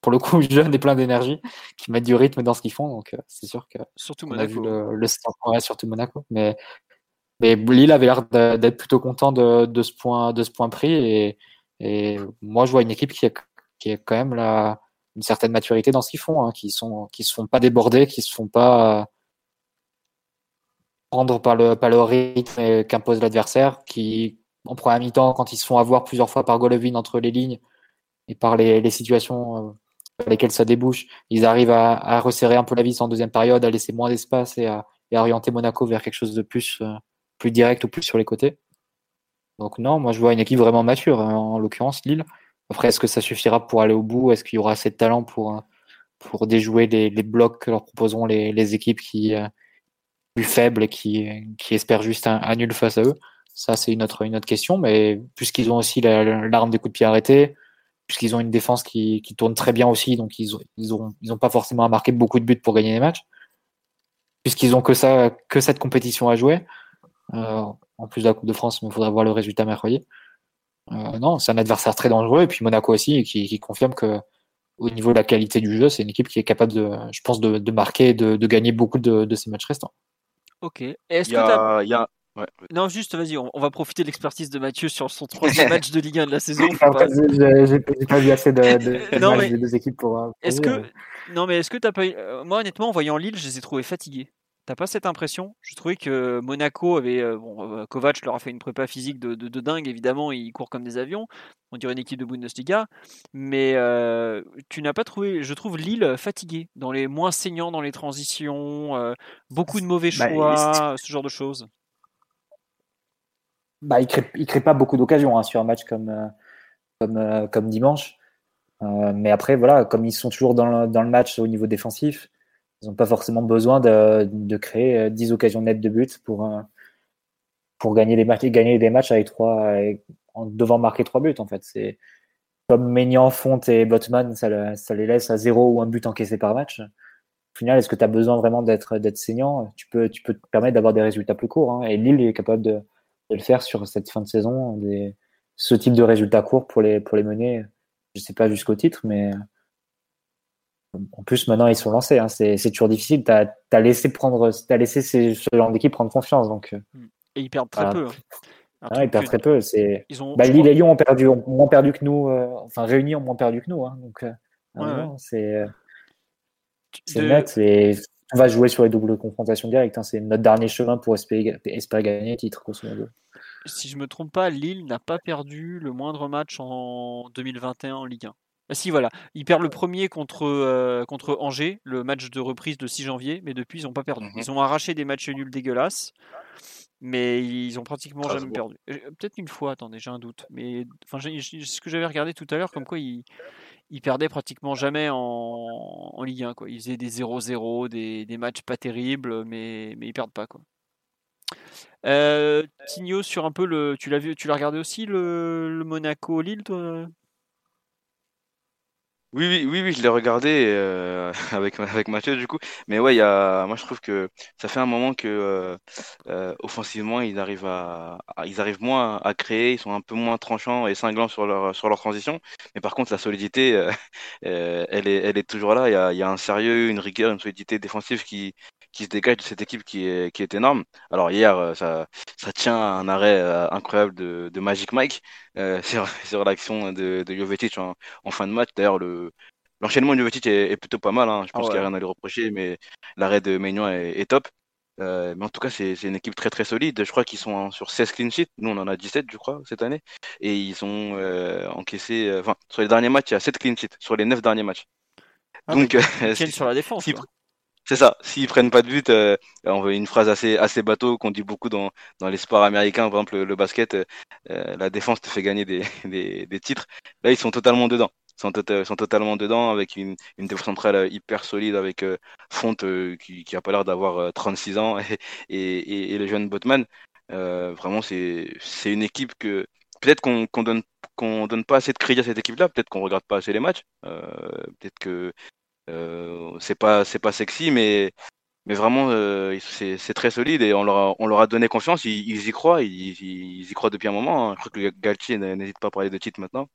pour le coup, jeunes et plein d'énergie, qui mettent du rythme dans ce qu'ils font. Donc, euh, c'est sûr que. Surtout Monaco. A vu le, le surtout Monaco. Mais mais Lille avait l'air d'être plutôt content de, de, ce point, de ce point pris. Et, et moi, je vois une équipe qui a, qui a quand même la, une certaine maturité dans ce qu'ils font, hein, qui sont, se font pas déborder, qui se font pas prendre par le, par le rythme qu'impose l'adversaire, qui, en première mi-temps, quand ils se font avoir plusieurs fois par Golovin entre les lignes et par les, situations euh, dans lesquelles ça débouche, ils arrivent à, resserrer un peu la vis en deuxième période, à laisser moins d'espace et à, et à orienter Monaco vers quelque chose de plus, euh, plus direct ou plus sur les côtés. Donc non, moi je vois une équipe vraiment mature, hein, en l'occurrence Lille. Après, est-ce que ça suffira pour aller au bout? Est-ce qu'il y aura assez de talent pour, pour déjouer les, blocs que leur proposeront les, équipes qui euh, plus faibles et qui, qui espèrent juste un, nul face à eux? Ça, c'est une autre, question. Mais puisqu'ils ont aussi l'arme des coups de pied arrêtés, puisqu'ils ont une défense qui, qui tourne très bien aussi, donc ils n'ont pas forcément à marquer beaucoup de buts pour gagner les matchs, puisqu'ils ont que cette compétition à jouer. Euh, en plus de la Coupe de France, mais il faudrait voir le résultat mercredi. Euh, non, c'est un adversaire très dangereux, et puis Monaco aussi, qui, qui confirme que au niveau de la qualité du jeu, c'est une équipe qui est capable de, je pense, de, de marquer et de, de, gagner beaucoup de, de ces matchs restants. Ok. Est-ce que a... Ouais. Non, juste, vas-y, on, on, va profiter de l'expertise de Mathieu sur son troisième match de Ligue 1 de la saison. J'ai pas vu assez de, de, non, mais... des deux équipes pour. Est-ce que non, mais est-ce que t'as pas eu... Moi, honnêtement, en voyant Lille, je les ai trouvés fatigués. T'as pas cette impression? Je trouvais que Monaco avait. Euh, bon, euh, Kovac leur a fait une prépa physique de, de, dingue, évidemment, ils courent comme des avions. On dirait une équipe de Bundesliga. Mais euh, tu n'as pas trouvé, je trouve, Lille fatigué, dans les moins saignants dans les transitions, beaucoup de mauvais bah, choix, ce genre de choses. Bah, il ne crée, pas beaucoup d'occasions hein, sur un match comme, comme, comme dimanche. mais après, voilà, comme ils sont toujours dans le, dans le match au niveau défensif, ils n'ont pas forcément besoin de, créer 10 euh, occasions nettes de but pour, euh, pour gagner, des matchs, gagner des matchs avec trois, en devant marquer trois buts. En fait, c'est comme Maignan, Fonte et Botman, ça, les laisse à zéro ou un but encaissé par match. Au final, est-ce que tu as besoin vraiment d'être d'être saignant? Tu peux, tu peux te permettre d'avoir des résultats plus courts. Hein. Et Lille est capable de, le faire sur cette fin de saison, ce type de résultats courts pour les, pour les mener. Je sais pas jusqu'au titre, mais en plus, maintenant, ils sont lancés. Hein. C'est, toujours difficile. Tu as, laissé, prendre, as laissé ce genre d'équipe prendre confiance. Donc, euh, Et ils perdent très peu. Hein. Ah, ils perdent très peu. C'est... Bah, Lille et Lyon ont, perdu, ont moins perdu que nous. Euh, enfin, réunis ont moins perdu que nous. Hein. Donc, euh, c'est, c'est net. Et on va jouer sur les doubles confrontations directes. C'est notre dernier chemin pour espérer, espérer gagner le titre. Si je me trompe pas, Lille n'a pas perdu le moindre match en 2021 en Ligue 1. Ah si, voilà. Ils perdent le premier contre, euh, contre Angers, le match de reprise de 6 janvier, mais depuis, ils n'ont pas perdu. Mmh ils ont arraché des matchs nuls dégueulasses, mais ils ont pratiquement jamais perdu. Peut-être une fois, attendez, j'ai un doute. Mais enfin, ce que j'avais regardé tout à l'heure, comme quoi ils, ils perdaient pratiquement jamais en, en Ligue 1. Quoi. Ils faisaient des 0-0, des, des, matchs pas terribles, mais, mais ils perdent pas. Quoi. Euh, Tigno, sur un peu le. Tu l'as vu, tu l'as regardé aussi le, le Monaco-Lille, toi? Oui, oui, oui, oui, je l'ai regardé euh, avec, avec Mathieu du coup. Mais ouais, il y a, moi je trouve que ça fait un moment que euh, euh, offensivement ils arrivent à, ils arrivent moins à créer, ils sont un peu moins tranchants et cinglants sur leur sur leur transition. Mais par contre la solidité, elle est elle est toujours là. Il y a, il y a un sérieux, une rigueur, une solidité défensive qui qui se dégage de cette équipe qui est, qui est énorme. Alors hier, euh, ça, ça tient à un arrêt euh, incroyable de, de Magic Mike euh, sur, sur l'action de, de Jovetic en, en, fin de match. D'ailleurs, le, l'enchaînement de Jovetic est, est, plutôt pas mal. Hein. Je pense ah qu'il n'y a rien à lui reprocher, mais l'arrêt de Maignan est, est, top. Euh, mais en tout cas, c'est, c'est une équipe très très solide. Je crois qu'ils sont sur 16 clean sheets. Nous, on en a 17, je crois, cette année. Et ils ont euh, encaissé. Enfin, sur les derniers matchs, il y a 7 clean sheets. Sur les 9 derniers matchs. Ah, Donc, sur la défense. C'est ça. S'ils prennent pas de but, euh, on veut une phrase assez assez bateau qu'on dit beaucoup dans dans les sports américains, par exemple le, basket, euh, la défense te fait gagner des, des, titres. Là, ils sont totalement dedans. Ils sont, tota-, totalement dedans avec une, une défense centrale hyper solide avec euh, Fonte euh, qui qui a pas l'air d'avoir 36 ans et, et, et, le jeune Botman. vraiment, c'est une équipe que peut-être qu'on qu'on donne qu'on donne pas assez de crédit à cette équipe-là. Peut-être qu'on regarde pas assez les matchs. peut-être que euh, c'est pas c'est pas sexy, mais mais vraiment euh, c'est très solide et on leur a, on leur a donné confiance. Ils, y croient, ils, y croient depuis un moment. Hein. Je crois que Galtier n'hésite pas à parler de titre maintenant.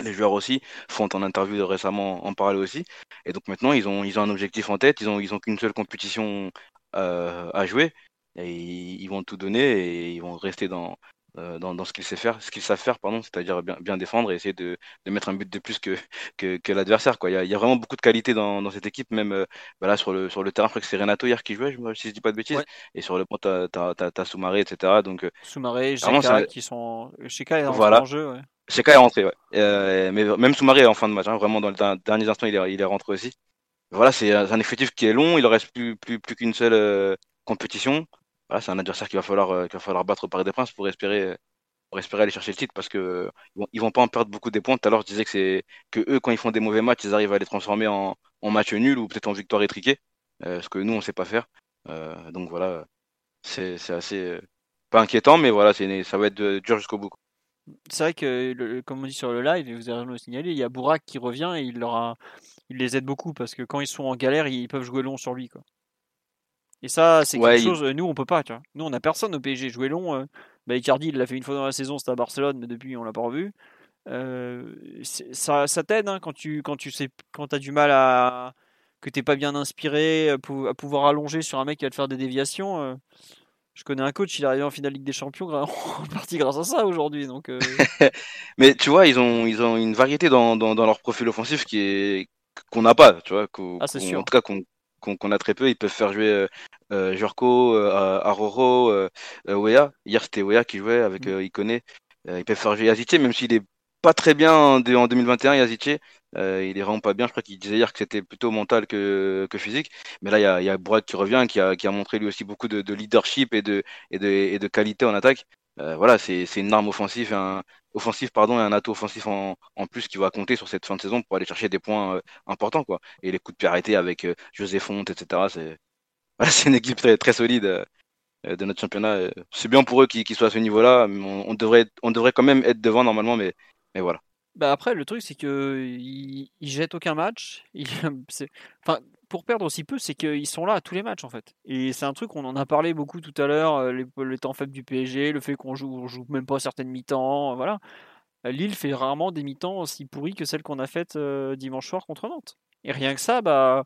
Les joueurs aussi font en interview récemment en parler aussi. Et donc maintenant ils ont ils ont un objectif en tête. Ils ont ils ont qu'une seule compétition euh, à jouer et ils, vont tout donner et ils vont rester dans euh, dans, dans, ce qu'ils savent faire, ce qu'ils savent faire, pardon, c'est-à-dire bien, bien, défendre et essayer de, de, mettre un but de plus que, que, que l'adversaire. Quoi. Il, y a, il y a vraiment beaucoup de qualité dans, dans cette équipe, même euh, bah là sur le, sur le terrain, je crois que c'est Renato hier qui jouait, je, si je dis pas de bêtises, et sur le point, t'as, t'as, t'as, Soumaré, etc. Donc, euh, Soumaré, Sheka qui sont. Sheka est voilà. en jeu, ouais. Sheka est rentré, ouais. Euh, mais même Soumaré est en fin de match, hein, vraiment dans les derniers instants, il est, il est rentré aussi. Voilà, c'est un effectif qui est long, il reste plus, plus, plus qu'une seule compétition. C'est un adversaire qu'il va falloir, falloir battre au Paris des Princes pour espérer aller chercher le titre parce que ils vont, pas en perdre beaucoup des points. Tout à je disais que c'est que eux, quand ils font des mauvais matchs, ils arrivent à les transformer en, match nul ou peut-être en victoire étriquée, euh, ce que nous, on sait pas faire. Euh, donc voilà, c'est assez euh, pas inquiétant, mais voilà, ça va être dur jusqu'au bout. C'est vrai que, comme on dit sur le live, et vous avez le signaler, il y a Bourak qui revient et il, leur les aide beaucoup parce que quand ils sont en galère, ils peuvent jouer long sur lui. Et ça, c'est quelque chose, nous, on peut pas. Tu vois. Nous, on a personne au PSG. Jouer long, bah, Icardi, il l'a fait une fois dans la saison, c'était à Barcelone, mais depuis, on l'a pas revu. Euh, ça, ça t'aide hein, quand tu quand tu sais quand as du mal à que t'es pas bien inspiré à, pouvoir allonger sur un mec qui va te faire des déviations. Euh. je connais un coach, il est arrivé en finale Ligue des Champions en partie grâce à ça aujourd'hui. Donc, euh. mais tu vois, ils ont ils ont une variété dans, dans, dans leur profil offensif qui est qu'on n'a pas, tu vois, ah, en tout cas qu'on qu'on a très peu. Ils peuvent faire jouer euh, Jurko, Aroro, Wea. Hier, c'était Wea qui jouait avec mm. Ikone. ils peuvent faire jouer Yazice, même s'il est pas très bien en, 2021, Yazice. il est vraiment pas bien. Je crois qu'il disait hier que c'était plutôt mental que, que physique. Mais là, il y a, y a qui revient, qui a, qui a montré lui aussi beaucoup de, leadership et de, et, de, et de qualité en attaque. voilà, c'est une arme offensive, un, offensif pardon, et un atout offensif en, en, plus qui va compter sur cette fin de saison pour aller chercher des points euh, importants. Quoi. Et les coups de pied arrêtés avec euh, José Fonte, etc. C'est c'est une équipe très, très solide euh, de notre championnat. C'est bien pour eux qu'ils soient à ce niveau-là. On, devrait, on devrait quand même être devant normalement, mais, mais voilà. Bah après, le truc, c'est qu'ils ils jettent aucun match. enfin, pour perdre aussi peu, c'est qu'ils sont là à tous les matchs en fait. Et c'est un truc, on en a parlé beaucoup tout à l'heure, euh, les, temps faibles du PSG, le fait qu'on joue, joue même pas certaines mi-temps, euh, voilà. Euh, Lille fait rarement des mi-temps aussi pourries que celles qu'on a faites dimanche soir contre Nantes. Et rien que ça, bah,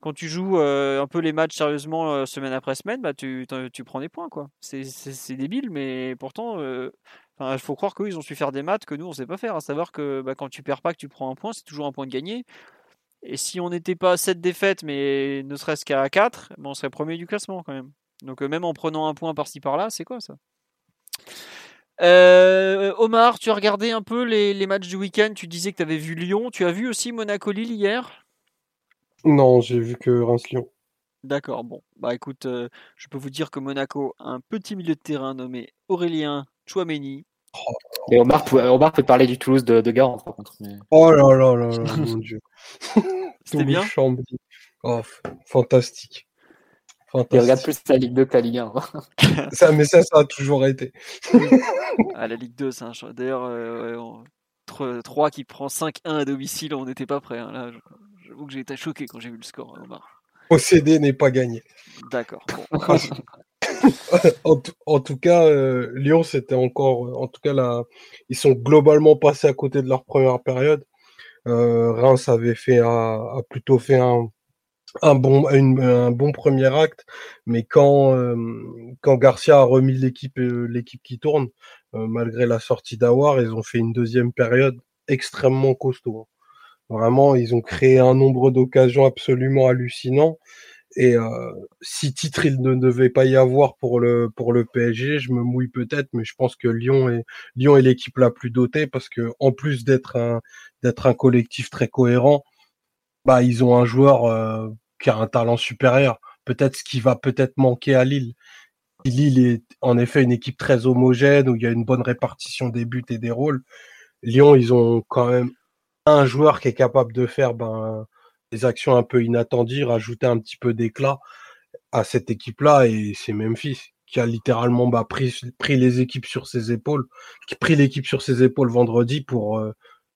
quand tu joues un peu les matchs sérieusement semaine après semaine, bah, tu, tu prends des points. quoi. C'est débile, mais pourtant, il faut croire qu'eux, ils ont su faire des maths que nous, on sait pas faire. À savoir que bah, quand tu perds pas, que tu prends un point, c'est toujours un point de gagné. Et si on n'était pas à 7 défaites, mais ne serait-ce qu'à 4, ben, on serait premier du classement quand même. Donc euh, même en prenant un point par-ci par-là, c'est quoi ça? Euh, Omar, tu as regardé un peu les, matchs du week-end, tu disais que tu avais vu Lyon, tu as vu aussi Monaco-Lille hier? Non, j'ai vu que Reims-Lyon. D'accord, bon, bah écoute, euh, je peux vous dire que Monaco a un petit milieu de terrain nommé Aurélien Chouameni, et Omar, Omar peut parler du Toulouse de, de Garant, par contre. Oh là là là là, mon dieu. C'était bien. Oh, fantastique. Il regarde plus la Ligue 2 que la Ligue 1. ça, mais ça, ça a toujours été. ah, la Ligue 2, c'est un choix. D'ailleurs, euh, 3 qui prend 5-1 à domicile, on n'était pas prêt. Hein. Là, j'avoue que j'ai été choqué quand j'ai vu le score, Omar. Posséder n'est pas gagné. D'accord. en, tout cas, euh, Lyon, c'était encore, euh, en tout cas, là, ils sont globalement passés à côté de leur première période. Euh, Reims avait fait a, plutôt fait un, un bon, un bon premier acte, mais quand quand Garcia a remis l'équipe l'équipe qui tourne, malgré la sortie d'Awar, ils ont fait une deuxième période extrêmement costaud. Vraiment, ils ont créé un nombre d'occasions absolument hallucinant. Et euh, si titre il ne devait pas y avoir pour le pour le PSG, je me mouille peut-être, mais je pense que Lyon est Lyon est l'équipe la plus dotée parce que en plus d'être un d'être un collectif très cohérent, bah ils ont un joueur euh, qui a un talent supérieur. Peut-être ce qui va peut-être manquer à Lille. Lille est en effet une équipe très homogène où il y a une bonne répartition des buts et des rôles. Lyon, ils ont quand même un joueur qui est capable de faire ben actions un peu inattendues, rajouter un petit peu d'éclat à cette équipe-là, et c'est Memphis qui a littéralement bah, pris, pris les équipes sur ses épaules, qui pris l'équipe sur ses épaules vendredi pour. Euh,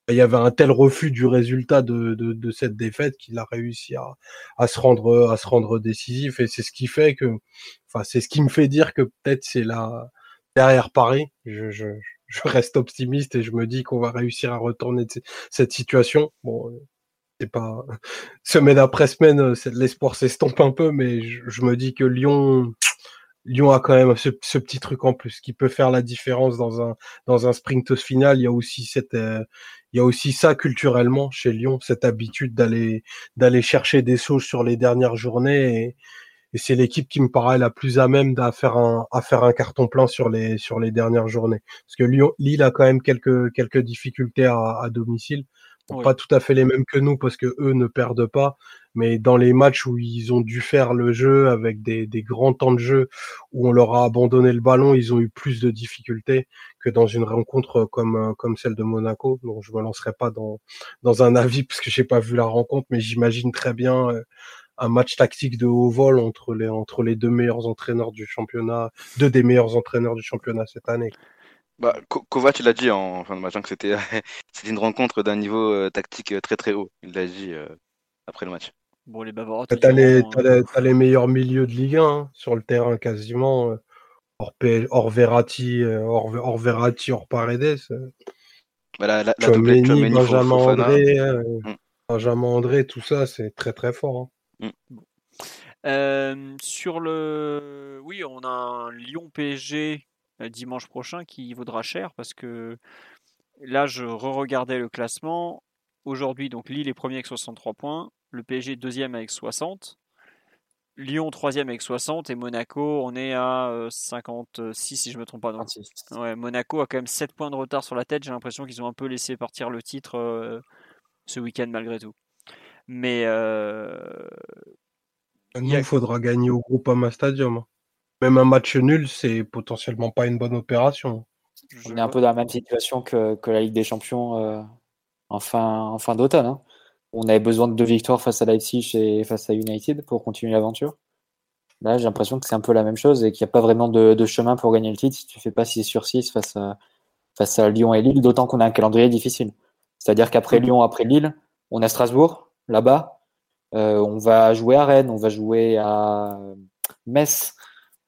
il y avait un tel refus du résultat de, cette défaite qu'il a réussi à, se rendre à se rendre décisif et c'est ce qui fait que enfin c'est ce qui me fait dire que peut-être c'est là derrière Paris je, reste optimiste et je me dis qu'on va réussir à retourner cette situation bon c'est pas semaine après semaine, euh, l'espoir s'estompe un peu, mais je, me dis que Lyon, Lyon a quand même ce, petit truc en plus qui peut faire la différence dans un dans un sprint final. Il y a aussi cette euh, il y a aussi ça culturellement chez Lyon, cette habitude d'aller d'aller chercher des sauces sur les dernières journées et, c'est l'équipe qui me paraît la plus à même à faire un à faire un carton plein sur les sur les dernières journées parce que Lyon Lille a quand même quelques quelques difficultés à, à domicile pas tout à fait les mêmes que nous parce que eux ne perdent pas, mais dans les matchs où ils ont dû faire le jeu avec des, des, grands temps de jeu où on leur a abandonné le ballon, ils ont eu plus de difficultés que dans une rencontre comme comme celle de Monaco. Donc je me lancerai pas dans dans un avis parce que j'ai pas vu la rencontre, mais j'imagine très bien euh, un match tactique de haut vol entre les entre les deux meilleurs entraîneurs du championnat, deux des meilleurs entraîneurs du championnat cette année. Bah, Kovac, il a dit en fin de match hein, que c'était une rencontre d'un niveau euh, tactique euh, très très haut. Il l'a dit euh, après le match. Bon, les Bavarois. T'as les, as les, meilleurs milieux de Ligue 1 hein, sur le terrain quasiment. hors, hors Verratti, hors, hors Verratti, hors Paredes. Bah, la, la, Benjamin André, mm. Benjamin André, tout ça, c'est très très fort. Hein. Mm. sur le, oui, on a un Lyon PSG euh, dimanche prochain qui vaudra cher parce que là, je re-regardais le classement. Aujourd'hui, donc Lille est premier avec 63 points, le PSG deuxième avec 60. Lyon troisième avec 60 et Monaco, on est à 56 si je me trompe pas. Donc. Ouais, Monaco a quand même 7 points de retard sur la tête. J'ai l'impression qu'ils ont un peu laissé partir le titre ce week-end malgré tout. Mais il faudra gagner au Groupama Stadium. Même un match nul, c'est potentiellement pas une bonne opération. On est un peu dans la même situation que, que la Ligue des Champions euh, en fin, fin d'automne. Hein. On avait besoin de deux victoires face à Leipzig et face à United pour continuer l'aventure. Là, j'ai l'impression que c'est un peu la même chose et qu'il n'y a pas vraiment de, chemin pour gagner le titre si tu fais pas 6 sur 6 face à, face à Lyon et Lille, d'autant qu'on a un calendrier difficile. C'est-à-dire qu'après Lyon, après Lille, on a Strasbourg, là-bas. Euh, on va jouer à Rennes, on va jouer à Metz,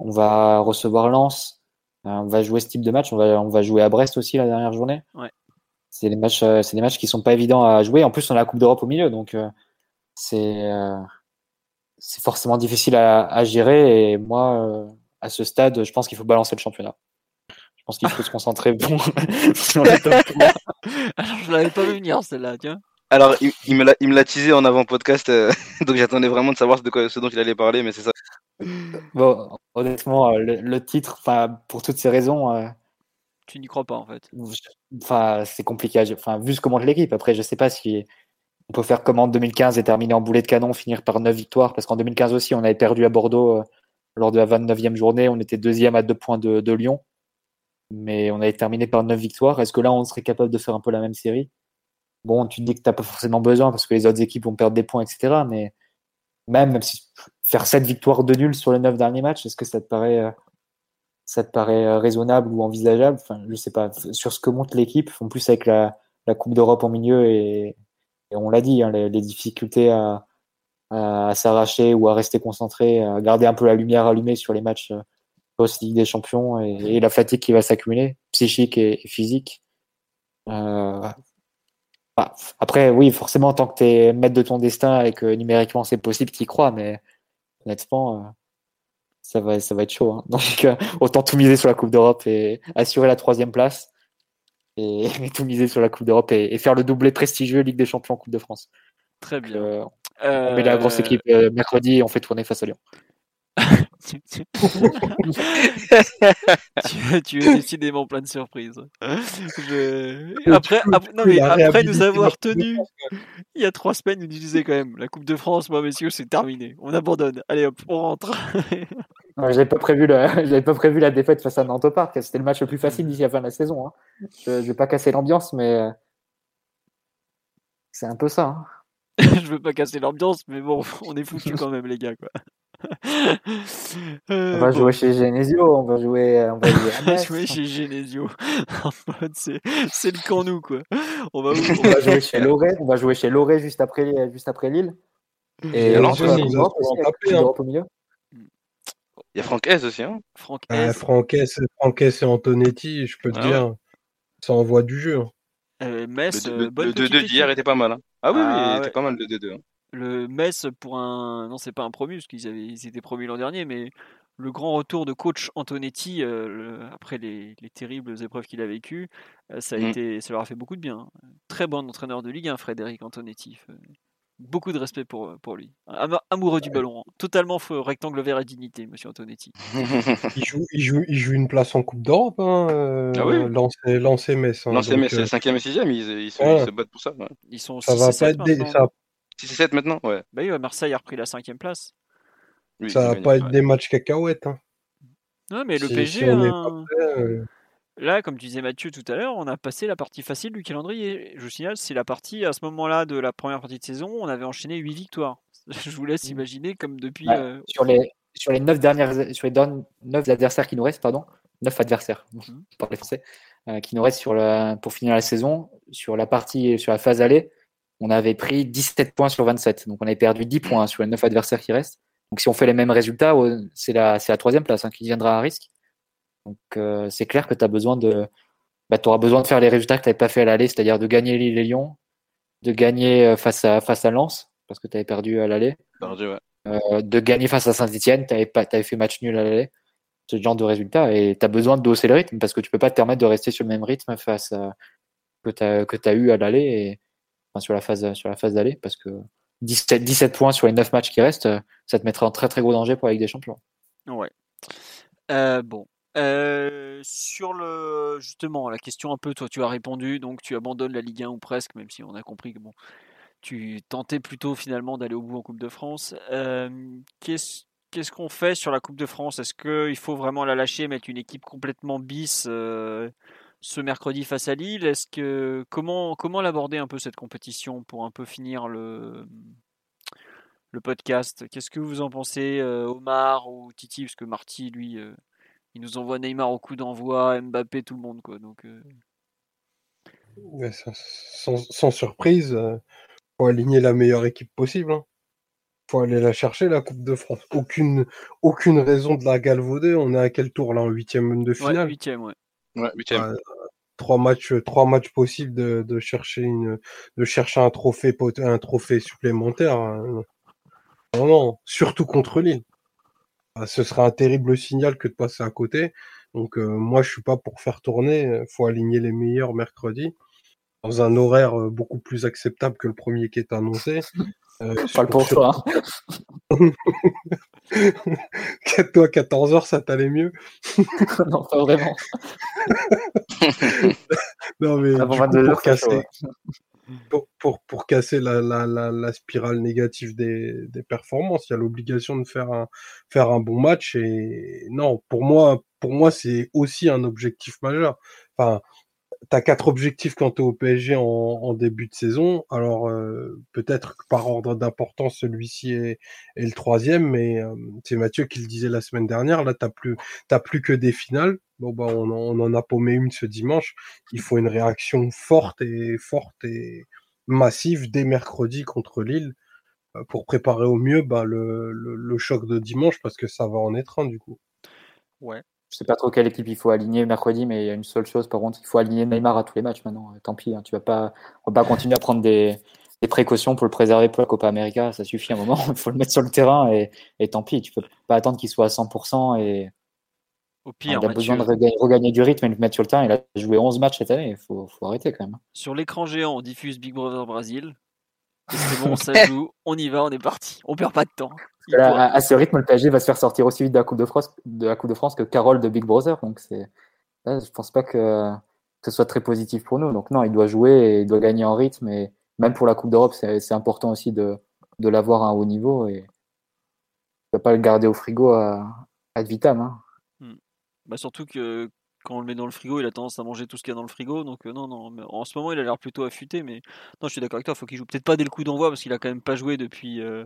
on va recevoir Lens, euh, on va jouer ce type de match, on va, on va jouer à Brest aussi la dernière journée. C'est des matchs, euh, c'est des matchs qui sont pas évidents à jouer. En plus, on a la Coupe d'Europe au milieu, donc c'est c'est forcément difficile à, gérer. Et moi, à ce stade, je pense qu'il faut balancer le championnat. Je pense qu'il faut se concentrer bon, sur les top Alors, je l'avais pas vu venir celle-là, tiens. Alors, il, il me l'a teasé en avant-podcast, euh, donc j'attendais vraiment de savoir de quoi, ce dont il allait parler, mais c'est ça. Bon, honnêtement, euh, le, titre, pour toutes ces raisons. Euh, tu n'y crois pas, en fait. Enfin, c'est compliqué. Enfin, vu ce que montre l'équipe, après, je sais pas si on peut faire comme en 2015 et terminer en boulet de canon, finir par 9 victoires, parce qu'en 2015 aussi, on avait perdu à Bordeaux lors de la 29e journée, on était deuxième à deux points de, de Lyon, mais on avait terminé par 9 victoires. Est-ce que là, on serait capable de faire un peu la même série? Bon, tu te dis que tu n'as pas forcément besoin parce que les autres équipes vont perdre des points, etc. Mais même, si faire 7 victoires de nul sur les 9 derniers matchs, est-ce que ça te paraît, euh, ça te paraît euh, raisonnable ou envisageable? Enfin, Je sais pas. Sur ce que montre l'équipe, en plus avec la, Coupe d'Europe en milieu et, on l'a dit, hein, les, difficultés à, s'arracher ou à rester concentré, à garder un peu la lumière allumée sur les matchs euh, post-Ligue des Champions et, la fatigue qui va s'accumuler, psychique et, physique. Bah, après, oui, forcément, en tant que tu es maître de ton destin et que numériquement c'est possible, tu y crois, mais honnêtement, euh, ça, va, ça va être chaud. Hein. Donc, euh, autant tout miser sur la Coupe d'Europe et assurer la troisième place et, tout miser sur la Coupe d'Europe et, faire le doublé prestigieux Ligue des Champions Coupe de France. Très bien. Euh, on met la grosse équipe mercredi et on fait tourner face à Lyon. tu, es décidément plein de surprises. Après, après, nous avoir tenu il y a trois semaines, nous disait quand même la Coupe de France, moi messieurs, c'est terminé. On abandonne. Allez hop, on rentre. J'avais pas prévu j'avais pas prévu la défaite face à Nantes. C'était le match le plus facile d'ici la fin de la saison. Hein. Je, vais pas casser l'ambiance, mais c'est un peu ça. Hein. je veux pas casser l'ambiance, mais bon, on est foutus quand même, les gars, quoi. on va jouer chez Genesio, on va jouer, on va jouer, chez Genesio. c'est, c'est le camp nous quoi. On va, on va jouer chez Loré, on va jouer chez Loré juste après, juste après Lille. Et, alors, il y a Franck S aussi, hein Franck S. Franck S, Franck S et Antonetti, je peux te ah dire, ça envoie du jeu. Hein. Euh, Metz, le 2-2 d'hier était pas mal. Hein. Ah oui, ah, oui, était pas mal le 2-2. Hein. Le Metz pour un. Non, c'est pas un promu, parce qu'ils avaient... Ils étaient promus l'an dernier, mais le grand retour de coach Antonetti, euh, après les... les, terribles épreuves qu'il a vécues, euh, ça, a mmh. été... ça leur a fait beaucoup de bien. Très bon entraîneur de Ligue 1, Frédéric Antonetti beaucoup de respect pour, euh, pour lui. Amoureux du ballon, hein. totalement faux, rectangle vert et dignité, monsieur Antonetti. il, joue, il, joue, il joue une place en Coupe d'Europe, hein, euh, ah oui. lancé, lancé Metz. Hein, lancé Metz, c'est 5 et 6 ils, ils, se battent pour ça. Ils sont ça 6 va 7 pas être des... ça... 6 et 7 maintenant, ouais. Bah oui, Marseille a repris la 5 place. ça va pas être des matchs cacahuètes. Hein. Non, mais le si, PG. Si hein... euh, Là, comme tu disais Mathieu tout à l'heure, on a passé la partie facile du calendrier. Je vous signale, c'est la partie, à ce moment-là de la première partie de saison, on avait enchaîné 8 victoires. Je vous laisse mmh. imaginer comme depuis. Euh, sur les sur les 9 dernières sur les 9 adversaires qui nous restent, pardon, 9 adversaires, mmh. je parle français, euh, qui nous restent sur le, pour finir la saison, sur la partie sur la phase allée, on avait pris 17 points sur 27. Donc on avait perdu 10 points sur les 9 adversaires qui restent. Donc si on fait les mêmes résultats, c'est la, la troisième place hein, qui viendra à risque. Donc euh, c'est clair que tu as besoin de bah, auras besoin de faire les résultats que tu n'avais pas fait à l'aller, c'est-à-dire de gagner Lille et Lyon, de gagner euh, face à face à Lens parce que tu avais perdu à l'aller. Euh, de gagner face à Saint-Etienne, tu avais, fait match nul à l'aller, ce genre de résultats. Et tu as besoin de hausser le rythme parce que tu peux pas te permettre de rester sur le même rythme face à, que tu as, eu à l'aller et sur la phase, sur la phase d'aller parce que 17, 17 points sur les 9 matchs qui restent, ça te mettrait en très très gros danger pour la Ligue des Champions. Ouais. bon. sur le justement la question un peu, toi tu as répondu, donc tu abandonnes la Ligue 1 ou presque, même si on a compris que bon, tu tentais plutôt finalement d'aller au bout en Coupe de France. Qu'est-ce qu'est-ce qu'on fait sur la Coupe de France? Est-ce qu'il faut vraiment la lâcher, mettre une équipe complètement bis euh, ce mercredi face à Lille Est-ce que comment comment l'aborder un peu cette compétition pour un peu finir le le podcast? Qu'est-ce que vous en pensez, euh, Omar ou Titi? Parce que Marty, lui, euh, il nous envoie Neymar au coup d'envoi, Mbappé, tout le monde, quoi. Donc. Sans, sans, surprise, faut aligner la meilleure équipe possible. Hein faut aller la chercher, la Coupe de France. Aucune, aucune raison de la galvauder. On est à quel tour là En huitième de finale? Huitième, ouais. Ouais trois matchs, trois matchs possibles de, de, chercher une, de chercher un trophée, un trophée supplémentaire. Hein. Non, non, surtout contre Lille. Ah, ce serait un terrible signal que de passer à côté. Donc euh, moi, je suis pas pour faire tourner. Faut aligner les meilleurs mercredi dans un horaire euh, beaucoup plus acceptable que le premier qui est annoncé. Euh, pas pour toi. toi, 14h, ça t'allait mieux? Non, pas vraiment. non, mais pour, casser, pour, pour, casser la, la, la, spirale négative des, des performances, il y a l'obligation de faire un, faire un bon match. Et non, pour moi, pour moi c'est aussi un objectif majeur. Enfin, as quatre objectifs quand tu es au PSG en, début de saison. Alors, euh, peut-être que par ordre d'importance, celui-ci est, le troisième, mais euh, c'est Mathieu qui le disait la semaine dernière. Là, tu n'as plus, plus que des finales. Bon, bah, on, en a paumé une ce dimanche. Il faut une réaction forte et forte et massive dès mercredi contre Lille euh, pour préparer au mieux bah, le, le, le choc de dimanche parce que ça va en être un du coup. Ouais, je sais pas trop quelle équipe il faut aligner mercredi, mais il y a une seule chose par contre, il faut aligner Neymar à tous les matchs maintenant. Tant pis, hein, tu vas pas, on va pas continuer à prendre des, précautions pour le préserver pour la Copa América. Ça suffit un moment, il faut le mettre sur le terrain et, tant pis, tu peux pas attendre qu'il soit à 100% et au pire, il a besoin de regagner, du rythme et de le mettre sur le terrain. Il a joué 11 matchs cette année, il faut, faut arrêter quand même. Sur l'écran géant, on diffuse Big Brother Brésil. C'est bon, ça joue, on y va, on est parti. On perd pas de temps. À, ce rythme, le PSG va se faire sortir aussi vite de la Coupe de France, de la Coupe de France que Carole de Big Brother. Donc je pense pas que, ce soit très positif pour nous. Donc non, il doit jouer et il doit gagner en rythme. Et même pour la Coupe d'Europe, c'est important aussi de, de l'avoir à un haut niveau et ne pas le garder au frigo à, à vitam. Hein. Hmm. Bah surtout que quand on le met dans le frigo, il a tendance à manger tout ce qu'il y a dans le frigo. Donc euh, non, non. en ce moment, il a l'air plutôt affûté. Mais non, je suis d'accord avec toi. Il faut qu'il joue peut-être pas dès le coup d'envoi parce qu'il a quand même pas joué depuis. Euh,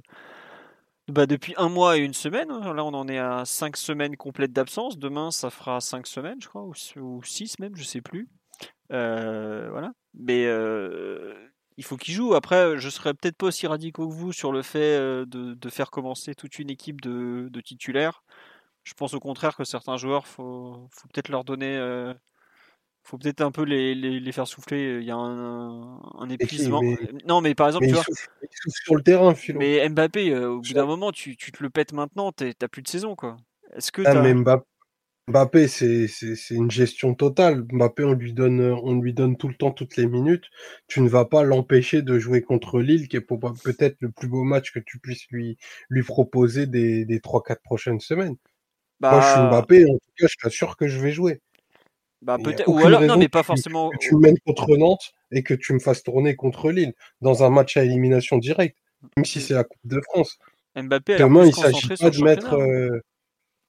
bah, depuis un mois et une semaine. Là, on en est à cinq semaines complètes d'absence. Demain, ça fera cinq semaines, je crois, ou, six même, je sais plus. Euh, voilà. Mais il faut qu'il joue. Après, je serais peut-être pas aussi radical que vous sur le fait de, faire commencer toute une équipe de titulaires. Je pense au contraire que certains joueurs, faut, faut peut-être leur donner, euh, faut peut-être un peu les, les, faire souffler. Il y a un, un épuisement. non, mais par exemple, tu vois, sur le terrain, Mais Mbappé, euh, au bout d'un moment, tu, tu, te le pètes maintenant, t'as plus de saison, quoi. Est-ce que ah, mais Mbappé, c'est une gestion totale. Mbappé, on lui donne, on lui donne tout le temps, toutes les minutes. Tu ne vas pas l'empêcher de jouer contre Lille, qui est peut-être le plus beau match que tu puisses lui, lui proposer des, des 3-4 prochaines semaines. Moi, je suis bah Mbappé, en tout cas, je t'assure que je vais jouer. Bah, peut-être. Ou alors, non, mais pas forcément. Que tu mènes contre Nantes et que tu me fasses tourner contre Lille dans un match à élimination directe, même si c'est la Coupe de France. Mbappé, Demain, il ne s'agit pas de mettre. Euh,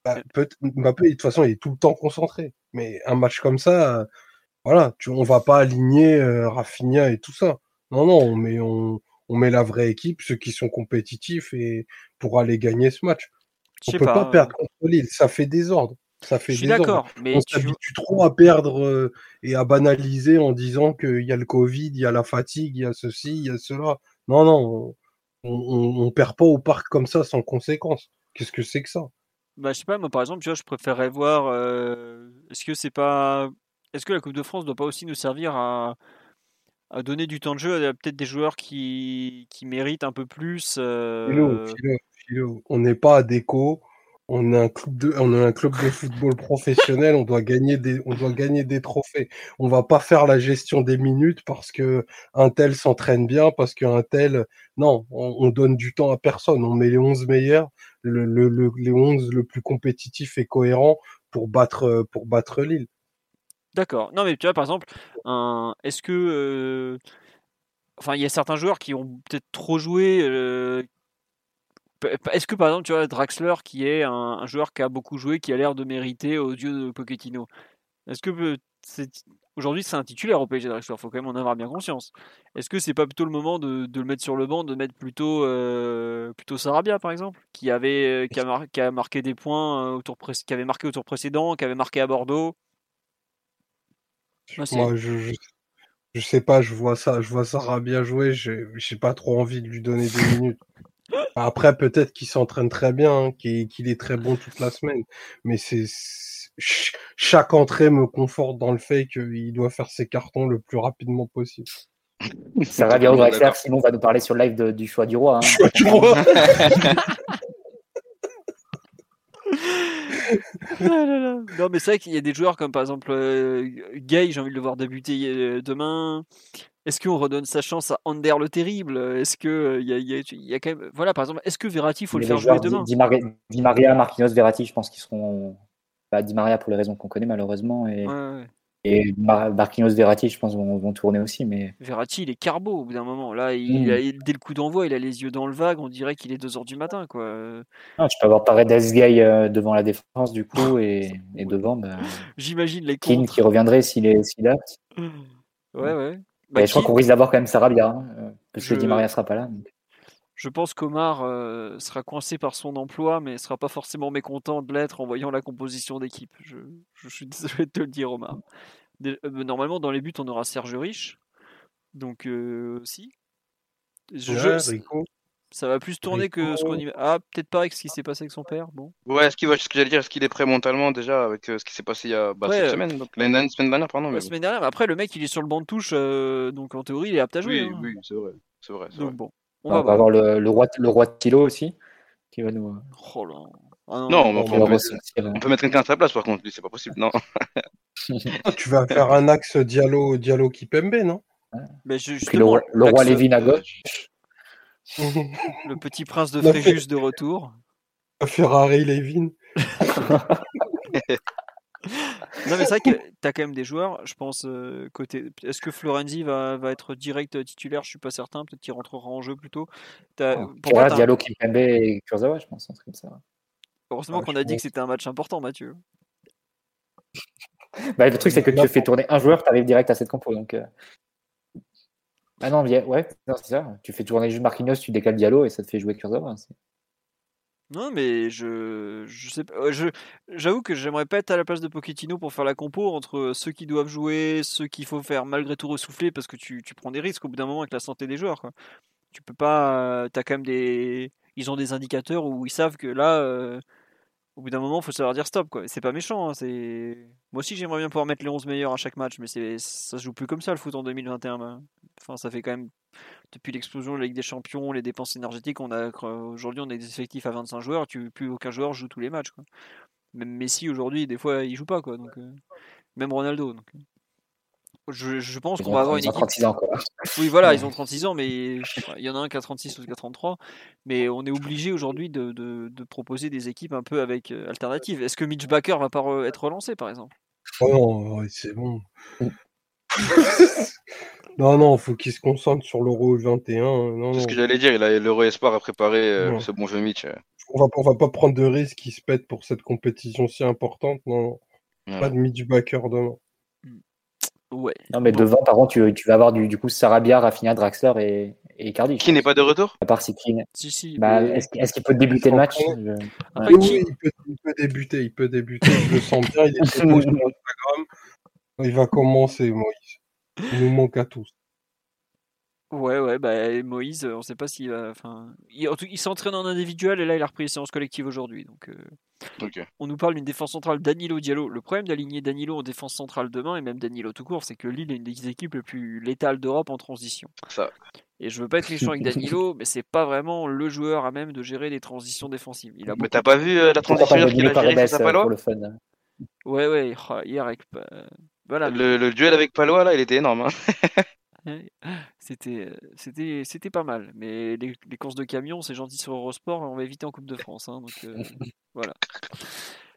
bah, Mbappé, de toute façon, il est tout le temps concentré. Mais un match comme ça, voilà, tu... on va pas aligner euh, Rafinha et tout ça. Non, non, on met, on, on met la vraie équipe, ceux qui sont compétitifs et pour aller gagner ce match. On ne peut pas, perdre contre Lille, ça fait désordre. Ça fait je suis d'accord, mais on s'habitue trop à perdre euh, et à banaliser en disant qu'il y a le Covid, il y a la fatigue, il y a ceci, il y a cela. Non, non, on, ne perd pas au parc comme ça sans conséquence. Qu'est-ce que c'est que ça? Bah, je sais pas, moi par exemple, tu vois, je préférerais voir. Euh, est-ce que c'est pas, est-ce que la Coupe de France doit pas aussi nous servir à, à donner du temps de jeu à peut-être des joueurs qui, qui méritent un peu plus. Euh on n'est pas à déco, on est un club de, un football professionnel. On doit gagner des, trophées. On va pas faire la gestion des minutes parce que un tel s'entraîne bien, parce qu'un tel, non, on, donne du temps à personne. On met les 11 meilleurs, le, le, les 11 le plus compétitif et cohérent pour battre, pour Lille. D'accord. Non, mais tu vois, par exemple, est-ce que. Euh, enfin, il y a certains joueurs qui ont peut-être trop joué. Euh, est-ce que par exemple, tu vois, Draxler, qui est un, joueur qui a beaucoup joué, qui a l'air de mériter aux yeux de Pochettino, est-ce que aujourd'hui c'est un titulaire au PSG Draxler Faut quand même en avoir bien conscience. Est-ce que c'est pas plutôt le moment de, le mettre sur le banc, de mettre plutôt euh, plutôt Sarabia par exemple, qui avait qui a, qui a marqué des points au tour qui avait marqué au tour précédent, qui avait marqué à Bordeaux? Moi, je, je, sais pas, je vois ça, je vois bien jouer, j'ai pas trop envie de lui donner des minutes. Après, peut-être qu'il s'entraîne très bien, hein, qu'il est très bon toute la semaine, mais c'est chaque entrée me conforte dans le fait qu'il doit faire ses cartons le plus rapidement possible. Ça va bien au Drexler, Simon va nous parler sur le live du choix du roi. Hein. Choix du roi non, mais c'est vrai qu'il y a des joueurs comme par exemple euh, Gay, j'ai envie de le voir débuter euh, demain. Est-ce qu'on redonne sa chance à Ander le terrible? Est-ce que euh, il y, a, quand même voilà par exemple est-ce que Verratti faut le faire jouer demain? Di, Maria, Marquinhos, Verratti, je pense qu'ils seront bah, Di Maria pour les raisons qu'on connaît malheureusement et et Marquinhos Verratti, je pense, vont, tourner aussi. Mais... Verratti, il est carbo au bout d'un moment. Là, il, hmm. dès le coup d'envoi, il a les yeux dans le vague. On dirait qu'il est 2h du matin. Quoi. Ah, tu peux avoir Paredes Gay euh, devant la défense, du coup, et, devant. Bah, J'imagine les King qui reviendrait s'il est s'il Ouais, ouais. Bah, je crois qu'on risque d'avoir quand même Sarabia, hein, euh, parce que Di Maria sera pas là. Je pense qu'Omar euh, sera coincé par son emploi, mais sera pas forcément mécontent de l'être en voyant la composition d'équipe. Je, je, suis désolé de te le dire, Omar. Euh, normalement, dans les buts, on aura Serge Riche. Donc, euh, si. Ça va plus tourner que ce qu'on y Ah, peut-être pas avec ce qui s'est passé avec son père. Bon. Ouais, ce, ce que j'allais dire, est-ce qu'il est prêt mentalement déjà avec euh, ce qui s'est passé il y a bah, cette semaine donc, la, semaine dernière, pardon. La semaine dernière, après, le mec, il est sur le banc de touche, donc en théorie, il est apte à jouer. Oui, hein. oui, c'est vrai. C'est vrai, donc, bon. On, va, avoir le, le, roi, le roi de Tilo aussi, qui va nous. Oh là. Ah non, on, peut, mettre, on, peut, mettre, quelqu'un à sa place par contre, c'est pas possible, non. Ah, tu vas faire un axe Diallo, Diallo Kipembe, non? Mais Puis le, roi Lévin à gauche. Le petit prince de Fréjus de retour. Ferrari Lévin. non, mais c'est vrai que tu as quand même des joueurs, je pense, euh, côté. Est-ce que Florenzi va, va, être direct titulaire? Je suis pas certain. Peut-être qu'il rentrera en jeu plutôt. As... Pour Diallo, Kipembe et Kurzawa, je pense, un truc comme ça. Heureusement qu'on a dit que c'était un match important, Mathieu. Bah, le truc, c'est que tu fais tourner un joueur, tu arrives direct à cette compo. Donc, euh. Ah non, ouais, c'est ça. Tu fais tourner juste Marquinhos, tu décales Diallo et ça te fait jouer Kurzawa. Non, mais je, je sais pas. Je, j'avoue que j'aimerais pas être à la place de Pochettino pour faire la compo entre ceux qui doivent jouer, ceux qu'il faut faire malgré tout ressouffler parce que tu, tu prends des risques au bout d'un moment avec la santé des joueurs. Tu peux pas. T'as quand même des. Ils ont des indicateurs où ils savent que là, euh, au bout d'un moment, il faut savoir dire stop. Quoi. C'est pas méchant. Hein. Moi aussi, j'aimerais bien pouvoir mettre les 11 meilleurs à chaque match, mais ça se joue plus comme ça le foot en 2021. Ben. Enfin, ça fait quand même. Depuis l'explosion de la Ligue des Champions, les dépenses énergétiques, aujourd'hui, on a des effectifs à 25 joueurs. Tu... Plus aucun joueur joue tous les matchs. Même Messi, aujourd'hui, des fois, il joue pas. Euh, Même Ronaldo. Donc... Je, pense qu'on va avoir une équipe. 36 ans, quoi. Oui, voilà, ils ont 36 ans, mais il y en a un qui a 36 ou qui a 33. Mais on est obligé aujourd'hui de, de, proposer des équipes un peu avec euh, alternatives. Est-ce que Mitch Baker va pas être relancé, par exemple? Oh non, c'est bon. non, non, faut qu'il se concentre sur l'Euro 21. C'est ce que j'allais dire, il a l'Euro Espoir à préparer, euh, ce bon jeu Mitch. On va, on va pas prendre de risques qui se pète pour cette compétition si importante. Non, pas de Mitch Baker demain. Ouais. Non, mais devant, par contre, tu, tu, vas avoir du, du coup Sarabia, Rafinha, Draxler et, et Icardi. Qui n'est pas de retour À part si qui. Si, si. Bah, Est-ce est qu'il peut débuter le match Oui, il peut, il peut, débuter. Il peut débuter. Je le sens bien. Il est sur Instagram. Il va commencer, Moïse. Il nous manque à tous. Ouais, ouais, bah, Moïse, on sait pas s'il va. Enfin, il, il s'entraîne en individuel et là, il a repris les séances collectives aujourd'hui. Donc, euh, on nous parle d'une défense centrale Danilo Diallo. Le problème d'aligner Danilo en défense centrale demain et même Danilo tout court, c'est que Lille est une des équipes les plus létales d'Europe en transition. Ça. Et je veux pas être méchant avec Danilo, mais c'est pas vraiment le joueur à même de gérer des transitions défensives. Il a mais t'as pas vu euh, la transition qu'il a gérée à Palois Ouais, ouais, hier avec. Voilà. Le, le, duel avec Palois, là, il était énorme. Hein c'était, c'était, c'était pas mal. Mais les, les, courses de camion, c'est gentil sur Eurosport, on va éviter en Coupe de France. Hein, donc, euh, voilà.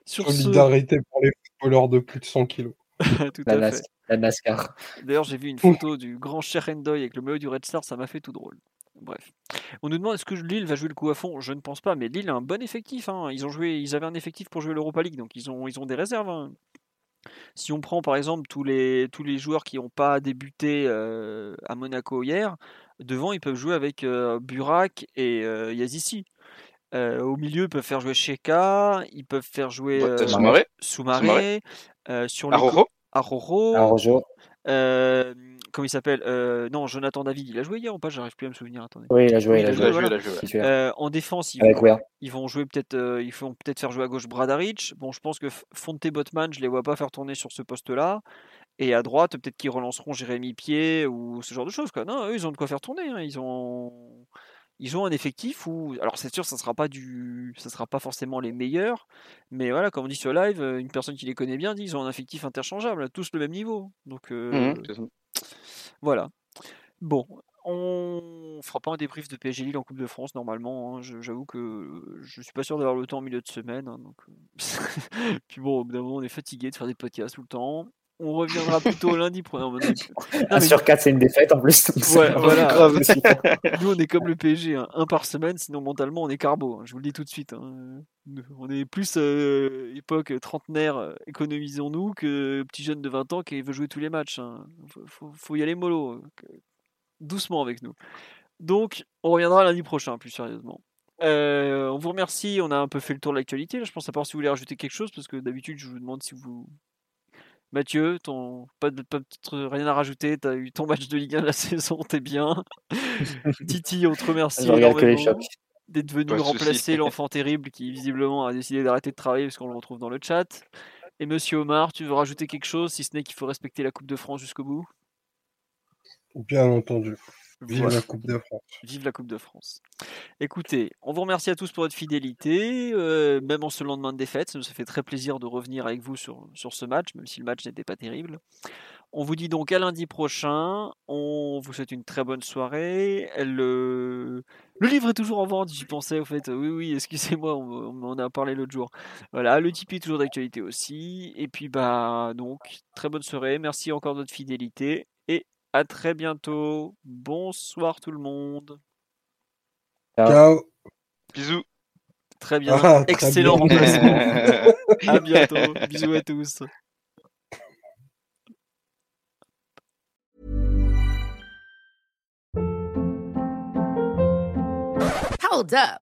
Sur Solidarité pour les footballeurs de plus de 100 kilos. tout la, à fait. la NASCAR. D'ailleurs, j'ai vu une photo du grand Sherendoy avec le maillot du Red Star, ça m'a fait tout drôle. Bref. On nous demande est-ce que Lille va jouer le coup à fond? Je ne pense pas, mais Lille a un bon effectif. Hein. Ils, ont joué, ils avaient un effectif pour jouer l'Europa League, donc ils ont, ils ont des réserves. Hein. Si on prend par exemple tous les, tous les joueurs qui n'ont pas débuté euh, à Monaco hier, devant ils peuvent jouer avec euh, Burak et euh, Yazissi. au milieu, ils peuvent faire jouer Sheka, ils peuvent faire jouer Soumaré, Soumaré. Sur le Aroro. Aroro comment il s'appelle euh, Non, Jonathan David, il a joué hier ou pas? J'arrive plus à me souvenir. Attendez. Oui, il a joué. il a joué, euh, en défense, ils vont, ils vont jouer peut-être, euh, ils vont peut-être faire jouer à gauche Bradaric. Bon, je pense que Fonte Botman, je les vois pas faire tourner sur ce poste-là. Et à droite, peut-être qu'ils relanceront Jérémy Pied ou ce genre de choses. Quoi. Non, eux, ils ont de quoi faire tourner. Hein. Ils ont ils ont un effectif où, alors c'est sûr, ça sera pas du, ça sera pas forcément les meilleurs, mais voilà, comme on dit sur live, une personne qui les connaît bien dit, ils ont un effectif interchangeable, tous le même niveau. Donc euh, mmh voilà. Bon, on fera pas un débrief de PSG Lille en Coupe de France normalement. Hein. J'avoue que je suis pas sûr d'avoir le temps au milieu de semaine. Hein, donc... Puis bon, au bout d'un moment, on est fatigué de faire des podcasts tout le temps on reviendra plutôt lundi prochain. Un sur 4, c'est une défaite en plus. Ouais, voilà. Nous, on est comme le PSG, hein. un par semaine, sinon mentalement, on est carbo. Hein. Je vous le dis tout de suite. Hein. On est plus euh, époque trentenaire, euh, économisons-nous, que petit jeune de 20 ans qui veut jouer tous les matchs. Faut, faut, y aller mollo. Doucement avec nous. Donc, on reviendra lundi prochain, plus sérieusement. Euh, on vous remercie, on a un peu fait le tour de l'actualité. Je pense à part si vous voulez rajouter quelque chose, parce que d'habitude je vous demande si vous Mathieu, ton, pas, de, pas rien à rajouter, tu as eu ton match de Ligue 1 de la saison, t'es bien. Titi, on te remercie d'être venu remplacer l'enfant terrible qui visiblement a décidé d'arrêter de travailler parce qu'on le retrouve dans le chat. Et Monsieur Omar, tu veux rajouter quelque chose, si ce n'est qu'il faut respecter la Coupe de France jusqu'au bout? Bien entendu. Vive la Coupe de France. Vive la Coupe de France. Écoutez, on vous remercie à tous pour votre fidélité, euh, même en ce lendemain de défaite. Ça nous fait très plaisir de revenir avec vous sur, sur ce match, même si le match n'était pas terrible. On vous dit donc à lundi prochain. On vous souhaite une très bonne soirée. Le, le livre est toujours en vente, j'y pensais au fait. Oui, oui, excusez-moi, on, en a parlé l'autre jour. Voilà, le Tipeee est toujours d'actualité aussi. Et puis, bah, donc, très bonne soirée. Merci encore de votre fidélité. À très bientôt. Bonsoir tout le monde. Ciao. Bisous. Très bien. Ah, Excellent remplacement. à bientôt. Bisous à tous. Hold up.